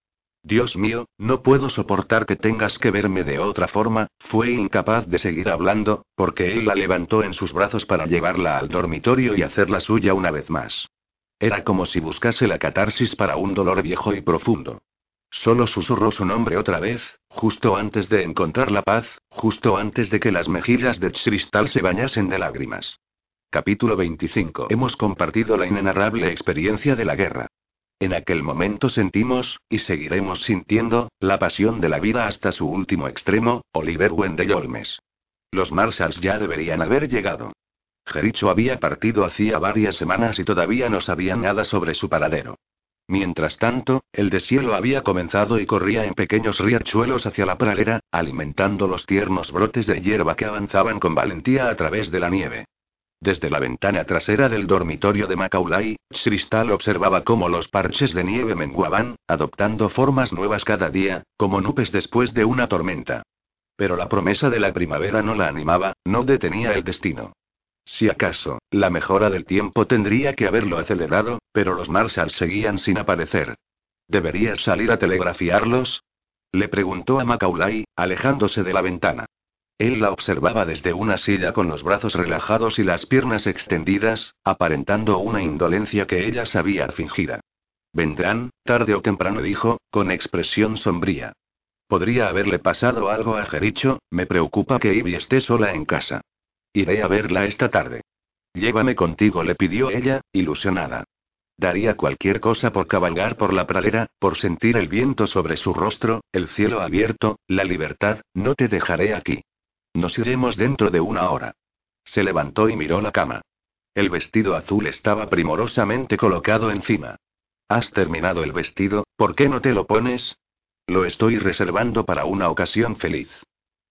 Dios mío, no puedo soportar que tengas que verme de otra forma, fue incapaz de seguir hablando, porque él la levantó en sus brazos para llevarla al dormitorio y hacerla suya una vez más. Era como si buscase la catarsis para un dolor viejo y profundo. Solo susurró su nombre otra vez, justo antes de encontrar la paz, justo antes de que las mejillas de Cristal se bañasen de lágrimas. Capítulo 25. Hemos compartido la inenarrable experiencia de la guerra. En aquel momento sentimos, y seguiremos sintiendo, la pasión de la vida hasta su último extremo, Oliver Wendell Holmes. Los Marshalls ya deberían haber llegado. Jericho había partido hacía varias semanas y todavía no sabía nada sobre su paradero. Mientras tanto, el deshielo había comenzado y corría en pequeños riachuelos hacia la pradera, alimentando los tiernos brotes de hierba que avanzaban con valentía a través de la nieve. Desde la ventana trasera del dormitorio de Macaulay, Cristal observaba cómo los parches de nieve menguaban, adoptando formas nuevas cada día, como nubes después de una tormenta. Pero la promesa de la primavera no la animaba, no detenía el destino. Si acaso, la mejora del tiempo tendría que haberlo acelerado, pero los Marshalls seguían sin aparecer. ¿Deberías salir a telegrafiarlos? Le preguntó a Macaulay, alejándose de la ventana. Él la observaba desde una silla con los brazos relajados y las piernas extendidas, aparentando una indolencia que ella sabía fingida. Vendrán, tarde o temprano dijo, con expresión sombría. Podría haberle pasado algo a Jericho, me preocupa que Ivy esté sola en casa. Iré a verla esta tarde. Llévame contigo, le pidió ella, ilusionada. Daría cualquier cosa por cabalgar por la pradera, por sentir el viento sobre su rostro, el cielo abierto, la libertad, no te dejaré aquí. Nos iremos dentro de una hora. Se levantó y miró la cama. El vestido azul estaba primorosamente colocado encima. Has terminado el vestido, ¿por qué no te lo pones? Lo estoy reservando para una ocasión feliz.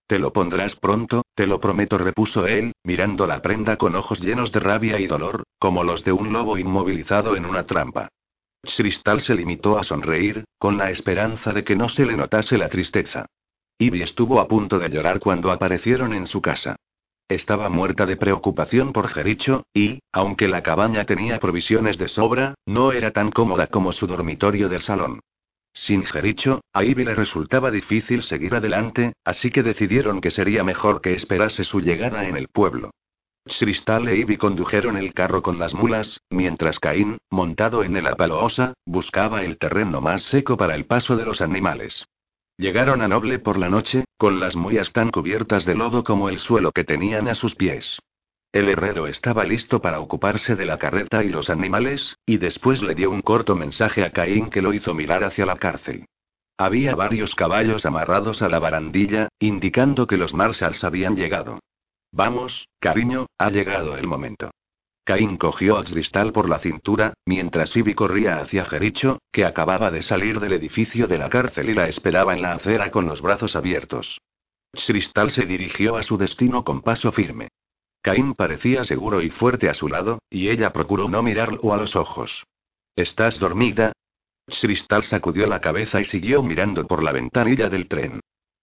Te lo pondrás pronto, te lo prometo, repuso él, mirando la prenda con ojos llenos de rabia y dolor, como los de un lobo inmovilizado en una trampa. Cristal se limitó a sonreír, con la esperanza de que no se le notase la tristeza. Ivy estuvo a punto de llorar cuando aparecieron en su casa. Estaba muerta de preocupación por Jericho, y, aunque la cabaña tenía provisiones de sobra, no era tan cómoda como su dormitorio del salón. Sin Jericho, a Ivy le resultaba difícil seguir adelante, así que decidieron que sería mejor que esperase su llegada en el pueblo. Cristal e Ivy condujeron el carro con las mulas, mientras Caín, montado en el apaloosa, buscaba el terreno más seco para el paso de los animales. Llegaron a Noble por la noche, con las muías tan cubiertas de lodo como el suelo que tenían a sus pies. El herrero estaba listo para ocuparse de la carreta y los animales, y después le dio un corto mensaje a Caín que lo hizo mirar hacia la cárcel. Había varios caballos amarrados a la barandilla, indicando que los Marshalls habían llegado. Vamos, cariño, ha llegado el momento. Caín cogió a Cristal por la cintura, mientras Ivy corría hacia Jericho, que acababa de salir del edificio de la cárcel y la esperaba en la acera con los brazos abiertos. Cristal se dirigió a su destino con paso firme. Caín parecía seguro y fuerte a su lado, y ella procuró no mirarlo a los ojos. ¿Estás dormida? Cristal sacudió la cabeza y siguió mirando por la ventanilla del tren.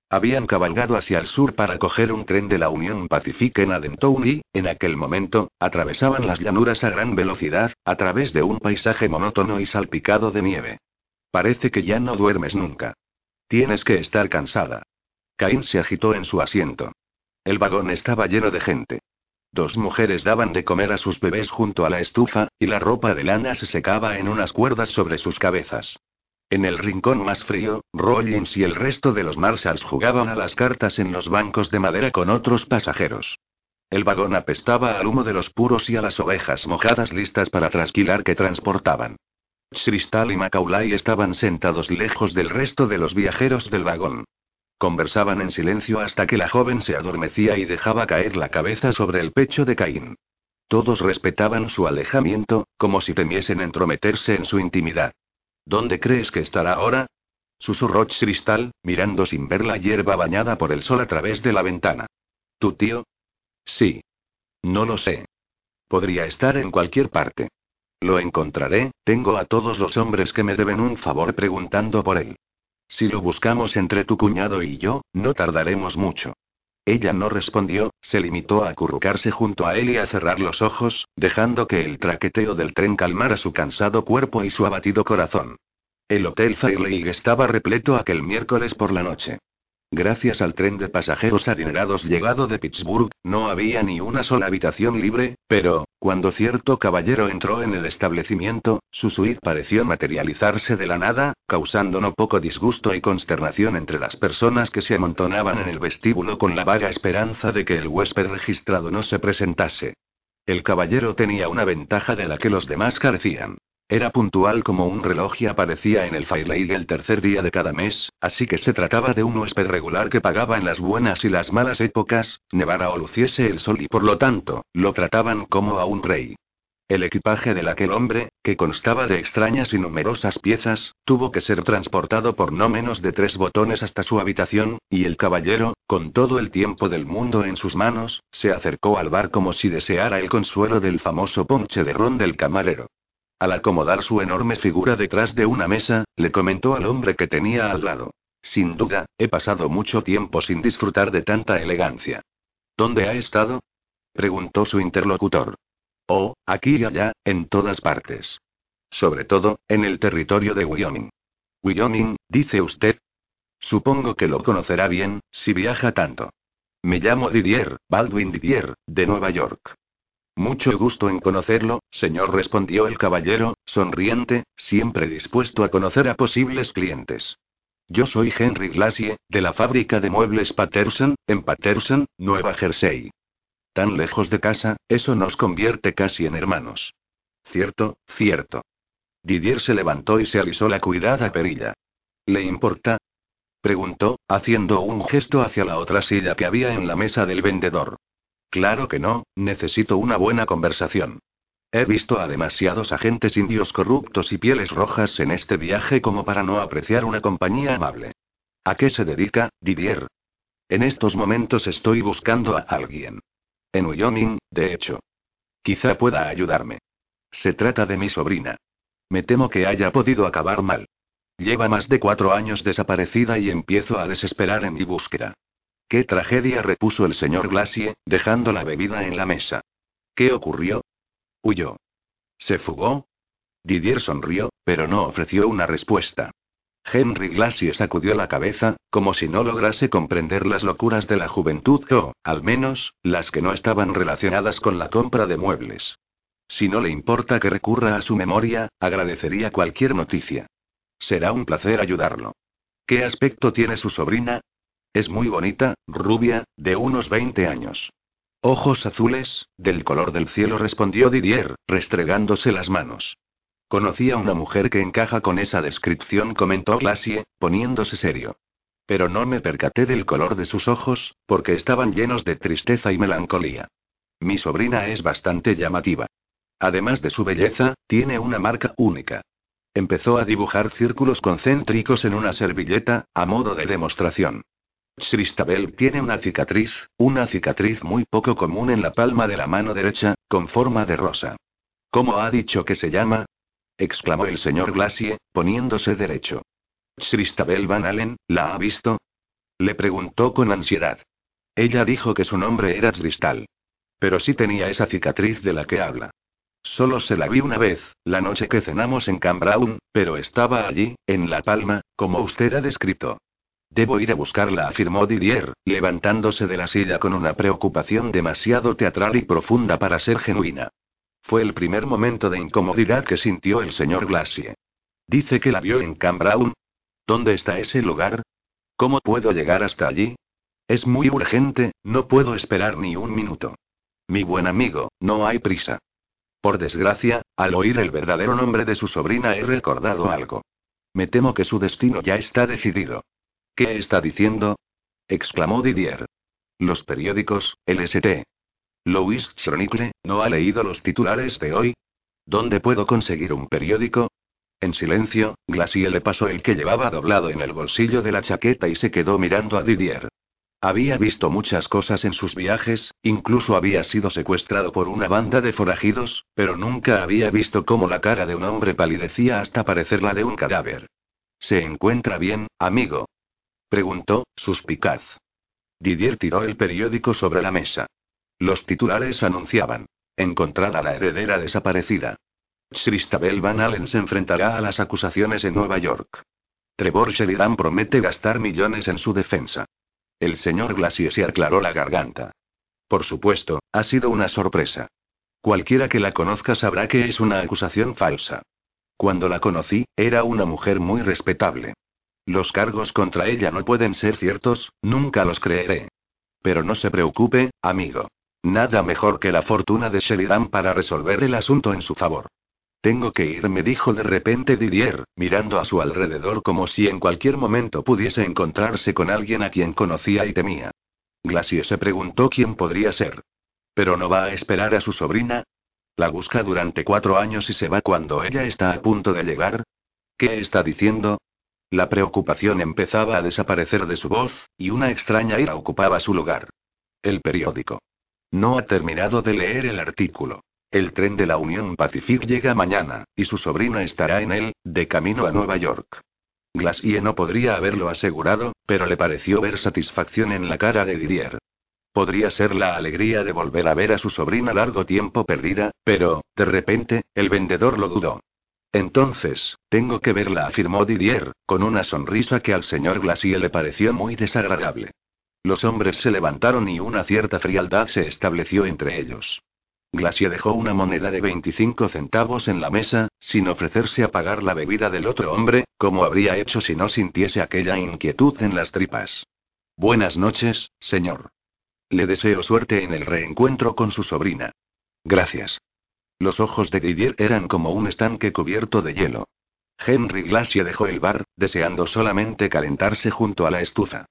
Habían cabalgado hacia el sur para coger un tren de la Unión Pacific en Adentown y, en aquel momento, atravesaban las llanuras a gran velocidad, a través de un paisaje monótono y salpicado de nieve. Parece que ya no duermes nunca. Tienes que estar cansada. Caín se agitó en su asiento. El vagón estaba lleno de gente. Dos mujeres daban de comer a sus bebés junto a la estufa, y la ropa de lana se secaba en unas cuerdas sobre sus cabezas. En el rincón más frío, Rollins y el resto de los Marshalls jugaban a las cartas en los bancos de madera con otros pasajeros. El vagón apestaba al humo de los puros y a las ovejas mojadas listas para trasquilar que transportaban. Cristal y Macaulay estaban sentados lejos del resto de los viajeros del vagón. Conversaban en silencio hasta que la joven se adormecía y dejaba caer la cabeza sobre el pecho de Caín. Todos respetaban su alejamiento, como si temiesen entrometerse en su intimidad. ¿Dónde crees que estará ahora? Susurró Cristal, mirando sin ver la hierba bañada por el sol a través de la ventana. ¿Tu tío? Sí. No lo sé. Podría estar en cualquier parte. Lo encontraré, tengo a todos los hombres que me deben un favor preguntando por él. Si lo buscamos entre tu cuñado y yo, no tardaremos mucho. Ella no respondió, se limitó a acurrucarse junto a él y a cerrar los ojos, dejando que el traqueteo del tren calmara su cansado cuerpo y su abatido corazón. El Hotel Fairlake estaba repleto aquel miércoles por la noche. Gracias al tren de pasajeros adinerados llegado de Pittsburgh, no había ni una sola habitación libre, pero, cuando cierto caballero entró en el establecimiento, su suite pareció materializarse de la nada, causando no poco disgusto y consternación entre las personas que se amontonaban en el vestíbulo con la vaga esperanza de que el huésped registrado no se presentase. El caballero tenía una ventaja de la que los demás carecían. Era puntual como un reloj y aparecía en el Firelake el tercer día de cada mes, así que se trataba de un huésped regular que pagaba en las buenas y las malas épocas, nevara o luciese el sol y por lo tanto, lo trataban como a un rey. El equipaje de aquel hombre, que constaba de extrañas y numerosas piezas, tuvo que ser transportado por no menos de tres botones hasta su habitación, y el caballero, con todo el tiempo del mundo en sus manos, se acercó al bar como si deseara el consuelo del famoso ponche de ron del camarero. Al acomodar su enorme figura detrás de una mesa, le comentó al hombre que tenía al lado. Sin duda, he pasado mucho tiempo sin disfrutar de tanta elegancia. ¿Dónde ha estado? preguntó su interlocutor. Oh, aquí y allá, en todas partes. Sobre todo, en el territorio de Wyoming. Wyoming, dice usted. Supongo que lo conocerá bien, si viaja tanto. Me llamo Didier, Baldwin Didier, de Nueva York. Mucho gusto en conocerlo, señor, respondió el caballero, sonriente, siempre dispuesto a conocer a posibles clientes. Yo soy Henry Glacier, de la fábrica de muebles Patterson, en Patterson, Nueva Jersey. Tan lejos de casa, eso nos convierte casi en hermanos. Cierto, cierto. Didier se levantó y se alisó la cuidada perilla. ¿Le importa? preguntó, haciendo un gesto hacia la otra silla que había en la mesa del vendedor. Claro que no, necesito una buena conversación. He visto a demasiados agentes indios corruptos y pieles rojas en este viaje como para no apreciar una compañía amable. ¿A qué se dedica, Didier? En estos momentos estoy buscando a alguien. En Wyoming, de hecho. Quizá pueda ayudarme. Se trata de mi sobrina. Me temo que haya podido acabar mal. Lleva más de cuatro años desaparecida y empiezo a desesperar en mi búsqueda. ¿Qué tragedia? repuso el señor Glacier, dejando la bebida en la mesa. ¿Qué ocurrió? Huyó. ¿Se fugó? Didier sonrió, pero no ofreció una respuesta. Henry Glacier sacudió la cabeza, como si no lograse comprender las locuras de la juventud o, al menos, las que no estaban relacionadas con la compra de muebles. Si no le importa que recurra a su memoria, agradecería cualquier noticia. Será un placer ayudarlo. ¿Qué aspecto tiene su sobrina? Es muy bonita, rubia, de unos 20 años. Ojos azules, del color del cielo, respondió Didier, restregándose las manos. Conocí a una mujer que encaja con esa descripción, comentó Glacier, poniéndose serio. Pero no me percaté del color de sus ojos, porque estaban llenos de tristeza y melancolía. Mi sobrina es bastante llamativa. Además de su belleza, tiene una marca única. Empezó a dibujar círculos concéntricos en una servilleta, a modo de demostración. Christabel tiene una cicatriz, una cicatriz muy poco común en la palma de la mano derecha, con forma de rosa. ¿Cómo ha dicho que se llama? exclamó el señor Glacier, poniéndose derecho. Christabel Van Allen, ¿la ha visto? Le preguntó con ansiedad. Ella dijo que su nombre era Cristal. Pero sí tenía esa cicatriz de la que habla. Solo se la vi una vez, la noche que cenamos en Brown, pero estaba allí, en la palma, como usted ha descrito. Debo ir a buscarla, afirmó Didier, levantándose de la silla con una preocupación demasiado teatral y profunda para ser genuina. Fue el primer momento de incomodidad que sintió el señor Glacier. Dice que la vio en Brown. ¿Dónde está ese lugar? ¿Cómo puedo llegar hasta allí? Es muy urgente, no puedo esperar ni un minuto. Mi buen amigo, no hay prisa. Por desgracia, al oír el verdadero nombre de su sobrina he recordado algo. Me temo que su destino ya está decidido. ¿Qué está diciendo? exclamó Didier. Los periódicos, el St. Louis Chronicle, ¿no ha leído los titulares de hoy? ¿Dónde puedo conseguir un periódico? En silencio, Glacier le pasó el que llevaba doblado en el bolsillo de la chaqueta y se quedó mirando a Didier. Había visto muchas cosas en sus viajes, incluso había sido secuestrado por una banda de forajidos, pero nunca había visto cómo la cara de un hombre palidecía hasta parecer la de un cadáver. ¿Se encuentra bien, amigo? Preguntó, suspicaz. Didier tiró el periódico sobre la mesa. Los titulares anunciaban. Encontrada la heredera desaparecida. Christabel Van Allen se enfrentará a las acusaciones en Nueva York. Trevor Sheridan promete gastar millones en su defensa. El señor Glacier se aclaró la garganta. Por supuesto, ha sido una sorpresa. Cualquiera que la conozca sabrá que es una acusación falsa. Cuando la conocí, era una mujer muy respetable. Los cargos contra ella no pueden ser ciertos, nunca los creeré. Pero no se preocupe, amigo. Nada mejor que la fortuna de Sheridan para resolver el asunto en su favor. Tengo que irme, dijo de repente Didier, mirando a su alrededor como si en cualquier momento pudiese encontrarse con alguien a quien conocía y temía. Glacier se preguntó quién podría ser. ¿Pero no va a esperar a su sobrina? ¿La busca durante cuatro años y se va cuando ella está a punto de llegar? ¿Qué está diciendo? La preocupación empezaba a desaparecer de su voz, y una extraña ira ocupaba su lugar. El periódico. No ha terminado de leer el artículo. El tren de la Unión Pacific llega mañana, y su sobrino estará en él, de camino a Nueva York. Glacier no podría haberlo asegurado, pero le pareció ver satisfacción en la cara de Didier. Podría ser la alegría de volver a ver a su sobrina largo tiempo perdida, pero, de repente, el vendedor lo dudó. Entonces, tengo que verla, afirmó Didier, con una sonrisa que al señor Glacier le pareció muy desagradable. Los hombres se levantaron y una cierta frialdad se estableció entre ellos. Glacier dejó una moneda de 25 centavos en la mesa, sin ofrecerse a pagar la bebida del otro hombre, como habría hecho si no sintiese aquella inquietud en las tripas. Buenas noches, señor. Le deseo suerte en el reencuentro con su sobrina. Gracias. Los ojos de Didier eran como un estanque cubierto de hielo. Henry Glacier dejó el bar, deseando solamente calentarse junto a la estufa.